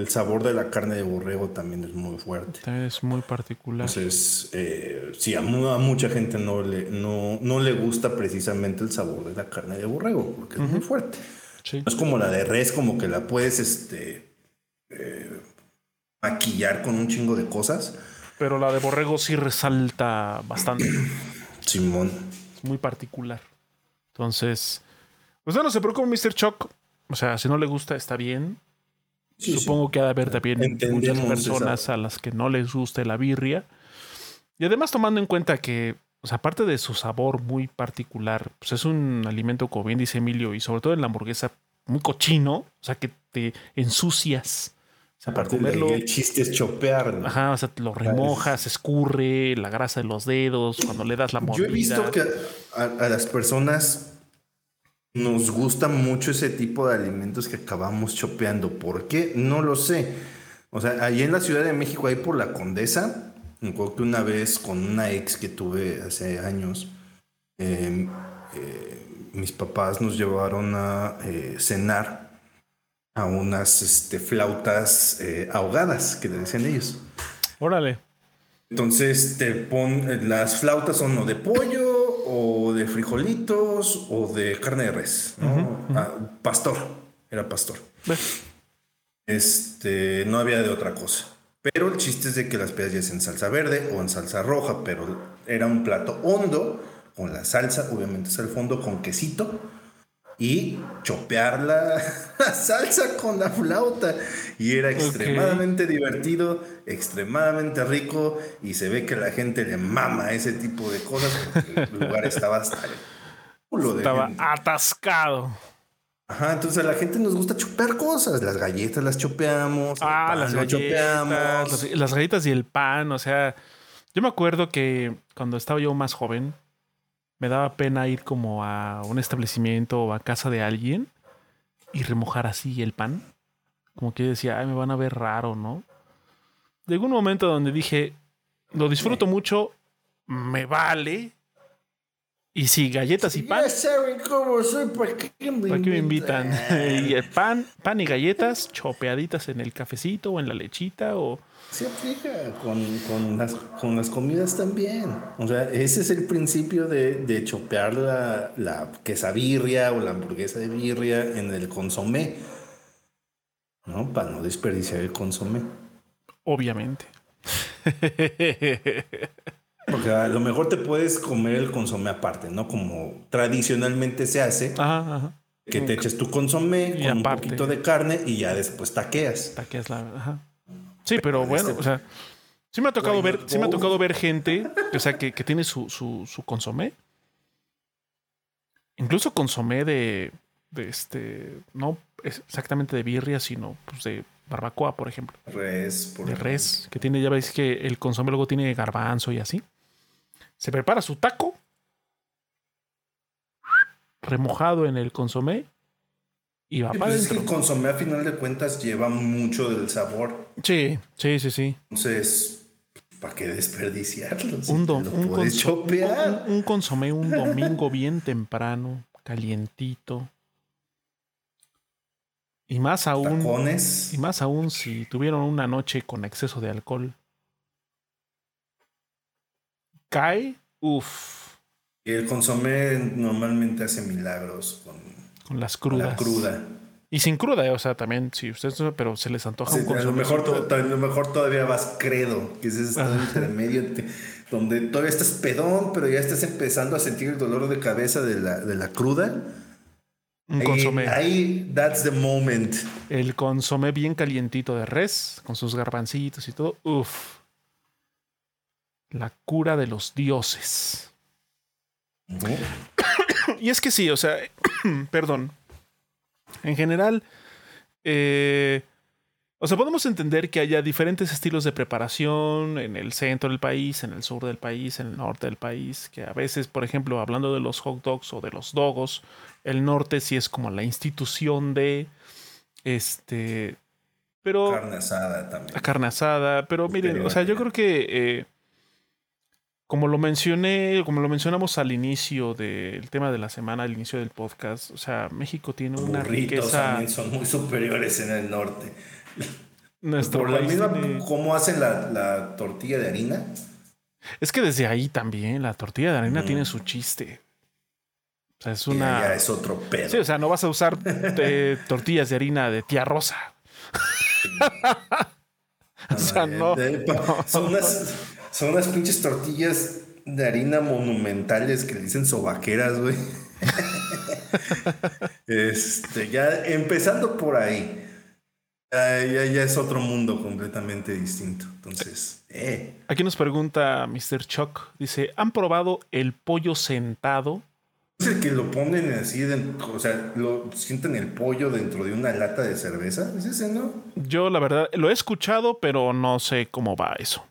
el sabor de la carne de borrego también es muy fuerte. También es muy particular. Entonces, eh, sí, a mucha gente no le, no, no le gusta precisamente el sabor de la carne de borrego, porque es muy fuerte. Sí. No es como la de res, como que la puedes este, eh, maquillar con un chingo de cosas. Pero la de borrego sí resalta bastante. Simón. Es muy particular. Entonces, pues no, no se preocupe, Mr. Chuck. O sea, si no le gusta, está bien. Sí, Supongo que ha de haber también Entendemos muchas personas esa- a las que no les guste la birria. Y además tomando en cuenta que, o sea, aparte de su sabor muy particular, pues es un alimento, como bien dice Emilio, y sobre todo en la hamburguesa, muy cochino, o sea, que te ensucias. O sea, Aparte, comerlo, el chiste es chopear. ¿no? ajá, o sea, lo remojas, escurre, la grasa de los dedos, cuando le das la mordida. Yo he visto que a, a las personas nos gusta mucho ese tipo de alimentos que acabamos chopeando. ¿Por qué? No lo sé. O sea, allí en la Ciudad de México, ahí por la Condesa, me acuerdo que una vez con una ex que tuve hace años, eh, eh, mis papás nos llevaron a eh, cenar a unas este, flautas eh, ahogadas, que le decían ellos. Órale. Entonces te pon las flautas son o de pollo o de frijolitos o de carne de res, ¿no? Ah, pastor, era pastor. Este, no había de otra cosa. Pero el chiste es de que las pedías ya es en salsa verde o en salsa roja, pero era un plato hondo con la salsa, obviamente es al fondo con quesito y chopear la, la salsa con la flauta. Y era extremadamente divertido, extremadamente rico y se ve que la gente le mama ese tipo de cosas porque el lugar estaba hasta el culo de Estaba atascado. Ajá, entonces a la gente nos gusta chopear cosas. Las galletas las chopeamos. Ah, pan las galletas, chopeamos. las, las galletas y el pan, o sea, yo me acuerdo que cuando estaba yo más joven, me daba pena ir como a un establecimiento o a casa de alguien y remojar así el pan. Como que yo decía, ay, me van a ver raro, ¿no? Llegó un momento donde dije, lo disfruto mucho, me vale. Y si galletas y pan, Ya saben cómo soy, ¿para qué me ¿Para qué me invitan? invitan? y el pan, pan y galletas chopeaditas en el cafecito o en la lechita o Se aplica con, con las, con las comidas también. O sea, ese es el principio de, de chopear la, la quesabirria o la hamburguesa de birria en el consomé. ¿No? Para no desperdiciar el consomé. obviamente. Porque a lo mejor te puedes comer el consomé aparte, ¿no? Como tradicionalmente se hace, Ajá, ajá. que te eches tu consomé Y con aparte. un poquito de carne y ya después taqueas. Taqueas la. Ajá. Sí, pero bueno, este- o sea, sí me ha tocado Bueno, ver, sí me ha tocado ver gente, o sea, que, que tiene su, su, su consomé. Incluso consomé de, de este, no exactamente de birria, sino pues de barbacoa, por ejemplo. Res, por de res, que tiene, ya veis que el consomé luego tiene garbanzo y así. Se prepara su taco, remojado en el consomé, y va para es que el consomé a final de cuentas lleva mucho del sabor. Sí, sí, sí, sí. Entonces, ¿para qué desperdiciarlo? Si un- un consomé un domingo bien temprano, calientito. Y más aún, Tacones. y más aún si tuvieron una noche con exceso de alcohol. Cae, uff, el consomé normalmente hace milagros con con las con crudas. la cruda. Y sin cruda, eh, o sea, también, si ustedes, pero se les antoja Sí, un a, lo consomé. mejor, to- a lo mejor todavía vas credo, que es ese estado intermedio te- donde todavía estás pedón, pero ya estás empezando a sentir el dolor de cabeza de la, de la cruda. Un Ahí- consomé. Ahí, that's the moment. El consomé bien calientito de res, con sus garbancitos y todo. Uf. La cura de los dioses. Y es que sí, o sea, perdón. En general, eh, o sea, podemos entender que haya diferentes estilos de preparación en el centro del país, en el sur del país, en el norte del país, que a veces, por ejemplo, hablando de los hot dogs o de los dogos, el norte sí es como la institución de, este, pero Carne asada también. la carne asada, pero miren, Pero- o sea, yo creo que eh, como lo mencioné, como lo mencionamos al inicio del tema de la semana, al inicio del podcast, o sea, México tiene una burritos riqueza. también son muy superiores en el norte. Nuestro Por la misma, tiene- cómo hacen la, la tortilla de harina. Es que desde ahí también la tortilla de harina Ujú. tiene su chiste. O sea, es una. Ya es otro pedo. Sí, o sea, no vas a usar eh, tortillas de harina de tía Rosa. o sea, no. Son unas, son unas pinches tortillas de harina monumentales que le dicen sobaqueras, güey. este, ya empezando por ahí. Ya, ya, ya es otro mundo completamente distinto. Entonces, eh. Aquí nos pregunta Mr. Chuck. Dice: ¿Han probado el pollo sentado? Es el que lo ponen así, dentro- o sea, lo sienten el pollo dentro de una lata de cerveza. ¿Es ese, no? Yo, la verdad, lo he escuchado, pero no sé cómo va eso.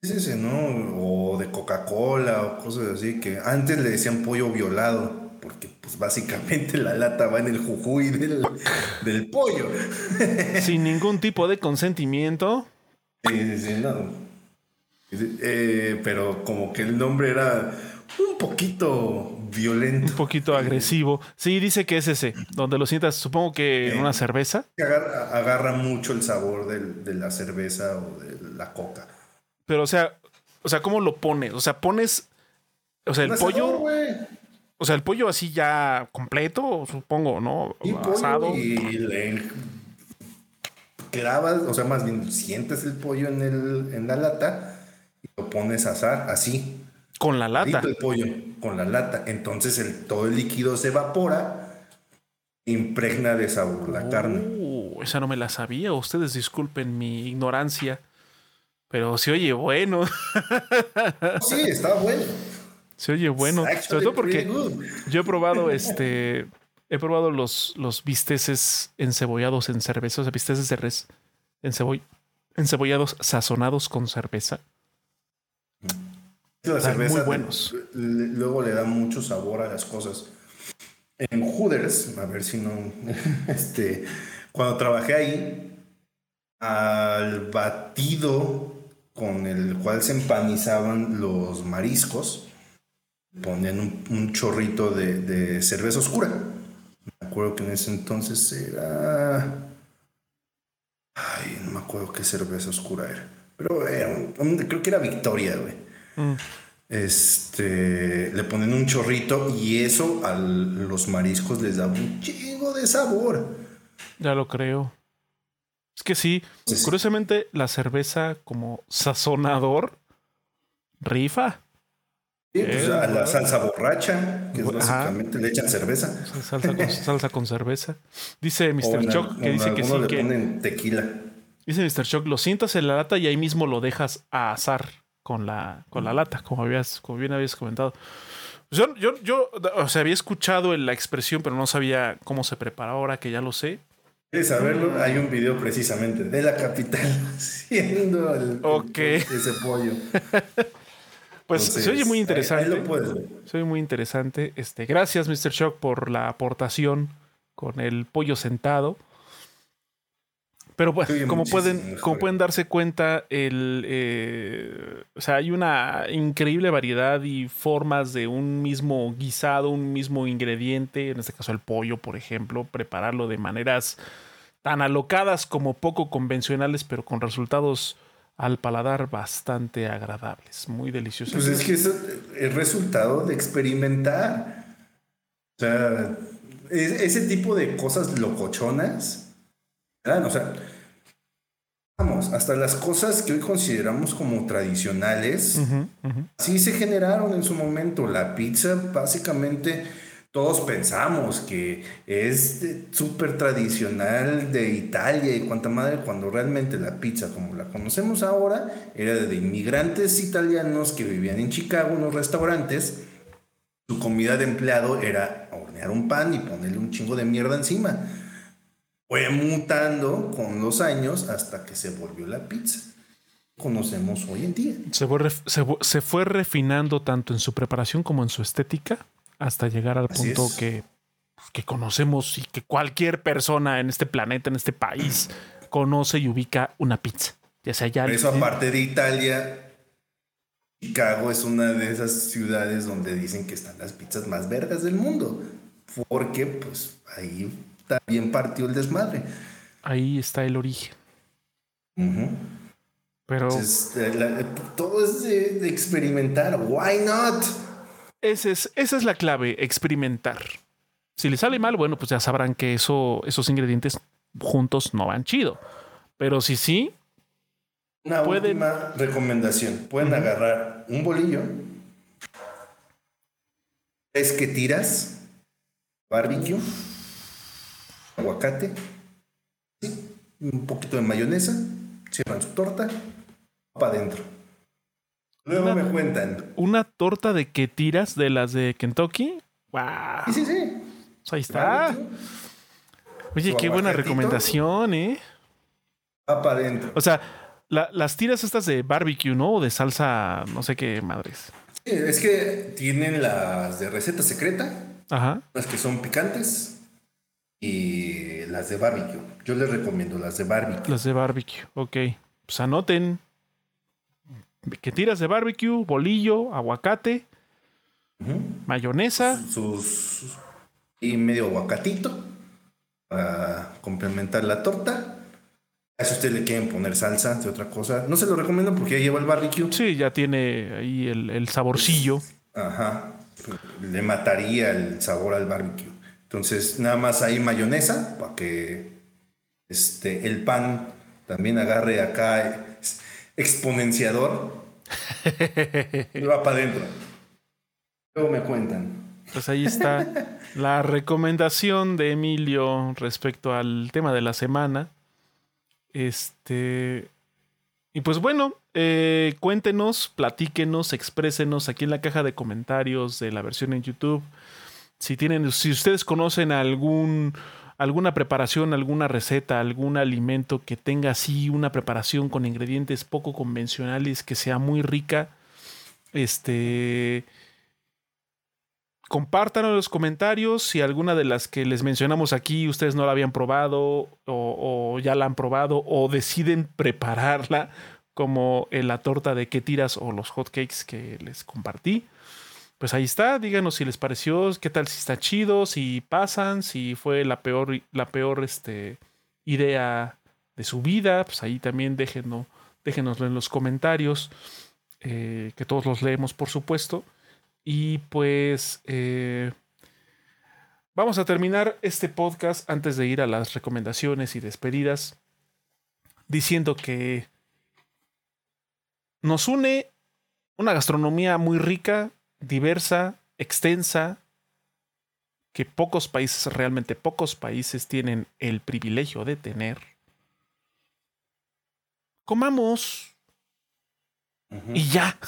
Es ese, ¿no? O de Coca-Cola o cosas así, que antes le decían pollo violado, porque pues básicamente la lata va en el jujuy del, del pollo. Sin ningún tipo de consentimiento. Sí, sí, sí, no. Eh, pero como que el nombre era un poquito violento. Un poquito agresivo. Sí, dice que es ese, donde lo sientas, supongo que en una cerveza. Agarra, agarra mucho el sabor del- de la cerveza o de la coca. Pero, o sea, o sea, ¿cómo lo pones? O sea, pones. O sea, el pollo. O sea, el pollo así ya completo, supongo, ¿no? Y pollo Asado. y le clavas, o sea, más bien sientes el pollo en, el, en la lata y lo pones a asar así. Con la lata. el pollo con la lata. Entonces el, todo el líquido se evapora, impregna de sabor la carne. Uh, esa no me la sabía. Ustedes disculpen mi ignorancia. Pero se oye bueno. Sí, está bueno. Se oye bueno. Sobre todo porque yo he probado este. He probado los, los bisteces encebollados en cerveza, o sea, bisteces de res enceboll- encebollados sazonados con cerveza. La muy buenos. le- luego le da mucho sabor a las cosas. En Hooters, a ver si no, este, cuando trabajé ahí, al batido con el cual se empanizaban los mariscos, ponían un, un chorrito de, de cerveza oscura. Me acuerdo que en ese entonces era... Ay, no me acuerdo qué cerveza oscura era. Pero era un- creo que era Victoria, güey. Mm. Este, le ponen un chorrito y eso a los mariscos les da un chingo de sabor. Ya lo creo. Es que sí, Sí, sí. curiosamente la cerveza como sazonador rifa. Sí, pues, Eh, a la salsa borracha, que es Ajá. básicamente le echan cerveza. Salsa con, salsa con cerveza. Dice Mr. en Choc que dice que sí, le que ponen tequila. dice Mr. Choc, lo sientas en la lata y ahí mismo lo dejas a asar con la, con la lata, como habías, como bien habías comentado. Yo, yo, yo, o sea, había escuchado la expresión, pero no sabía cómo se prepara ahora que ya lo sé. ¿Quieres saberlo? Hay un video precisamente de la capital haciendo el, ese pollo. Pues Entonces, se oye muy ahí- interesante. Ahí, lo puedes ver. Se oye muy interesante. Este, gracias, Mr. Shock, por la aportación con el pollo sentado. Pero bueno, como pueden, como pueden darse cuenta, el, eh, o sea, hay una increíble variedad y formas de un mismo guisado, un mismo ingrediente, en este caso el pollo, por ejemplo, prepararlo de maneras tan alocadas como poco convencionales, pero con resultados al paladar bastante agradables, muy deliciosos. Pues es que es el resultado de experimentar. O sea, ese tipo de cosas locochonas o sea, vamos, hasta las cosas que hoy consideramos como tradicionales, sí se generaron en su momento. La pizza, básicamente, todos pensamos que es súper tradicional de Italia y cuanta madre, cuando realmente la pizza, como la conocemos ahora, era de inmigrantes italianos que vivían en Chicago en los restaurantes. Su comida de empleado era hornear un pan y ponerle un chingo de mierda encima fue mutando con los años hasta que se volvió la pizza. Conocemos hoy en día. Se fue, se, fue refinando tanto en su preparación como en su estética hasta llegar al punto que, que conocemos y que cualquier persona en este planeta, en este país, conoce y ubica una pizza. Ya sea ya. Eso, aparte de Italia, Chicago es una de esas ciudades donde dicen que están las pizzas más vergas del mundo. Porque, pues, ahí también partió el desmadre. Ahí está el origen. Pero. Eh, todo es de, experimentar. ¿Why not? Ese es, esa es la clave, experimentar. Si le sale mal, bueno, pues ya sabrán que eso, esos ingredientes juntos no van chido. Pero si sí. Una última recomendación. Pueden agarrar un bolillo. Es que tiras barbecue aguacate, un poquito de mayonesa, cierran su torta, para adentro. Luego me cuentan. ¿Una torta de que tiras de las de Kentucky? ¡Wow! Sí, sí, sí. Pues ahí está. Oye, qué buena recomendación, ¿eh? Va para adentro. O sea, las tiras estas de barbecue, ¿no? O de salsa, no sé qué madres. Sí, es que tienen las de receta secreta. Ajá. Las que son picantes y las de barbecue. Yo les recomiendo las de barbecue. Las de barbecue, ok. Pues anoten. Que tiras de barbecue, bolillo, aguacate, mayonesa. Sus, y medio aguacatito para complementar la torta. A si ustedes le quieren poner salsa de otra cosa. No se lo recomiendo porque ya lleva el barbecue. Sí, ya tiene ahí el, el saborcillo. Ajá. Le mataría el sabor al barbecue. Entonces, nada más hay mayonesa para que este, el pan también agarre acá exponenciador y va para adentro. Luego me cuentan. Pues ahí está la recomendación de Emilio respecto al tema de la semana. Este. Y pues bueno, eh, cuéntenos, platíquenos, exprésenos aquí en la caja de comentarios de la versión en YouTube si tienen, si ustedes conocen algún alguna preparación, alguna receta, algún alimento que tenga así una preparación con ingredientes poco convencionales, que sea muy rica, este compártanlo en los comentarios. Si alguna de las que les mencionamos aquí ustedes no la habían probado o, ya la han probado o deciden prepararla como en la torta de qué tiras o los hotcakes que les compartí pues ahí está, díganos si les pareció, qué tal si está chido, si pasan, si fue la peor, la peor este, idea de su vida, pues ahí también déjenos, déjenoslo en los comentarios, eh, que todos los leemos por supuesto. Y pues eh, vamos a terminar este podcast antes de ir a las recomendaciones y despedidas, diciendo que nos une una gastronomía muy rica, diversa, extensa, que pocos países, realmente pocos países tienen el privilegio de tener. Comamos. Y ya.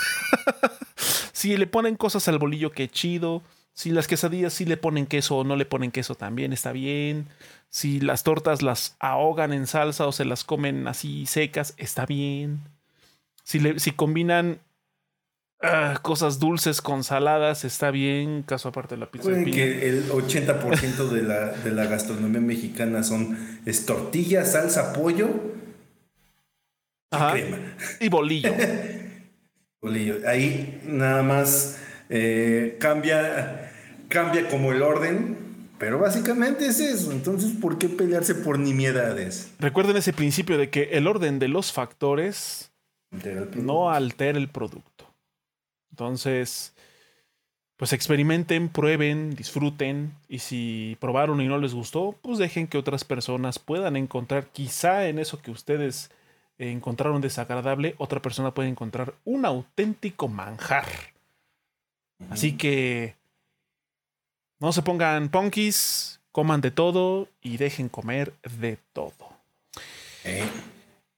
si le ponen cosas al bolillo, qué chido. Si las quesadillas sí le ponen queso o no le ponen queso, también está bien. Si las tortas las ahogan en salsa o se las comen así secas, está bien. Si, le, si combinan ah, cosas dulces con saladas está bien, caso aparte de la pizza. Pueden que el 80% de la, de la gastronomía mexicana son es tortilla, salsa, pollo y crema. Y bolillo. bolillo. Ahí nada más eh, cambia, cambia como el orden, pero básicamente es eso. Entonces, ¿por qué pelearse por nimiedades? Recuerden ese principio de que el orden de los factores no altera el producto. Entonces, pues experimenten, prueben, disfruten y si probaron y no les gustó, pues dejen que otras personas puedan encontrar quizá en eso que ustedes encontraron desagradable, otra persona puede encontrar un auténtico manjar. Así que no se pongan punkies, coman de todo y dejen comer de todo. Eh.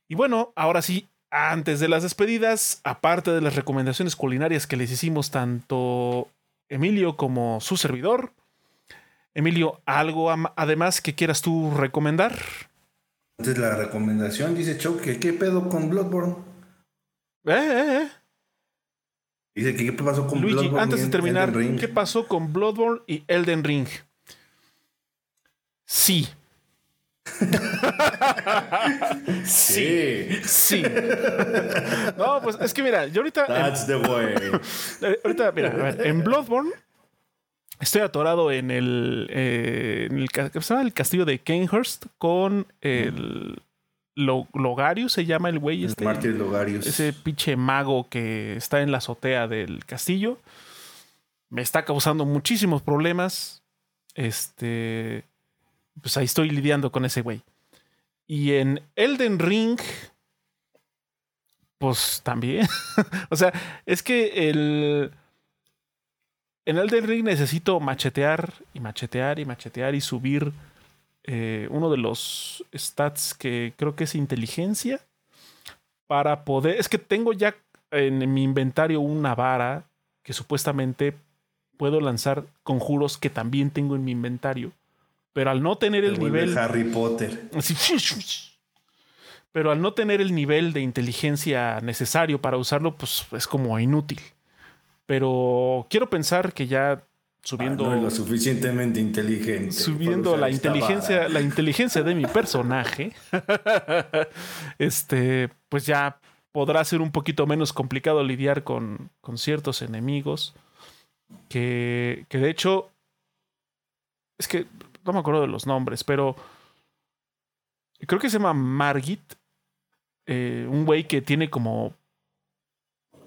Y bueno, ahora sí, antes de las despedidas, aparte de las recomendaciones culinarias que les hicimos tanto Emilio como su servidor, Emilio, ¿algo además que quieras tú recomendar? Entonces la recomendación dice Choque, ¿qué pedo con Bloodborne? Eh, eh, eh. Dice que qué pasó con Luigi, antes de terminar, ¿qué pasó con Bloodborne y Elden Ring? Sí. Sí, sí. No, pues es que mira, yo ahorita. That's the way. Ahorita, mira, a ver, en Bloodborne estoy atorado en el, eh, en el, el castillo de Kenhurst con el Logarius se llama el güey este. Mártir Logarius. Ese pinche mago que está en la azotea del castillo. Me está causando muchísimos problemas. Este. Pues ahí estoy lidiando con ese güey. Y en Elden Ring. Pues también. o sea, es que el. En Elden Ring necesito machetear y machetear y machetear y subir eh, uno de los stats que creo que es inteligencia para poder. Es que tengo ya en mi inventario una vara que supuestamente puedo lanzar conjuros que también tengo en mi inventario. Pero al no tener el nivel. Harry Potter. pero al no tener el nivel de inteligencia necesario para usarlo, pues es como inútil. Pero quiero pensar que ya subiendo ah, lo suficientemente inteligente subiendo la inteligencia la inteligencia de mi personaje este pues ya podrá ser un poquito menos complicado lidiar con, con ciertos enemigos que, que de hecho es que no me acuerdo de los nombres pero creo que se llama Margit eh, un güey que tiene como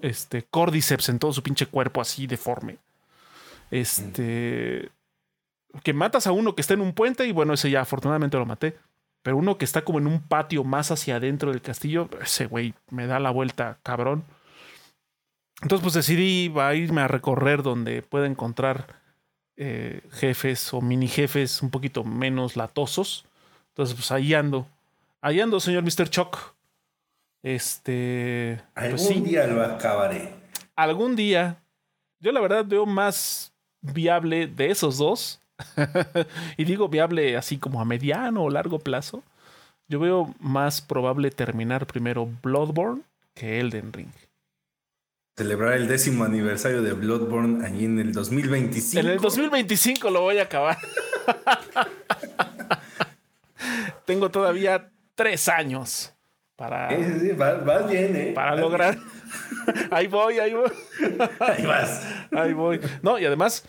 este cordyceps en todo su pinche cuerpo así deforme este. Que matas a uno que está en un puente y bueno, ese ya afortunadamente lo maté. Pero uno que está como en un patio más hacia adentro del castillo, ese güey me da la vuelta, cabrón. Entonces, pues decidí a irme a recorrer donde pueda encontrar eh, jefes o mini jefes un poquito menos latosos. Entonces, pues ahí ando. Ahí ando, señor Mr. Chuck. Este. Pues Algún día lo acabaré. Algún día. Yo la verdad veo más viable de esos dos, y digo viable así como a mediano o largo plazo, yo veo más probable terminar primero Bloodborne que Elden Ring. Celebrar el décimo aniversario de Bloodborne allí en el 2025. En el 2025 lo voy a acabar. Tengo todavía tres años para. bien, ¿eh? Para lograr. ahí voy, ahí voy. ahí vas. Ahí voy. No, y además,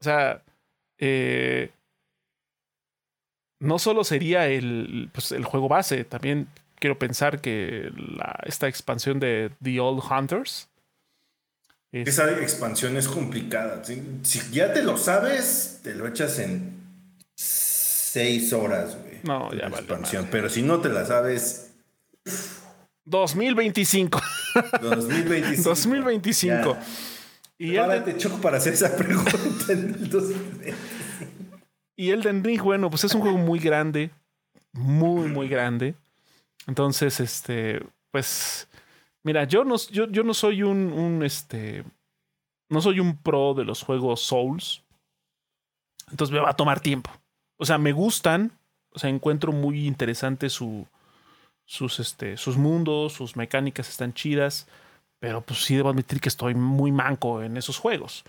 o sea, eh, no solo sería el, pues, el juego base, también quiero pensar que esta expansión de The Old Hunters. Esa expansión es complicada. Si ya te lo sabes, te lo echas en seis horas, güey. No, ya vale. Expansión. Pero si no te la sabes. 2025. 2025. 2025. Y Ahora te choco para hacer esa pregunta en el 2025. Y Elden Ring, bueno, pues es un juego muy grande. Muy, muy grande. Entonces, este, pues. Mira, yo no, yo, yo no soy un, un, este. No soy un pro de los juegos Souls. Entonces me va a tomar tiempo. O sea, me gustan. O sea, encuentro muy interesante su, sus, este, sus mundos, sus mecánicas están chidas, pero pues sí debo admitir que estoy muy manco en esos juegos.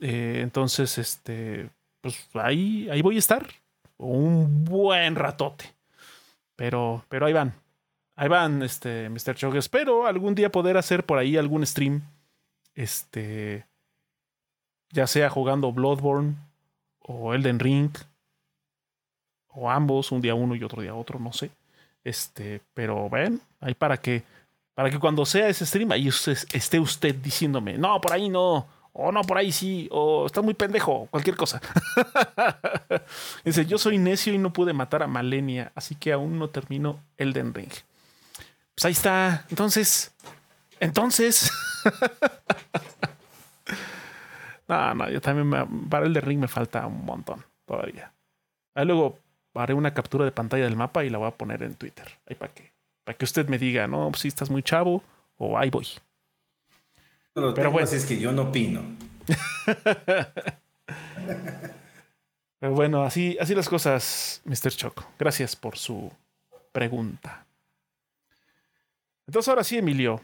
Eh, entonces, este, pues ahí, ahí voy a estar un buen ratote. Pero, pero ahí van. Ahí van, este, Mr. Chog. Espero algún día poder hacer por ahí algún stream. Este. Ya sea jugando Bloodborne o Elden Ring. O ambos, un día uno y otro día otro, no sé. Este, pero ven, ahí para que, para que cuando sea ese stream, ahí esté usted diciéndome, no, por ahí no, o no, por ahí sí, o está muy pendejo, cualquier cosa. Dice, yo soy necio y no pude matar a Malenia, así que aún no termino Elden Ring. Pues ahí está. Entonces, entonces. no, no, yo también me, para el de ring me falta un montón todavía. Ahí luego haré una captura de pantalla del mapa y la voy a poner en Twitter. Ahí para que, para que usted me diga, no, si estás muy chavo o ahí voy. Pero bueno, es que yo no opino. Pero bueno, así, así las cosas, Mr. Choco. Gracias por su pregunta. Entonces ahora sí, Emilio.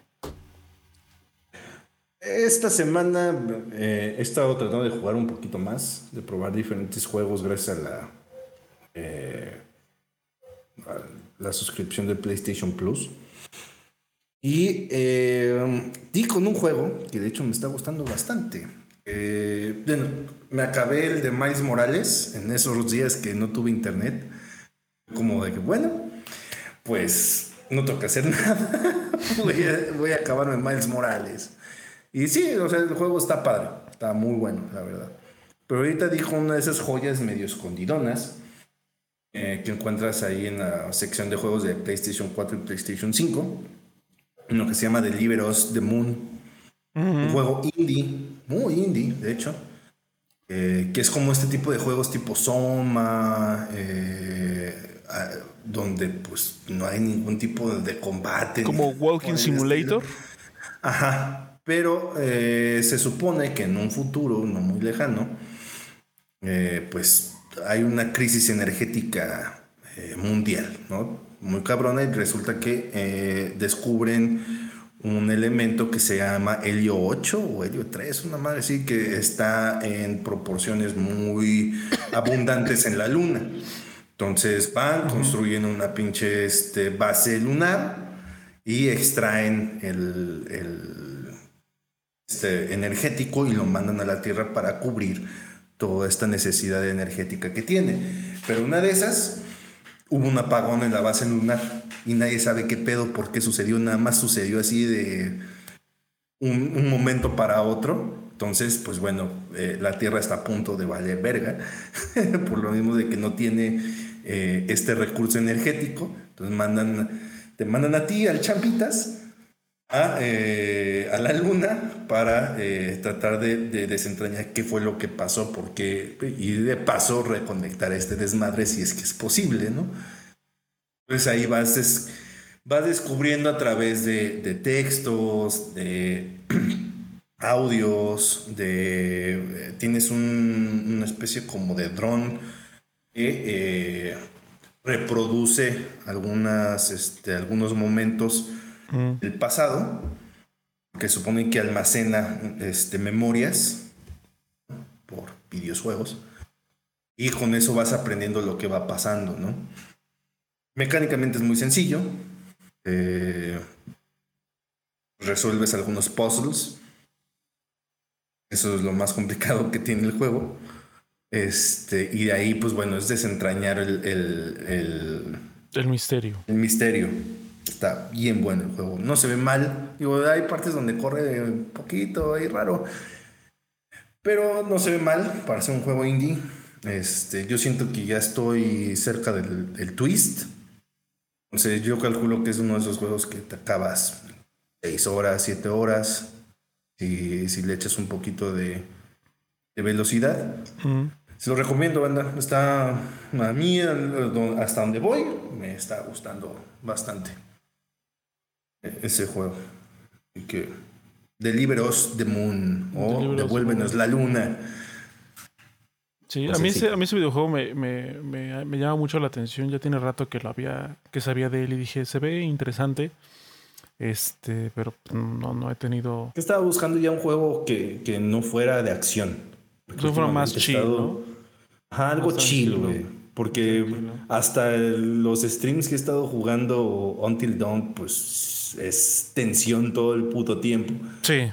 Esta semana eh, he estado tratando de jugar un poquito más, de probar diferentes juegos gracias a la, eh, la suscripción de PlayStation Plus. Y eh, di con un juego que de hecho me está gustando bastante. bueno, me acabé el de Miles Morales en esos días que no tuve internet. Como de que, bueno, pues no tengo que hacer nada. voy, a, voy, a, acabarme Miles Morales. Y sí, o sea, el juego está padre, está muy bueno, la verdad. Pero ahorita dijo una de esas joyas medio escondidonas eh, que encuentras ahí en la sección de juegos de PlayStation 4 y PlayStation 5, lo que se llama Deliver Us the Moon. Un juego indie, muy indie, de hecho. Eh, que es como este tipo de juegos tipo Soma, eh, donde pues no hay ningún tipo de combate. Como Walking Simulator. Ajá, pero eh, se supone que en un futuro no muy lejano, eh, pues hay una crisis energética eh, mundial, ¿no? Muy cabrona y resulta que descubren un elemento que se llama helio 8 o helio 3, una madre así que está en proporciones muy abundantes en la luna. Entonces van, construyen una pinche este, base lunar y extraen el, este, energético y lo mandan a la Tierra para cubrir toda esta necesidad energética que tiene. Pero una de esas, hubo un apagón en la base lunar y nadie sabe qué pedo, por qué sucedió, nada más sucedió así de un, momento para otro. Entonces, pues bueno, eh, la Tierra está a punto de valer verga, por lo mismo de que no tiene eh, este recurso energético. Entonces te mandan a ti, al Champitas, a, eh, a la luna para eh, tratar de, desentrañar qué fue lo que pasó, porque, y de paso reconectar este desmadre si es que es posible, ¿no? Entonces ahí vas, vas descubriendo a través de, textos, de audios, de tienes una especie como de dron que eh, reproduce algunas, este, algunos momentos mm. del pasado, que supone que almacena este, memorias por videojuegos, y con eso vas aprendiendo lo que va pasando, ¿no? Mecánicamente es muy sencillo. Eh, resuelves algunos puzzles. Eso es lo más complicado que tiene el juego. Este, y de ahí, pues bueno, es desentrañar el, el, el, misterio. El misterio. Está bien bueno el juego. No se ve mal. Digo, hay partes donde corre un poquito ahí raro. Pero no se ve mal para ser un juego indie. Este, yo siento que ya estoy cerca del, del twist. Entonces yo calculo que es uno de esos juegos que te acabas 6 horas, 7 horas. Si, si le echas un poquito de, de velocidad. Se lo recomiendo, banda. Está a mí, hasta donde voy, me está gustando bastante ese juego. Y que Deliveros the Moon o Devuélvenos la Luna. Sí, a mí, ese, a mí ese videojuego me, me, me, llama mucho la atención. Ya tiene rato que lo había, que sabía de él y dije, se ve interesante. Este, pero no, no he tenido. Estaba buscando ya un juego que, que no fuera de acción. Que fuera más chill. Ajá, algo chill, güey. Porque hasta los streams que he estado jugando Until Dawn, pues es tensión todo el puto tiempo. Sí.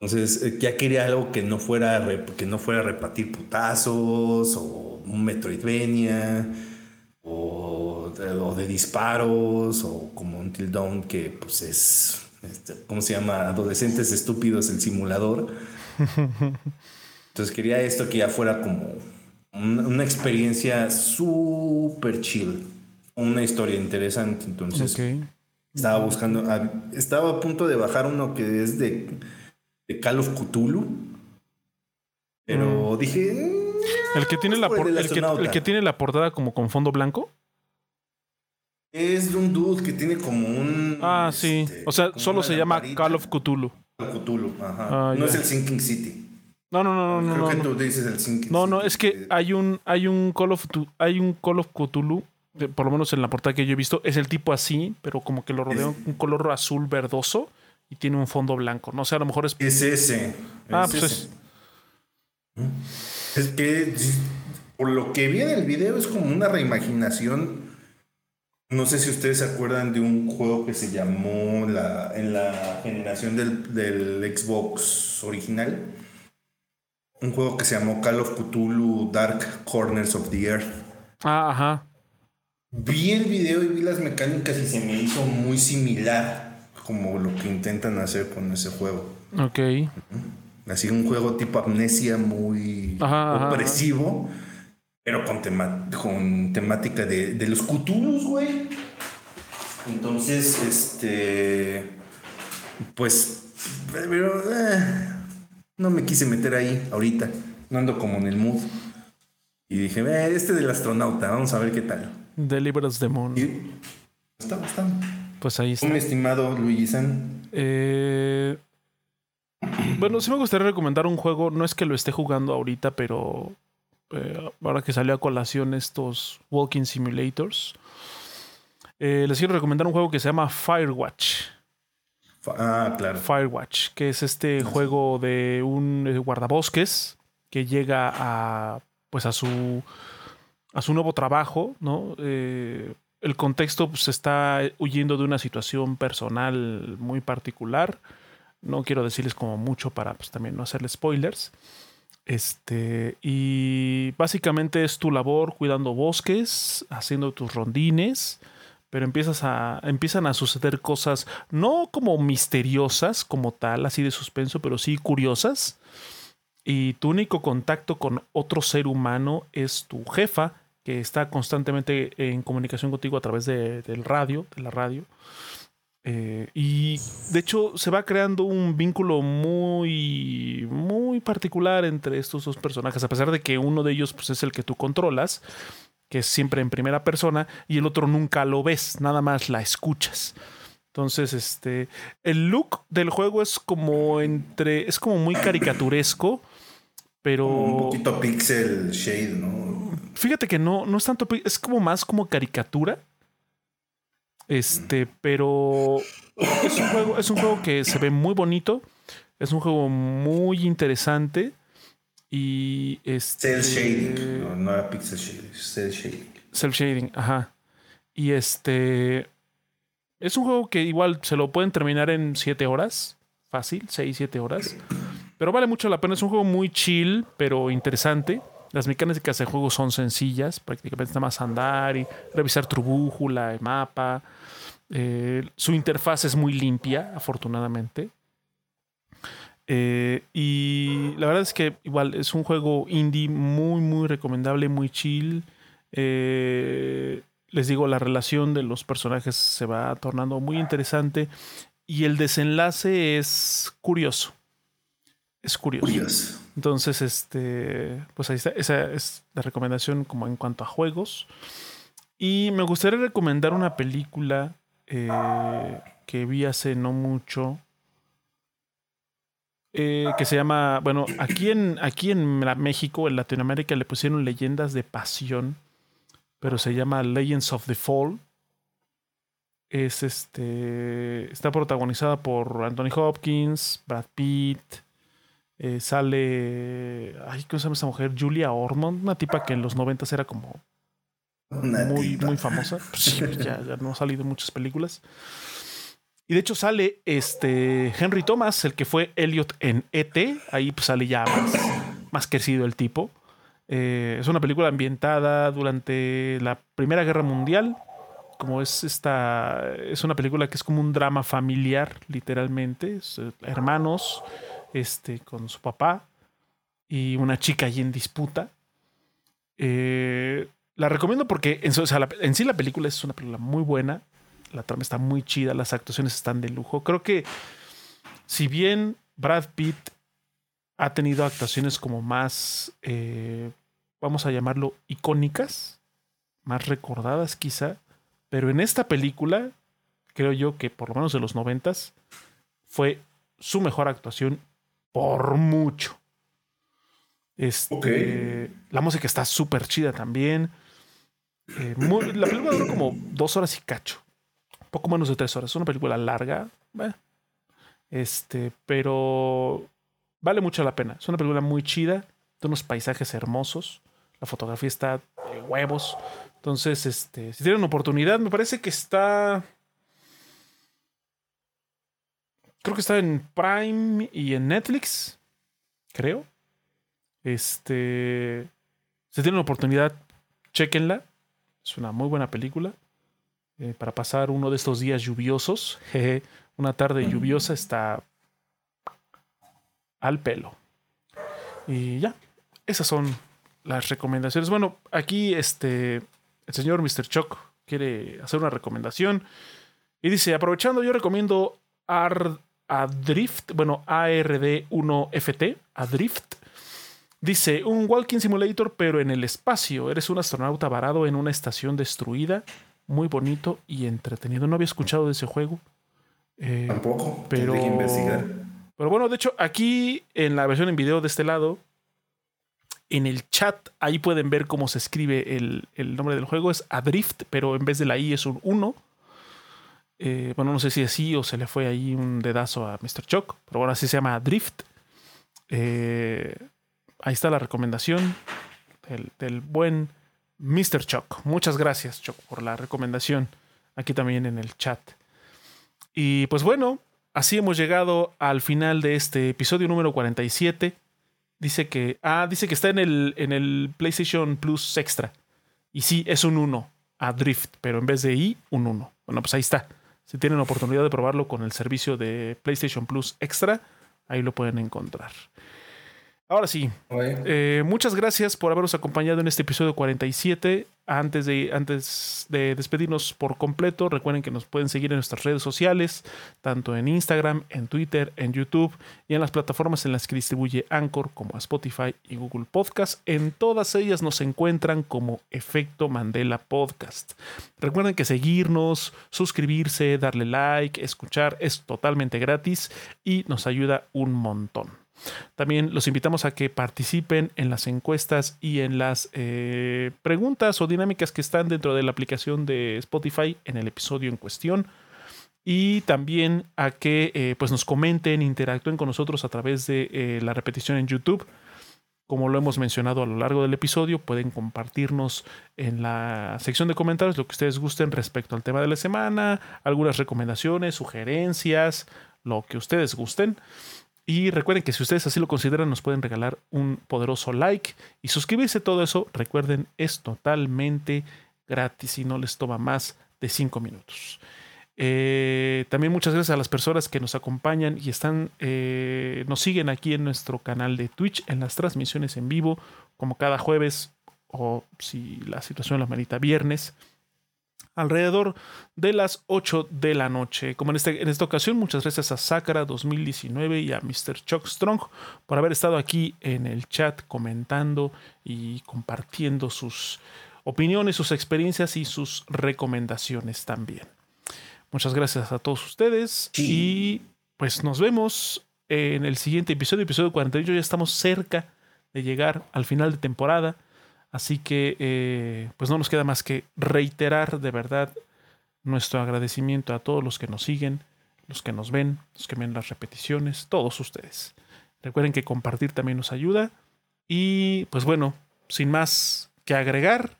Entonces, eh, ya quería algo que no fuera, que no fuera a repartir putazos o un Metroidvania o de, disparos o como un Dawn que pues es, este, ¿cómo se llama? Adolescentes estúpidos, el simulador. Entonces quería esto que ya fuera como una, experiencia súper chill, una historia interesante. Entonces estaba buscando, estaba a punto de bajar uno que es de de Call of Cthulhu. Pero mm. dije. Mm, el que tiene la el, que, tiene la portada como con fondo blanco. Es de un dude que tiene como un. Ah, sí. Este, o sea, solo se llama Call of Cthulhu. Cthulhu, ajá. Ah, no es el Sinking City. No, no, no, no. Creo que tú dices el no. No, no, es que hay un, hay un Call of hay un Call of Cthulhu, por lo menos en la portada que yo he visto, es el tipo así, pero como que lo rodea un color azul verdoso y tiene un fondo blanco. No sé, a lo mejor es. Es ese. Ah, pues es. Es que por lo que vi en el video es como una reimaginación. No sé si ustedes se acuerdan de un juego que se llamó la, en la generación del, del Xbox original. Un juego que se llamó Call of Cthulhu Dark Corners of the Earth. Ah, ajá. Vi el video y vi las mecánicas y se me hizo muy similar como lo que intentan hacer con ese juego. Ok. Así un juego tipo amnesia muy opresivo, pero con, con temática de, los cutulos, güey. Entonces, este. Pues. Pero. Eh, no me quise meter ahí ahorita. No ando como en el mood. Y dije, eh, este del astronauta, vamos a ver qué tal. Deliver us the moon. está bastante. Pues ahí está. Mi estimado Luigi San. Eh, bueno, sí me gustaría recomendar un juego. No es que lo esté jugando ahorita, pero eh, ahora que salió a colación estos Walking Simulators, eh, les quiero recomendar un juego que se llama Firewatch. Ah, claro. Firewatch, que es este juego de un guardabosques que llega a pues a su a su nuevo trabajo, ¿no? el contexto pues, está huyendo de una situación personal muy particular. No quiero decirles como mucho para pues, también no hacerles spoilers. Este, y básicamente es tu labor cuidando bosques, haciendo tus rondines, pero empiezas a, empiezan a suceder cosas no como misteriosas como tal, así de suspenso, pero sí curiosas. Y tu único contacto con otro ser humano es tu jefa, que está constantemente en comunicación contigo a través de, del radio, de la radio. Eh, y de hecho se va creando un vínculo muy, muy particular entre estos dos personajes, a pesar de que uno de ellos pues, es el que tú controlas, que es siempre en primera persona, y el otro nunca lo ves, nada más la escuchas. Entonces, este, el look del juego es como entre, es como muy caricaturesco, pero... Un poquito pixel shade, ¿no? Fíjate que no, no es tanto, es como más como caricatura. Este, pero es un juego, es un juego que se ve muy bonito. Es un juego muy interesante. Y este. Cell shading. No, no era pixel shading, cell shading. Cell shading, ajá. Y este. Es un juego que igual se lo pueden terminar en 7 horas. Fácil, 6, 7 horas. Pero vale mucho la pena. Es un juego muy chill, pero interesante. Las mecánicas de juego son sencillas, prácticamente nada más andar y revisar tu brújula, el mapa. Eh, su interfaz es muy limpia, afortunadamente. Eh, y la verdad es que igual es un juego indie muy, muy recomendable, muy chill. Eh, les digo, la relación de los personajes se va tornando muy interesante y el desenlace es curioso es curioso. Entonces, este, pues ahí está. Esa es la recomendación como en cuanto a juegos. Y me gustaría recomendar una película eh, que vi hace no mucho. Eh, que se llama, bueno, aquí en, aquí en México, en Latinoamérica, le pusieron leyendas de pasión, pero se llama Legends of the Fall. Es este. Está protagonizada por Anthony Hopkins, Brad Pitt. Eh, sale. Ay, ¿cómo se llama esa mujer? Julia Ormond, una tipa que en los 90 era como. muy, muy famosa. Pues ya, ya, no ha salido muchas películas. Y de hecho sale este Henry Thomas, el que fue Elliot en ET. Ahí pues sale ya más, más crecido el tipo. Eh, es una película ambientada durante la Primera Guerra Mundial como es esta, es una película que es como un drama familiar, literalmente, eh, hermanos, este, con su papá y una chica allí en disputa. Eh, la recomiendo porque en, en, sí la película es una película muy buena, la trama está muy chida, las actuaciones están de lujo. Creo que si bien Brad Pitt ha tenido actuaciones como más, eh, vamos a llamarlo, icónicas, más recordadas quizá, pero en esta película, creo yo que por lo menos de los noventas, fue su mejor actuación por mucho. Este, La música está súper chida también. Eh, la película duró como dos horas y cacho. Poco menos de tres horas. Es una película larga. Este, pero vale mucho la pena. Es una película muy chida. De unos paisajes hermosos. La fotografía está de huevos. Entonces, este, si tienen oportunidad, me parece que está. Creo que está en Prime y en Netflix. Creo. Este. Si tienen oportunidad, chequenla. Es una muy buena película. Eh, para pasar uno de estos días lluviosos. una tarde lluviosa está al pelo. Y ya. Esas son las recomendaciones. Bueno, aquí este el señor Mr. Chuck quiere hacer una recomendación. Y dice, aprovechando, yo recomiendo Adrift, bueno, ARD1FT, Adrift. Dice, un walking simulator, pero en el espacio. Eres un astronauta varado en una estación destruida. Muy bonito y entretenido. No había escuchado de ese juego. Eh, Tampoco. Pero, pero bueno, de hecho, aquí en la versión en video de este lado, en el chat, ahí pueden ver cómo se escribe el, nombre del juego. Es Adrift, pero en vez de la I es un 1. Eh, bueno, no sé si es así o se le fue ahí un dedazo a Mr. Chuck, pero bueno, así se llama Adrift. Eh, ahí está la recomendación del, buen Mr. Chuck. Muchas gracias, Chuck, por la recomendación aquí también en el chat. Y pues bueno, así hemos llegado al final de este episodio número 47. Dice que. Ah, dice que está en el, en el PlayStation Plus Extra. Y sí, es un 1 a Drift, pero en vez de I, un 1. Bueno, pues ahí está. Si tienen oportunidad de probarlo con el servicio de PlayStation Plus Extra, ahí lo pueden encontrar. Ahora sí, eh, muchas gracias por habernos acompañado en este episodio 47. Antes de, antes de despedirnos por completo, recuerden que nos pueden seguir en nuestras redes sociales, tanto en Instagram, en Twitter, en YouTube y en las plataformas en las que distribuye Anchor como Spotify y Google Podcast. En todas ellas nos encuentran como Efecto Mandela Podcast. Recuerden que seguirnos, suscribirse, darle like, escuchar es totalmente gratis y nos ayuda un montón. También los invitamos a que participen en las encuestas y en las eh, preguntas o dinámicas que están dentro de la aplicación de Spotify en el episodio en cuestión. Y también a que eh, pues nos comenten, interactúen con nosotros a través de eh, la repetición en YouTube. Como lo hemos mencionado a lo largo del episodio, pueden compartirnos en la sección de comentarios lo que ustedes gusten respecto al tema de la semana, algunas recomendaciones, sugerencias, lo que ustedes gusten. Y recuerden que si ustedes así lo consideran, nos pueden regalar un poderoso like y suscribirse. Todo eso, recuerden, es totalmente gratis y no les toma más de 5 minutos. Eh, también muchas gracias a las personas que nos acompañan y están, eh, nos siguen aquí en nuestro canal de Twitch en las transmisiones en vivo, como cada jueves o si la situación la merita viernes alrededor de las 8 de la noche. Como en, este, en esta ocasión, muchas gracias a Sakara 2019 y a Mr. Chuck Strong por haber estado aquí en el chat comentando y compartiendo sus opiniones, sus experiencias y sus recomendaciones también. Muchas gracias a todos ustedes y pues nos vemos en el siguiente episodio, episodio 48. Ya estamos cerca de llegar al final de temporada. Así que, eh, pues no nos queda más que reiterar de verdad nuestro agradecimiento a todos los que nos siguen, los que nos ven, los que ven las repeticiones, todos ustedes. Recuerden que compartir también nos ayuda. Y pues bueno, sin más que agregar,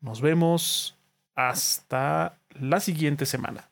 nos vemos hasta la siguiente semana.